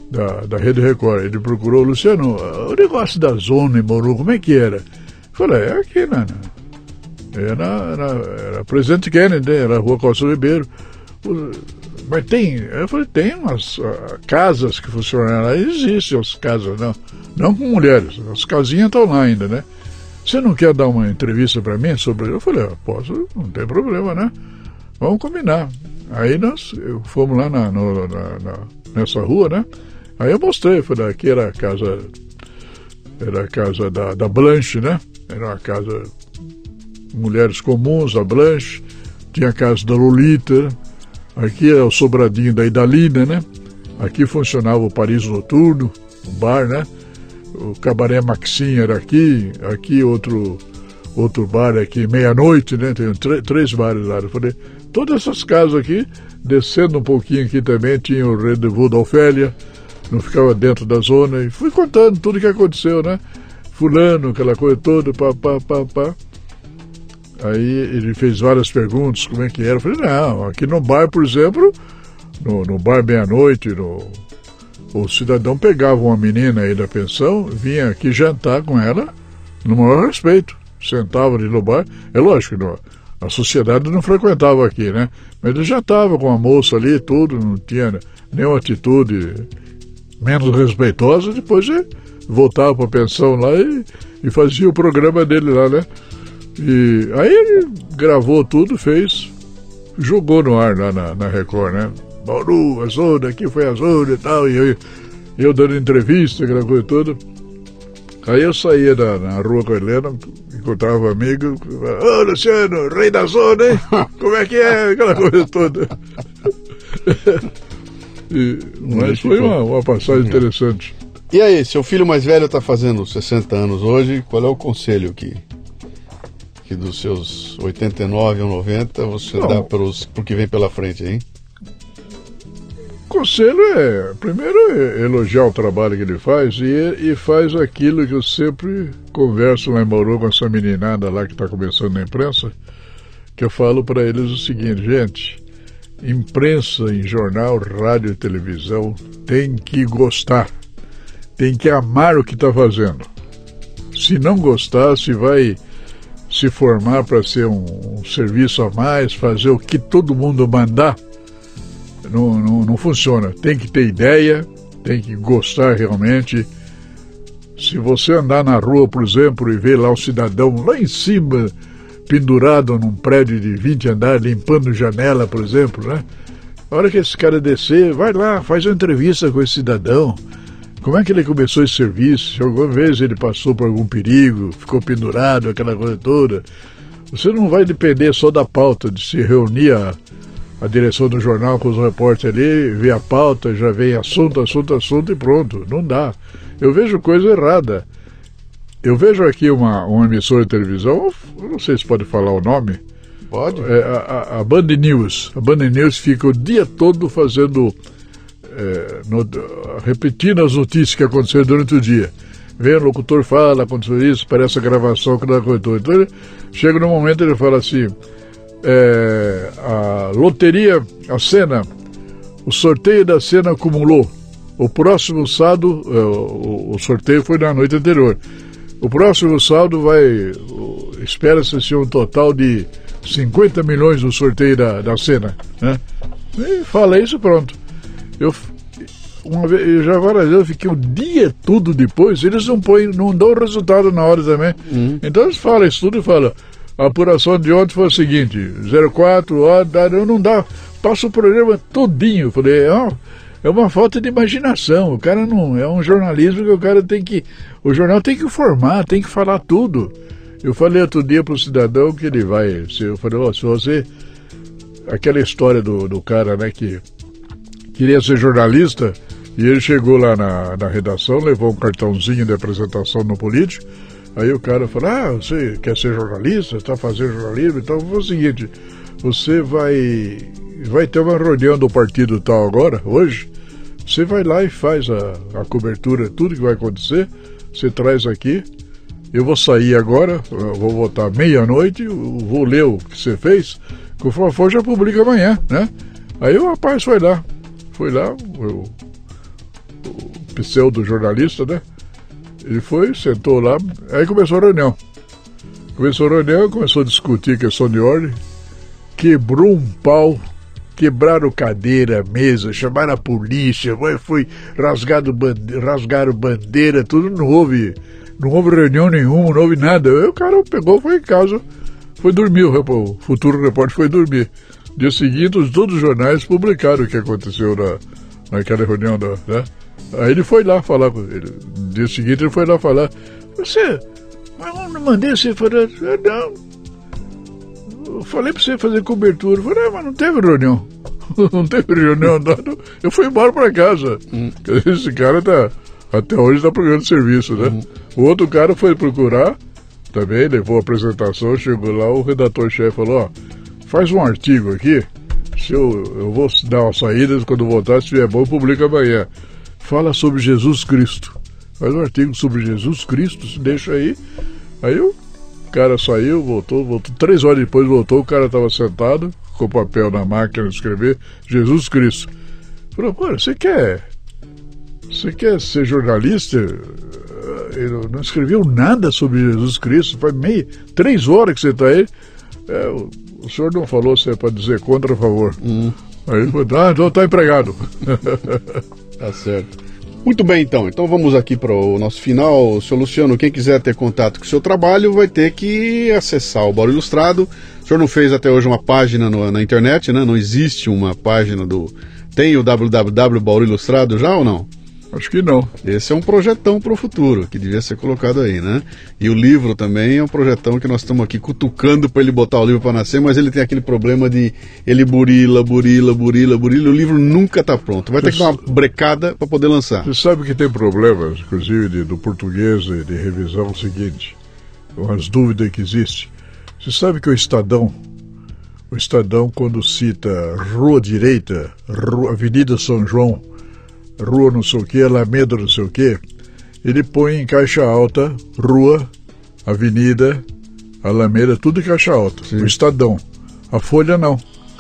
da, Rede Record. Ele procurou, Luciano, o negócio da zona em Bauru, como é que era? Eu falei, é aqui, né? Era, era, era Presidente Kennedy, era a Rua Costa Ribeiro. Mas tem, eu falei, tem umas uh, casas que funcionam lá, existem as casas, não, não com mulheres, as casinhas estão lá ainda, né? Você não quer dar uma entrevista para mim sobre. Eu falei, ah, posso, não tem problema, né? Vamos combinar. Aí nós fomos lá na, no, na, na, nessa rua, né? Aí eu mostrei, falei, aqui era a casa. Era a casa da, da Blanche, né? Era uma casa. Mulheres comuns, a Blanche. Tinha a casa da Lolita. Aqui é o sobradinho da Idalina, né? Aqui funcionava o Paris Noturno, o bar, né? o Cabaré Maxim era aqui, aqui outro outro bar aqui, meia-noite, né? Tem três bares lá. Eu falei, todas essas casas aqui, descendo um pouquinho aqui também, tinha o Rendezvous da Ofélia, não ficava dentro da zona, e fui contando tudo o que aconteceu, né? Fulano, aquela coisa toda, pá, pá, pá, pá. Aí ele fez várias perguntas, como é que era. Eu falei, não, aqui no bar, por exemplo, no, no bar meia-noite, no, o cidadão pegava uma menina aí da pensão, vinha aqui jantar com ela, no maior respeito. Sentava ali no bar. É lógico, não, a sociedade não frequentava aqui, né? Mas ele já estava com a moça ali, tudo, não tinha nenhuma atitude menos respeitosa. Depois ele voltava para a pensão lá e, e fazia o programa dele lá, né? E aí ele gravou tudo, fez, jogou no ar lá na, na Record, né? Bauru, a zona, aqui foi a zona e tal, e eu, eu dando entrevista, aquela coisa toda. Aí eu saía na, na rua com a Helena, encontrava um amigo, ô oh, Luciano, rei da zona, hein? (laughs) Como é que é? Aquela coisa toda. (laughs) e, mas foi uma, uma passagem interessante. E aí, seu filho mais velho está fazendo 60 anos hoje, qual é o conselho que, que dos seus 89 ou 90 você Não. dá para o que vem pela frente, hein? conselho é, primeiro, é elogiar o trabalho que ele faz e, e faz aquilo que eu sempre converso lá em Bauru com essa meninada lá que está começando na imprensa, que eu falo para eles o seguinte, gente, imprensa em jornal, rádio e televisão tem que gostar, tem que amar o que está fazendo. Se não gostar, se vai se formar para ser um, um serviço a mais, fazer o que todo mundo mandar, não, não, não funciona. Tem que ter ideia, tem que gostar realmente. Se você andar na rua, por exemplo, e ver lá o cidadão lá em cima, pendurado num prédio de 20 andares, limpando janela, por exemplo, né? A hora que esse cara descer, vai lá, faz uma entrevista com esse cidadão. Como é que ele começou esse serviço? Se alguma vez ele passou por algum perigo, ficou pendurado, aquela coisa toda. Você não vai depender só da pauta, de se reunir a a direção do jornal com os repórteres ali, vê a pauta, já vem assunto, assunto, assunto e pronto. Não dá. Eu vejo coisa errada. Eu vejo aqui uma, uma emissora de televisão, não sei se pode falar o nome. Pode. É, a, a, Band News. A Band News fica o dia todo fazendo. É, no, repetindo as notícias que aconteceram durante o dia. Vem o locutor, fala, aconteceu isso, parece a gravação que não coisa. Então ele chega no momento ele fala assim é, a loteria, a cena, o sorteio da cena acumulou. O próximo saldo, é, o, o sorteio foi na noite anterior. O próximo saldo vai, espera-se ser um total de 50 milhões no sorteio da, da cena. Né? E fala isso pronto. Eu, uma vez, eu já várias vezes eu fiquei o dia todo depois, eles não põem, não dão o resultado na hora também. Uhum. Então eles falam isso tudo e falam, a apuração de ontem foi o seguinte: 04, ó, não dá, passa o programa todinho. Falei, ó, é uma falta de imaginação. O cara não. É um jornalismo que o cara tem que. O jornal tem que informar, tem que falar tudo. Eu falei outro dia para o cidadão que ele vai. Eu falei, ó, se você. Aquela história do, do cara, né, que queria ser jornalista e ele chegou lá na, na redação, levou um cartãozinho de apresentação no político. Aí o cara fala, ah, você quer ser jornalista, está fazendo jornalismo, então foi o seguinte, você vai, vai ter uma reunião do partido tal agora, hoje, você vai lá e faz a, a cobertura, tudo que vai acontecer, você traz aqui, eu vou sair agora, vou voltar meia-noite, vou ler o que você fez, conforme for já publica amanhã, né? Aí o rapaz foi lá, foi lá, o, o pseudo jornalista, né? Ele foi, sentou lá, aí começou a reunião. Começou a reunião, começou a discutir questão de ordem, quebrou um pau, quebraram cadeira, mesa, chamaram a polícia, foi rasgado bandeira, rasgaram bandeira, tudo, não houve, não houve reunião nenhuma, não houve nada. Aí o cara pegou, foi em casa, foi dormir, o futuro repórter foi dormir. Dia seguinte, todos os jornais publicaram o que aconteceu na, naquela reunião, da, né? Aí ele foi lá falar com ele. Dia seguinte ele foi lá falar. Você, mas eu não mandei você falar. Não. Eu falei pra você fazer cobertura. Eu falei, ah, mas não teve reunião. (laughs) não teve reunião, não. Eu fui embora pra casa. Hum. Esse cara tá. Até hoje tá procurando serviço, né? Hum. O outro cara foi procurar, também levou a apresentação, chegou lá, o redator-chefe falou, ó, faz um artigo aqui, se eu, eu vou dar uma saída, quando voltar, se tiver bom, publica amanhã fala sobre Jesus Cristo. Faz um artigo sobre Jesus Cristo, se deixa aí. Aí o cara saiu, voltou, voltou. Três horas depois voltou, o cara estava sentado, com papel na máquina de escrever, Jesus Cristo. Falou, pô, você quer. Você quer ser jornalista? Ele não escreveu nada sobre Jesus Cristo. Faz meio, três horas que você está aí. É, o, senhor não falou se é para dizer contra ou a favor. Hum. Aí ele falou, ah, então está empregado. (laughs) tá certo. Muito bem, então. Então vamos aqui para o nosso final. Seu Luciano, quem quiser ter contato com o seu trabalho vai ter que acessar o Bauru Ilustrado. O senhor não fez até hoje uma página no, na internet, né? Não existe uma página do. Tem o www Bauru Ilustrado já ou não? Acho que não. Esse é um projetão para o futuro, que devia ser colocado aí, né? E o livro também é um projetão que nós estamos aqui cutucando para ele botar o livro para nascer, mas ele tem aquele problema de ele burila, burila, burila, burila, o livro nunca está pronto. Vai ter que dar uma brecada para poder lançar. Você sabe que tem problemas, inclusive de, do português de, revisão o seguinte, umas dúvidas que existem. Você sabe que o Estadão, o Estadão quando cita Rua Direita, Rua, Avenida São João, rua não sei o que, Alameda não sei o que, ele põe em caixa alta, rua, avenida, Alameda, tudo em caixa alta. Sim. O Estadão. A Folha não.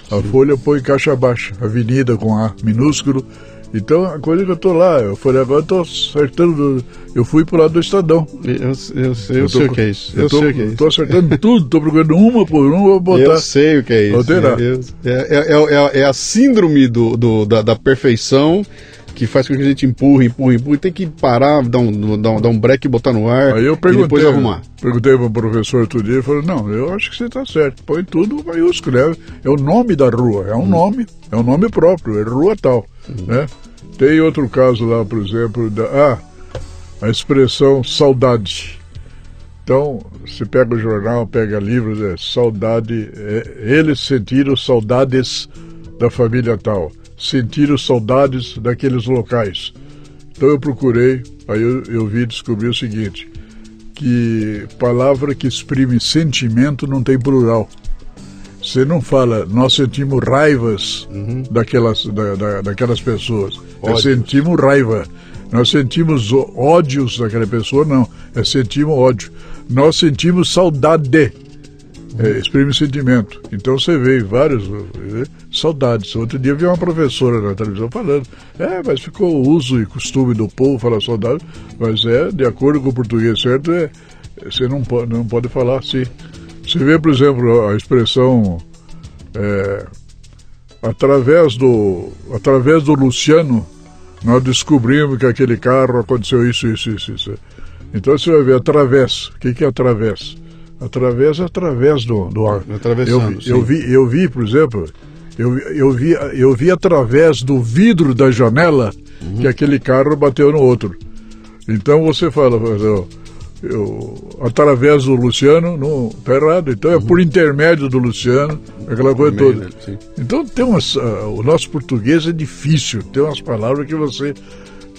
A Sim. Folha põe em caixa baixa, avenida com A minúsculo. Então, a coisa que eu tô lá, eu falei, agora eu tô acertando, eu fui pro lado do Estadão. Eu, eu, eu, eu tô, sei o que é isso. Eu, tô, sei o que é isso. Tô acertando (laughs) tudo, tô procurando uma por uma, vou botar. Eu sei o que é isso. Alterar. É, é, é, é, a síndrome do, do da, da perfeição que faz com que a gente empurre, empurre, empurre, tem que parar, dar um, dar um, dar um break e botar no ar Aí eu perguntei, e depois arrumar. Perguntei para o professor outro dia, ele falou, não, eu acho que você está certo, põe tudo maiúsculo, é, é o nome da rua, é um hum. nome, é um nome próprio, é rua tal, hum. né? Tem outro caso lá, por exemplo, da, ah, a expressão saudade. Então, você pega o jornal, pega livros, é saudade, é, eles sentiram saudades da família tal sentiram saudades daqueles locais. Então eu procurei, aí eu, eu vi descobri o seguinte, que palavra que exprime sentimento não tem plural. Você não fala, nós sentimos raivas uhum. daquelas, da, da, daquelas pessoas. É sentimos raiva. Nós sentimos ódios daquela pessoa, não. É sentimos ódio. Nós sentimos saudade é, exprime sentimento. Então você vê vários é, saudades. Outro dia vi uma professora na televisão falando, é, mas ficou o uso e costume do povo falar saudade, mas é, de acordo com o português certo, é, você não pode, não pode falar assim. Você vê, por exemplo, a expressão é, através do através do Luciano nós descobrimos que aquele carro aconteceu isso, isso, isso, isso. Então você vai ver através. O que, que é através? Através, através do, do ar. Eu, eu, vi, eu vi, por exemplo, eu, eu, vi, eu vi através do vidro da janela uhum. que aquele carro bateu no outro. Então você fala, eu, eu, através do Luciano, não está errado. Então é uhum. por intermédio do Luciano, aquela coisa toda. Então tem umas, uh, o nosso português é difícil, tem umas palavras que você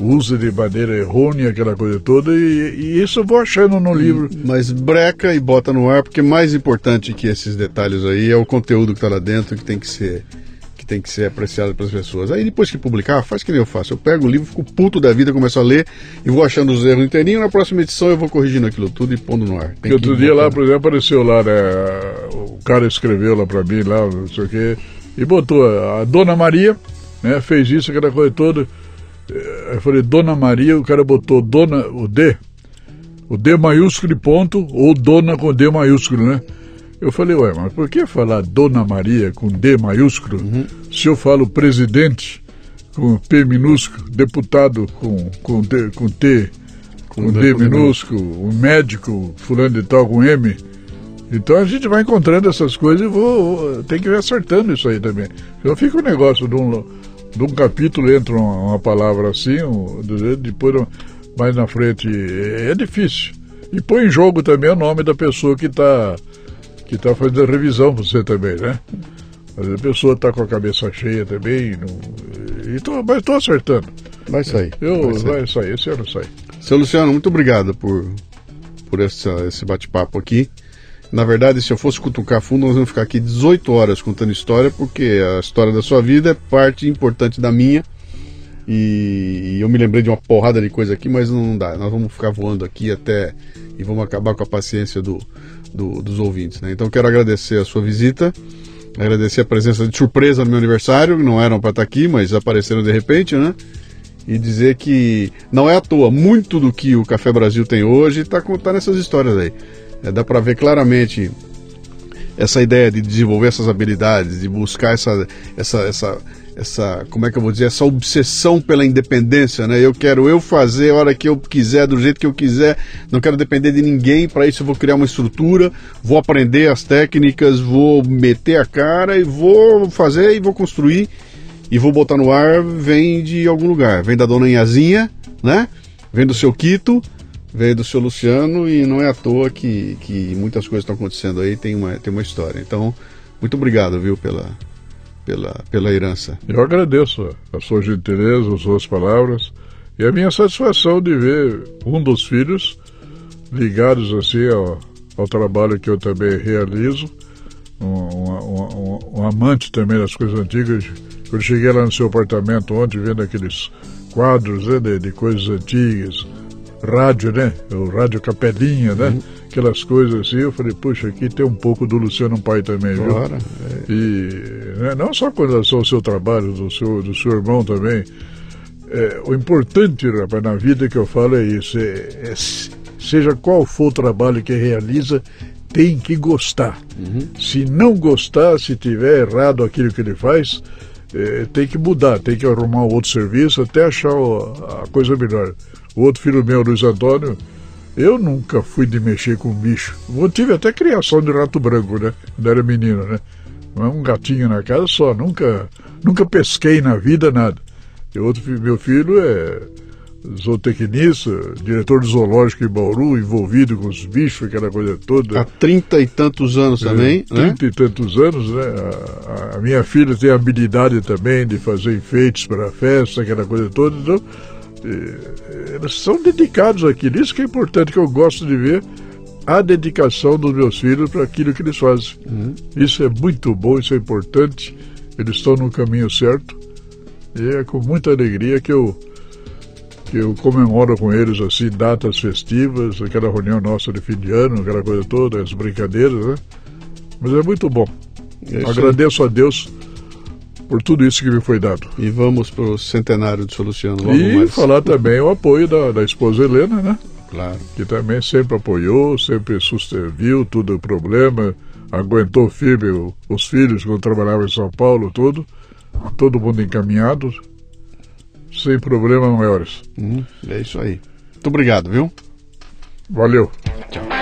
usa de maneira errônea aquela coisa toda, e, e, isso eu vou achando no livro. Mas breca e bota no ar, porque mais importante que esses detalhes aí é o conteúdo que está lá dentro que tem que ser que tem que ser apreciado pelas pessoas. Aí depois que publicar, faz que nem eu faço. Eu pego o livro, fico puto da vida, começo a ler e vou achando os erros inteirinho. Na próxima edição eu vou corrigindo aquilo tudo e pondo no ar. Tem outro dia lá, por exemplo, apareceu lá, né? O cara escreveu lá para mim, lá, não sei o quê, e botou a Dona Maria, né? Fez isso, aquela coisa toda. Eu falei, Dona Maria, o cara botou Dona, o D, o D maiúsculo e ponto, ou Dona com D maiúsculo, né? Eu falei, ué, mas por que falar Dona Maria com D maiúsculo uhum. se eu falo presidente com P minúsculo, deputado com, com, D, com T, com, com D, D minúsculo, o médico fulano de tal com M? Então a gente vai encontrando essas coisas e vou, vou tem que ir acertando isso aí também. Então fica o um negócio de um de um capítulo entra uma, uma palavra assim, um, depois mais na frente é, é, difícil. E põe em jogo também o nome da pessoa que está que tá fazendo a revisão para você também, né? a pessoa está com a cabeça cheia também, não, e tô, mas estou acertando. Vai sair. Eu, vai, sair. vai sair, esse ano sai. Seu Luciano, muito obrigado por, por essa, esse bate-papo aqui. Na verdade, se eu fosse cutucar fundo, nós vamos ficar aqui 18 horas contando história, porque a história da sua vida é parte importante da minha. E, eu me lembrei de uma porrada de coisa aqui, mas não dá. Nós vamos ficar voando aqui até. e vamos acabar com a paciência do, do dos ouvintes. Né? Então, quero agradecer a sua visita. Agradecer a presença de surpresa no meu aniversário, não eram para estar aqui, mas apareceram de repente, né? E dizer que não é à toa, muito do que o Café Brasil tem hoje está tá nessas histórias aí. É, dá para ver claramente essa ideia de desenvolver essas habilidades, de buscar essa, essa, essa, essa, como é que eu vou dizer, essa obsessão pela independência, né? Eu quero eu fazer a hora que eu quiser, do jeito que eu quiser, não quero depender de ninguém, para isso eu vou criar uma estrutura, vou aprender as técnicas, vou meter a cara e vou fazer e vou construir e vou botar no ar, vem de algum lugar, vem da dona Inhazinha, né? Vem do seu Quito, veio do seu Luciano e não é à toa que, que muitas coisas estão acontecendo aí, tem uma, tem uma história. Então, muito obrigado, viu, pela, pela, pela herança. Eu agradeço a sua gentileza, as suas palavras e a minha satisfação de ver um dos filhos ligados assim ao, ao trabalho que eu também realizo, um, um, um, um amante também das coisas antigas. Quando cheguei lá no seu apartamento ontem, vendo aqueles quadros né, de, de coisas antigas, rádio, né? O rádio Capelinha, né? Uhum. Aquelas coisas assim, eu falei, puxa, aqui tem um pouco do Luciano Pai também, viu? Claro. É. E né, não só com relação ao seu trabalho, do seu, do seu irmão também. É, o importante, rapaz, na vida que eu falo é isso. É, é, seja qual for o trabalho que realiza, tem que gostar. Uhum. Se não gostar, se tiver errado aquilo que ele faz, é, tem que mudar, tem que arrumar outro serviço até achar a coisa melhor. O outro filho meu, Luiz Antônio, eu nunca fui de mexer com bicho. Eu tive até criação de rato branco, né? Quando era menino, né? Um gatinho na casa só, nunca, nunca pesquei na vida nada. E outro meu filho é zootecnista, diretor do zoológico em Bauru, envolvido com os bichos, aquela coisa toda. Há trinta e tantos anos é, também, né? Trinta e tantos anos, né? A, a, minha filha tem habilidade também de fazer enfeites para a festa, aquela coisa toda. Então, eles são dedicados àquilo. Isso que é importante, que eu gosto de ver a dedicação dos meus filhos para aquilo que eles fazem. Uhum. Isso é muito bom, isso é importante. Eles estão no caminho certo. E é com muita alegria que eu, que eu comemoro com eles assim datas festivas, aquela reunião nossa de fim de ano, aquela coisa toda, as brincadeiras, né? Mas é muito bom. É Agradeço a Deus por tudo isso que me foi dado. E vamos para o centenário de Soluciano logo E mais. falar também o apoio da, da esposa Helena, né? Claro. Que também sempre apoiou, sempre viu tudo o problema, aguentou firme o, os filhos quando trabalhava em São Paulo, tudo. Todo mundo encaminhado, sem problemas maiores. Hum, é isso aí. Muito obrigado, viu? Valeu. Tchau.